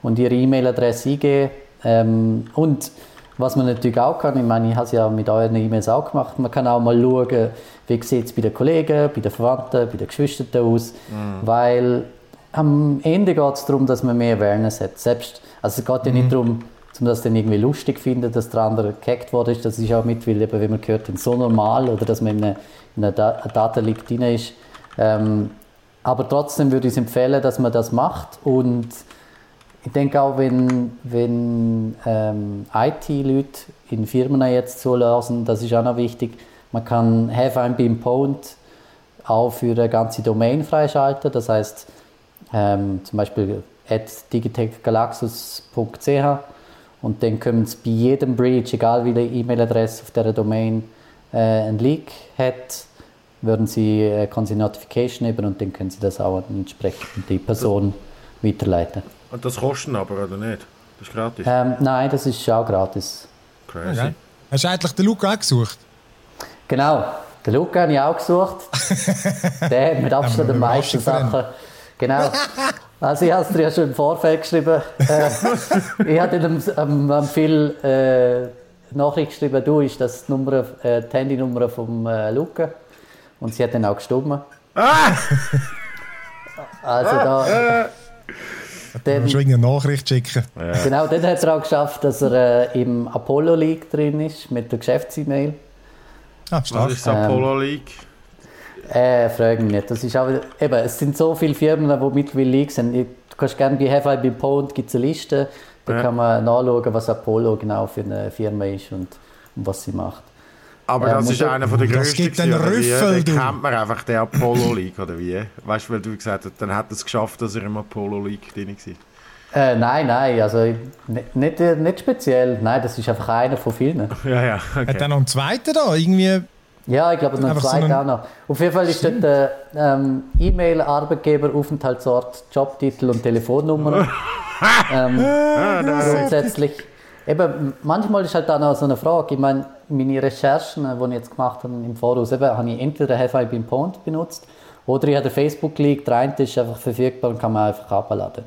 und ihre E-Mail-Adresse eingeben. Ähm, und was man natürlich auch kann, ich meine, ich habe es ja mit euren E-Mails auch gemacht, man kann auch mal schauen, wie sieht es bei den Kollegen, bei den Verwandten, bei den Geschwistern aus, weil am Ende geht es darum, dass man mehr Awareness hat. Selbst, also es geht ja nicht darum, um das dann irgendwie lustig finden, dass der andere gehackt worden ist. Das ist auch mittlerweile, eben, wie man gehört, so normal oder dass man in einer, in einer Datenleak drin ist. Ähm, aber trotzdem würde ich es empfehlen, dass man das macht. Und ich denke auch, wenn, wenn ähm, IT-Leute in Firmen jetzt zulassen, das ist auch noch wichtig, man kann Have I Been Pwned auch für eine ganze Domain freischalten. Das heißt, ähm, zum Beispiel at digitechgalaxus.ch und dann können Sie bei jedem Breach, egal wie die E-Mail-Adresse auf dieser Domain äh, ein Leak hat, würden Sie, äh, kann Sie Notification nehmen und dann können Sie das auch an entsprechend die Person weiterleiten. Und das kostet aber, oder nicht? Das ist gratis. Ähm, nein, das ist auch gratis. Crazy. Okay. Hast du eigentlich den Luca auch gesucht? Genau, den Luca habe ich auch gesucht. Der hat mit Abstand die meisten Sachen. Genau. Also ich habe es dir ja schon im Vorfeld geschrieben. Äh, ich habe ihm ähm, ähm, viel äh, Nachricht geschrieben, du, ist das die, Nummer, äh, die Handynummer vom äh, Luca? Und sie hat dann auch gestummen. Ah! Also da... Dann, Schon irgendeine Nachricht schicken. Genau, dann hat er auch geschafft, dass er äh, im Apollo League drin ist, mit der Geschäfts-E-Mail. Ah, Was stark. ist das Apollo League? Äh, frage mich nicht. Das ist auch, eben, es sind so viele Firmen, die mittlerweile League sind. Ich- Du kannst gerne bei Have I Been Pwned gibt es eine Liste. Da Ja. kann man nachschauen, was Apollo genau für eine Firma ist und, und was sie macht. Aber Ja, das ist einer von der Das grössten. gibt einen? Rüffel, Den du. kennt man einfach, der Apollo League, oder wie? Weißt du, weil du gesagt hast, dann hat er es geschafft, dass er im Apollo League drin war. Äh, nein, nein, also nicht, nicht, nicht speziell. Nein, das ist einfach einer von vielen. Ja, ja, Hat okay. er noch einen zweiten da? Irgendwie. Ja, ich glaube, noch ein Einfach so zweiter einen- auch noch. Auf jeden Fall ist dort der ähm, E-Mail, Arbeitgeber, Aufenthaltsort, Jobtitel und Telefonnummer. ähm, Ah, grundsätzlich. Eben, manchmal ist halt auch noch so eine Frage. Ich meine, meine Recherchen, äh, die ich jetzt gemacht habe im Voraus, eben, habe ich entweder Have I Been Pwned benutzt oder ich habe den Facebook-Leak, der eine ist einfach verfügbar und kann man einfach abladen.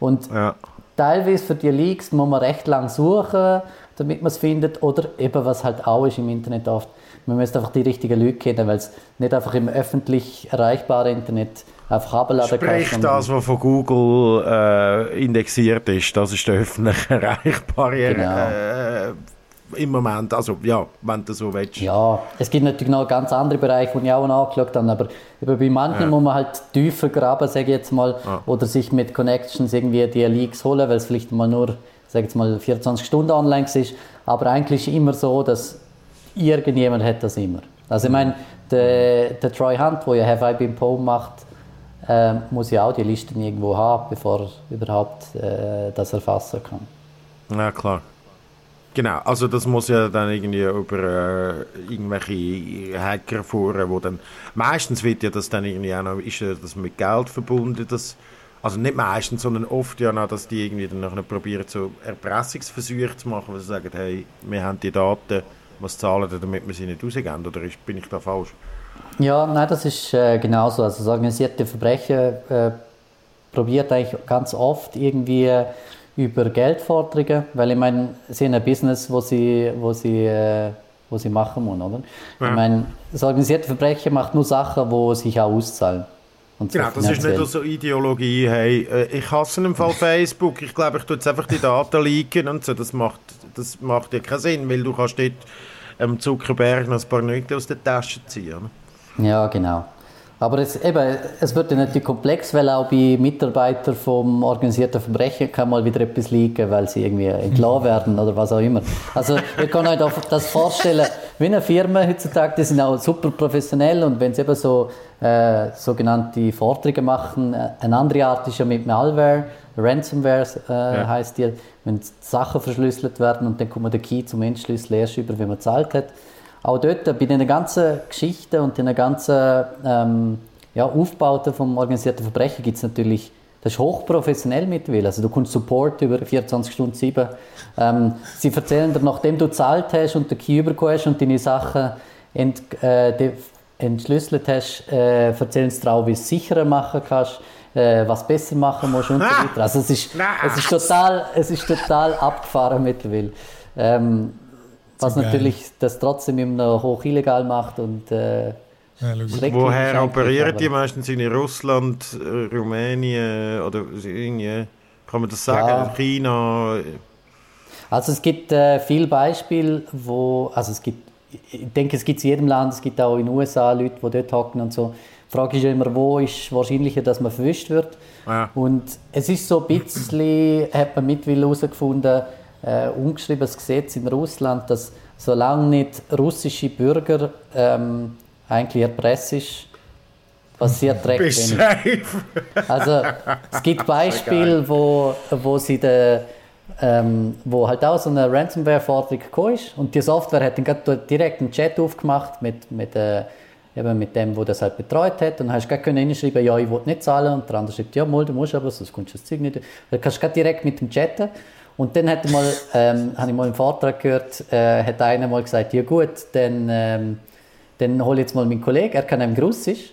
Und Ja. teilweise für die Leaks muss man recht lang suchen, damit man es findet. Oder eben, was halt auch ist im Internet oft, man müsste einfach die richtigen Leute kennen, weil es nicht einfach im öffentlich erreichbaren Internet einfach abladen Sprich, das, was von Google äh, indexiert ist, das ist der öffentlich erreichbare Genau. äh, im Moment. Also, ja, wenn du so willst. Ja, es gibt natürlich noch ganz andere Bereiche, die ich auch noch angeschaut habe, aber bei manchen Ja. muss man halt tiefer graben, sage ich jetzt mal, oder sich mit Connections irgendwie die Leaks holen, weil es vielleicht mal nur, sage jetzt mal, 24 Stunden online ist. Aber eigentlich ist immer so, dass irgendjemand hat das immer. Also ich meine, der, der Troy Hunt, der ja Have I Been Pwned macht, ähm, muss ja auch die Listen irgendwo haben, bevor er überhaupt äh, das erfassen kann. Ja, klar. Genau, also das muss ja dann irgendwie über äh, irgendwelche Hacker fahren, wo dann meistens wird ja das dann irgendwie auch noch, ist ja das mit Geld verbunden, das, also nicht meistens, sondern oft ja noch, dass die irgendwie dann noch probieren, so Erpressungsversuche zu machen, wo sie sagen, hey, wir haben die Daten, was zahlen wir, damit wir sie nicht rausgeben, oder ist, bin ich da falsch? Ja, nein, das ist äh, genauso. Also das organisierte Verbrechen äh, probiert eigentlich ganz oft irgendwie über Geldforderungen, weil ich meine, sie haben ein Business, wo sie, wo sie, äh, wo sie machen müssen, oder? Ja. Ich meine, das organisierte Verbrechen macht nur Sachen, wo sich auch auszahlen. genau, das ist nicht so Ideologie, hey, äh, ich hasse im Fall Facebook, ich glaube, ich tue jetzt einfach die Daten leaken und so, das macht, das macht ja keinen Sinn, weil du kannst dort ähm, Zuckerberg noch ein paar Nöte aus der Tasche ziehen. Ja, genau. Aber es, eben, es wird ja natürlich komplex, weil auch bei Mitarbeitern vom organisierten Verbrechen kann mal wieder etwas liegen, weil sie irgendwie entlassen werden oder was auch immer. Also ihr könnt euch das vorstellen, wie eine Firma heutzutage, die sind auch super professionell und wenn sie eben so äh, sogenannte Vorträge machen, äh, eine andere Art ist ja mit Malware, Ransomware äh, ja. heißt die, wenn Sachen verschlüsselt werden und dann kommt man den Key zum Entschlüsseln erst über, wenn man zahlt hat auch dort bei den ganzen Geschichten und den ganzen ähm, ja, Aufbauten vom organisierten Verbrechen gibt es natürlich, das ist hochprofessionell mittlerweile. Also du kannst Support über 24 Stunden 7. Ähm, sie erzählen dir, nachdem du gezahlt hast und den Key bekommen hast und deine Sachen ent, äh, entschlüsselt hast, äh, erzählen sie dir auch, wie du es sicherer machen kannst, äh, was besser machen musst und so weiter. Also es ist, es ist, total, es ist total abgefahren mittlerweile. Ähm, was natürlich das trotzdem noch hoch illegal macht und äh, ja, Woher operieren die meistens in Russland, äh, Rumänien oder irgendwie? Kann man das sagen? Ja. China? Also es gibt äh, viele Beispiele, wo, also es gibt, ich denke, es gibt in jedem Land, es gibt auch in den USA Leute, die dort hocken und so. Die Frage ist ja immer, wo ist wahrscheinlicher, dass man verwischt wird. Ja. Und es ist so ein bisschen, hat man mittlerweile herausgefunden, äh, ungeschriebenes Gesetz in Russland, dass solange nicht russische Bürger ähm, eigentlich erpresst ist, passiert direkt wenig. Also es gibt Beispiele, wo, wo sie de, ähm, wo halt auch so eine Ransomware-Forderung gekommen ist und die Software hat dann direkt einen Chat aufgemacht mit, mit, äh, eben mit dem, der das halt betreut hat und dann hast du gerade hinschreiben, ja, ich will nicht zahlen und der andere schreibt, ja, mal, du musst aber, sonst kommst du das Zeug nicht. Dann kannst du direkt mit dem chatten und dann hat mal, ähm, habe ich mal im Vortrag gehört, äh, hat einer mal gesagt, ja gut, dann, ähm, dann hol jetzt mal meinen Kollegen, er kann einem Russisch.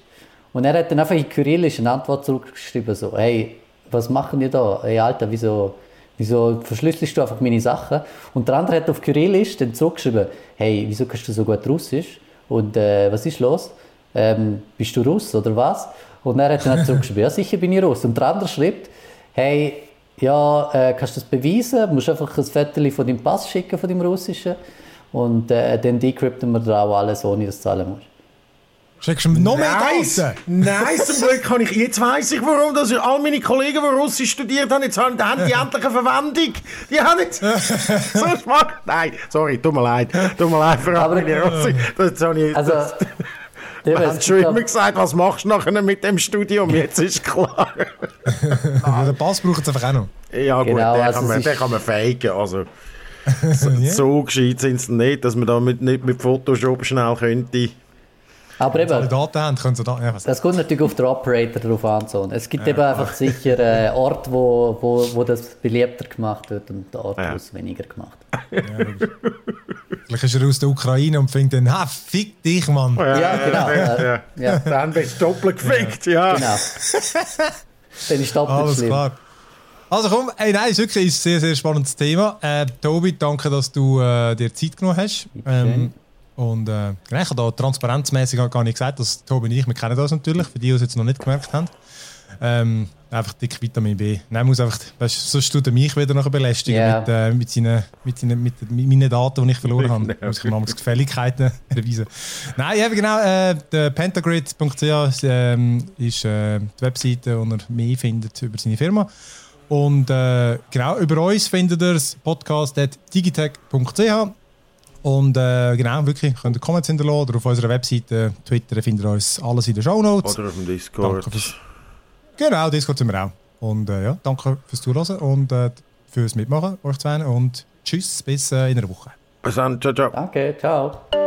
Und er hat dann einfach in Kyrillisch eine Antwort zurückgeschrieben, so, hey, was machen die da? Hey Alter, wieso, wieso verschlüsselst du einfach meine Sachen? Und der andere hat auf Kyrillisch dann zurückgeschrieben, hey, wieso kannst du so gut Russisch? Und äh, was ist los? Ähm, bist du Russ oder was? Und er hat dann zurückgeschrieben, ja sicher bin ich Russ. Und der andere schreibt, hey, ja, äh, kannst du das beweisen? Du musst einfach ein Foto von deinem Pass schicken, von deinem russischen. Und äh, dann decrypten wir da auch alles, ohne dass du zahlen musst. Schickst du mir noch mehr Daten? Nein, zum Glück kann ich. Jetzt weiss ich, warum. Dass all meine Kollegen, die Russisch studiert haben, jetzt haben, haben die endlich eine Verwendung. Die haben jetzt. so schmack. Nein, sorry, tut mir leid. Tut mir leid für alle meine Russisch. Das, habe ich, also, das, wir haben schon immer gesagt, was machst du nachher mit dem Studium? Jetzt ist klar. ja, den Pass braucht es einfach auch noch. Ja gut, genau, den, also kann man, den kann man faken. Also, so, yeah. so gescheit sind sie nicht, dass man da mit, nicht mit Photoshop schnell könnte aber eben, alle Daten haben, können sie da, ja, das kommt natürlich auf den Operator drauf an. So. Es gibt ja. eben einfach sicher äh, Orte, wo, wo, wo das beliebter gemacht wird und Orte, ja. wo es weniger gemacht wird. Ja, Vielleicht ist er aus der Ukraine und fängt dann, ha, fick dich, Mann. Ja, ja genau. Ja. Ja. Dann bist du doppelt gefickt, ja. Genau. dann ist doppelt Alles schlimm. klar. Also komm, ey, nein, ist wirklich ein sehr, sehr spannendes Thema. Äh, Tobi, danke, dass du äh, dir Zeit genommen hast. Ähm, und äh, genau, ich habe da transparenzmäßig gar nicht gesagt, dass Tobi und ich, wir kennen das natürlich, für die, die es jetzt noch nicht gemerkt haben. Ähm, einfach dick Vitamin B. Nein, muss einfach, weißt, sonst tut er mich wieder nachher belästigen yeah. mit, äh, mit, seinen, mit, seinen, mit, mit meinen Daten, die ich verloren habe. Da muss ich namens Gefälligkeiten beweisen. Nein, eben genau, äh, pentagrid.ch ähm, ist äh, die Webseite, wo ihr mehr findet über seine Firma. Und äh, genau, über uns findet ihr das podcast.digitech.ch und äh, genau, wirklich, könnt ihr Comments hinterlassen oder auf unserer Webseite, Twitter findet ihr uns alles in den Show Notes. Oder auf dem Discord. Genau, Discord sind wir auch. Und äh, ja, danke fürs Zuhören und äh, fürs Mitmachen, euch zwei. Und tschüss, bis äh, in einer Woche. Bis dann, ciao, ciao. Danke, ciao.